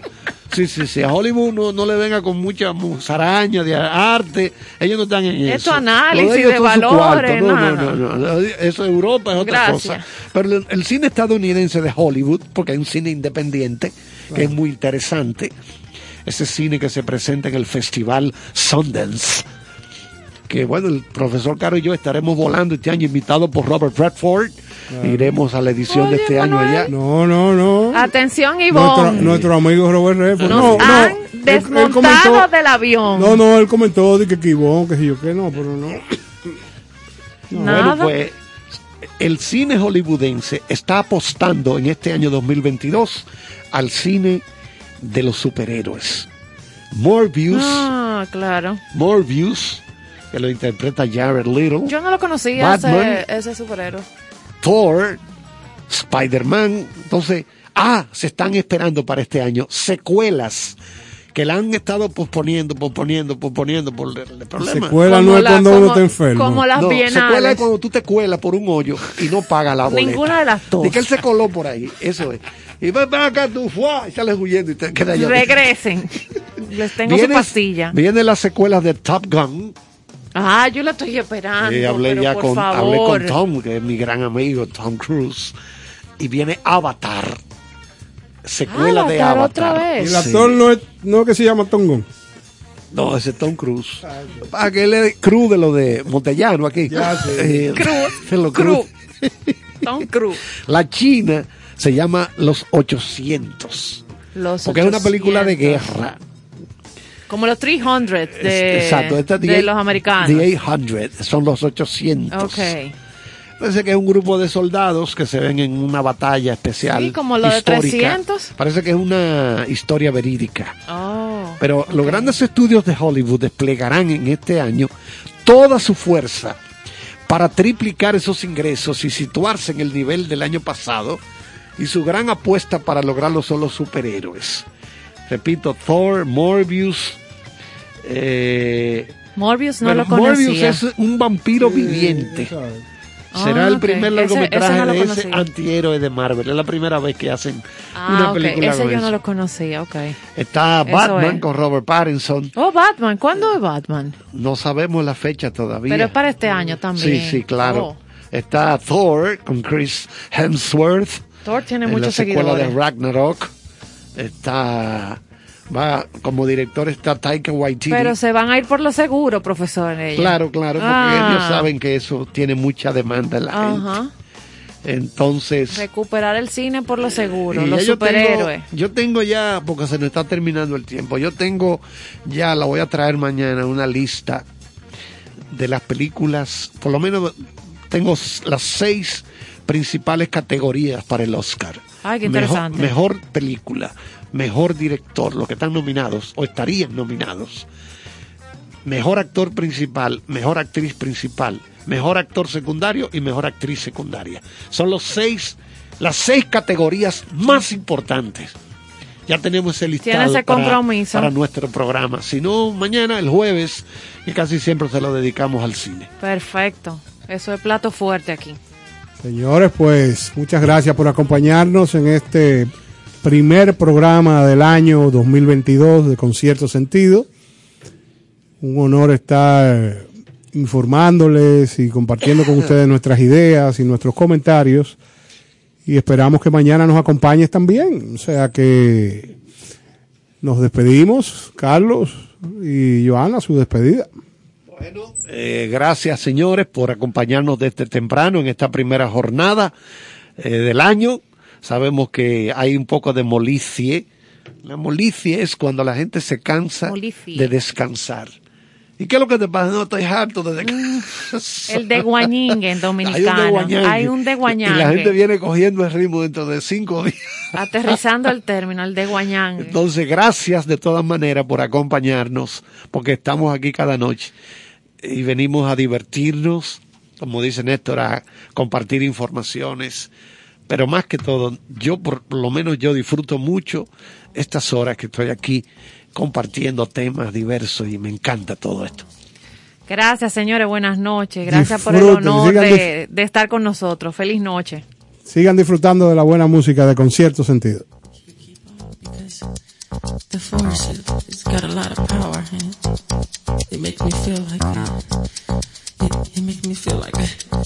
Speaker 1: Sí, sí, sí. A Hollywood no, no le venga con mucha musaraña de arte. Ellos no están en
Speaker 3: Esto
Speaker 1: eso.
Speaker 3: análisis
Speaker 1: Lo ellos
Speaker 3: de
Speaker 1: su
Speaker 3: valores.
Speaker 1: No,
Speaker 3: no,
Speaker 1: no, no, no. Eso Europa es otra
Speaker 3: Gracias.
Speaker 1: cosa. Pero el, el cine estadounidense de Hollywood, porque hay un cine independiente que es muy interesante. Ese cine que se presenta en el festival Sundance. Que bueno, el profesor Caro y yo estaremos volando este año invitados por Robert Redford. Iremos a la edición de este año allá.
Speaker 2: No, no, no.
Speaker 3: Atención,
Speaker 2: Nuestro,
Speaker 3: Ivonne.
Speaker 2: nuestro amigo Robert Redford.
Speaker 3: Nos
Speaker 2: No, no.
Speaker 3: han
Speaker 2: Él- él
Speaker 3: desmontado
Speaker 2: comentó-
Speaker 3: del avión.
Speaker 2: No, no, él comentó de que Kibón, que si yo que no, pero no.
Speaker 3: Nada.
Speaker 1: Bueno, pues el cine hollywoodense está apostando en este año 2022 al cine de los superhéroes. Morbius,
Speaker 3: Ah, claro.
Speaker 1: Morbius, que lo interpreta Jared Little,
Speaker 3: Yo no lo conocía,
Speaker 1: Batman.
Speaker 3: ese, ese superhéroe.
Speaker 1: Thor, Spider-Man. Entonces, ah, se están esperando para este año secuelas que la han estado posponiendo, posponiendo, posponiendo por el, problema.
Speaker 2: Secuela no es
Speaker 3: la-
Speaker 2: cuando uno está enfermo.
Speaker 3: como las
Speaker 1: no, secuela es
Speaker 3: bienales.
Speaker 1: cuando tú te cuelas por un hoyo y no pagas la boleta.
Speaker 3: Ninguna de las dos.
Speaker 1: De que él se coló por ahí, eso es. Y va para acá, tú, ¡fua! y sales huyendo y te quedas allá.
Speaker 3: Regresen. Les tengo su
Speaker 1: Viene-
Speaker 3: pastilla.
Speaker 1: Vienen las secuelas de Top Gun.
Speaker 3: Ah, yo la estoy esperando.
Speaker 1: Eh, hablé
Speaker 3: pero
Speaker 1: ya
Speaker 3: por
Speaker 1: con,
Speaker 3: favor.
Speaker 1: hablé con Tom, que es mi gran amigo, Tom Cruise. Y viene Avatar. Secuela de
Speaker 3: Avatar
Speaker 1: Avatar.
Speaker 3: otra vez.
Speaker 2: El
Speaker 1: Sí.
Speaker 2: actor no es, no es que se llama Tongon.
Speaker 1: No, ese es Tom Cruise. Para que él es Cruz de lo de Montellano aquí.
Speaker 2: Ya sé.
Speaker 1: Eh,
Speaker 3: Cruz. <laughs>
Speaker 1: de lo
Speaker 3: Cruz.
Speaker 1: Cruz. <laughs>
Speaker 3: Tom Cruise.
Speaker 1: La China se llama Los 800.
Speaker 3: Los
Speaker 1: Porque es una película de
Speaker 3: 800.
Speaker 1: guerra.
Speaker 3: Como los 300 de,
Speaker 1: Exacto.
Speaker 3: De los americanos.
Speaker 1: The 800. Son los 800.
Speaker 3: Ok.
Speaker 1: Parece que es un grupo de soldados que se ven en una batalla especial.
Speaker 3: Sí, como lo de
Speaker 1: histórica.
Speaker 3: 300.
Speaker 1: Parece que es una historia verídica.
Speaker 3: Oh,
Speaker 1: Pero los grandes estudios de Hollywood desplegarán en este año toda su fuerza para triplicar esos ingresos y situarse en el nivel del año pasado. Y su gran apuesta para lograrlo son los superhéroes. Repito, Thor, Morbius. eh,
Speaker 3: Morbius no lo conocía.
Speaker 1: Morbius es un vampiro viviente. Será
Speaker 3: Ah,
Speaker 1: el
Speaker 3: ok.
Speaker 1: primer largometraje
Speaker 3: ese no lo
Speaker 1: de ese antihéroe de Marvel. Es la primera vez que hacen
Speaker 3: Ah,
Speaker 1: una película
Speaker 3: Ese
Speaker 1: con
Speaker 3: yo
Speaker 1: eso.
Speaker 3: no lo conocía, ok.
Speaker 1: Está
Speaker 3: Eso
Speaker 1: Batman
Speaker 3: es.
Speaker 1: con Robert Pattinson.
Speaker 3: Oh, Batman. ¿Cuándo es Batman?
Speaker 1: No sabemos la fecha todavía.
Speaker 3: Pero es para este año también.
Speaker 1: Sí, sí, claro.
Speaker 3: Oh,
Speaker 1: Está Thor con Chris Hemsworth.
Speaker 3: Thor tiene
Speaker 1: en la secuela
Speaker 3: seguidores.
Speaker 1: de Ragnarok. Está. Va, como director está Taika Waititi.
Speaker 3: Pero se van a ir por lo seguro, profesor.
Speaker 1: Claro, claro, porque
Speaker 3: Ah.
Speaker 1: ellos saben que eso tiene mucha demanda en la
Speaker 3: Ajá.
Speaker 1: gente. Entonces.
Speaker 3: Recuperar el cine por lo seguro, los
Speaker 1: yo
Speaker 3: superhéroes.
Speaker 1: Tengo, yo tengo ya, porque se nos está terminando el tiempo, yo tengo ya, la voy a traer mañana, una lista de las películas, por lo menos tengo las seis principales categorías para el Oscar.
Speaker 3: Ay, qué
Speaker 1: Mejor-
Speaker 3: interesante.
Speaker 1: Mejor, película, mejor director, los que están nominados o estarían nominados. Mejor actor principal, mejor actriz principal, mejor actor secundario y mejor actriz secundaria. Son los seis, las seis categorías más importantes. Ya tenemos ese listado
Speaker 3: ese compromiso.
Speaker 1: para nuestro programa. Si no, mañana, el jueves, y casi siempre se lo dedicamos al cine.
Speaker 3: Perfecto. Eso es plato fuerte aquí.
Speaker 2: Señores, pues muchas gracias por acompañarnos en este primer programa del año 2022 de Concierto Sentido. Un honor estar informándoles y compartiendo con ustedes nuestras ideas y nuestros comentarios. Y esperamos que mañana nos acompañes también. O sea que nos despedimos, Carlos y Joana, su despedida.
Speaker 1: Eh, gracias, señores, por acompañarnos desde temprano en esta primera jornada eh, del año. Sabemos que hay un poco de molicie. La molicie es cuando la gente se cansa
Speaker 3: Molicie.
Speaker 1: de descansar. ¿Y qué es lo que te pasa? No, estoy harto de descansar.
Speaker 3: El de Guañingue en dominicano. <laughs> Hay un de
Speaker 1: Y la gente viene cogiendo el ritmo dentro de cinco días.
Speaker 3: Aterrizando el término, el de Guañangue.
Speaker 1: Entonces, gracias de todas maneras por acompañarnos, porque estamos aquí cada noche y venimos a divertirnos, como dice Néstor, a compartir informaciones, pero más que todo, yo por lo menos yo disfruto mucho estas horas que estoy aquí compartiendo temas diversos y me encanta todo esto.
Speaker 3: Gracias, señores. Buenas noches. Gracias por el honor de, de estar con nosotros. Feliz noche.
Speaker 2: Sigan disfrutando de la buena música de concierto sentido.
Speaker 12: The force, it, it's got a lot of power in it. It makes me feel like that. It, it makes me feel like that.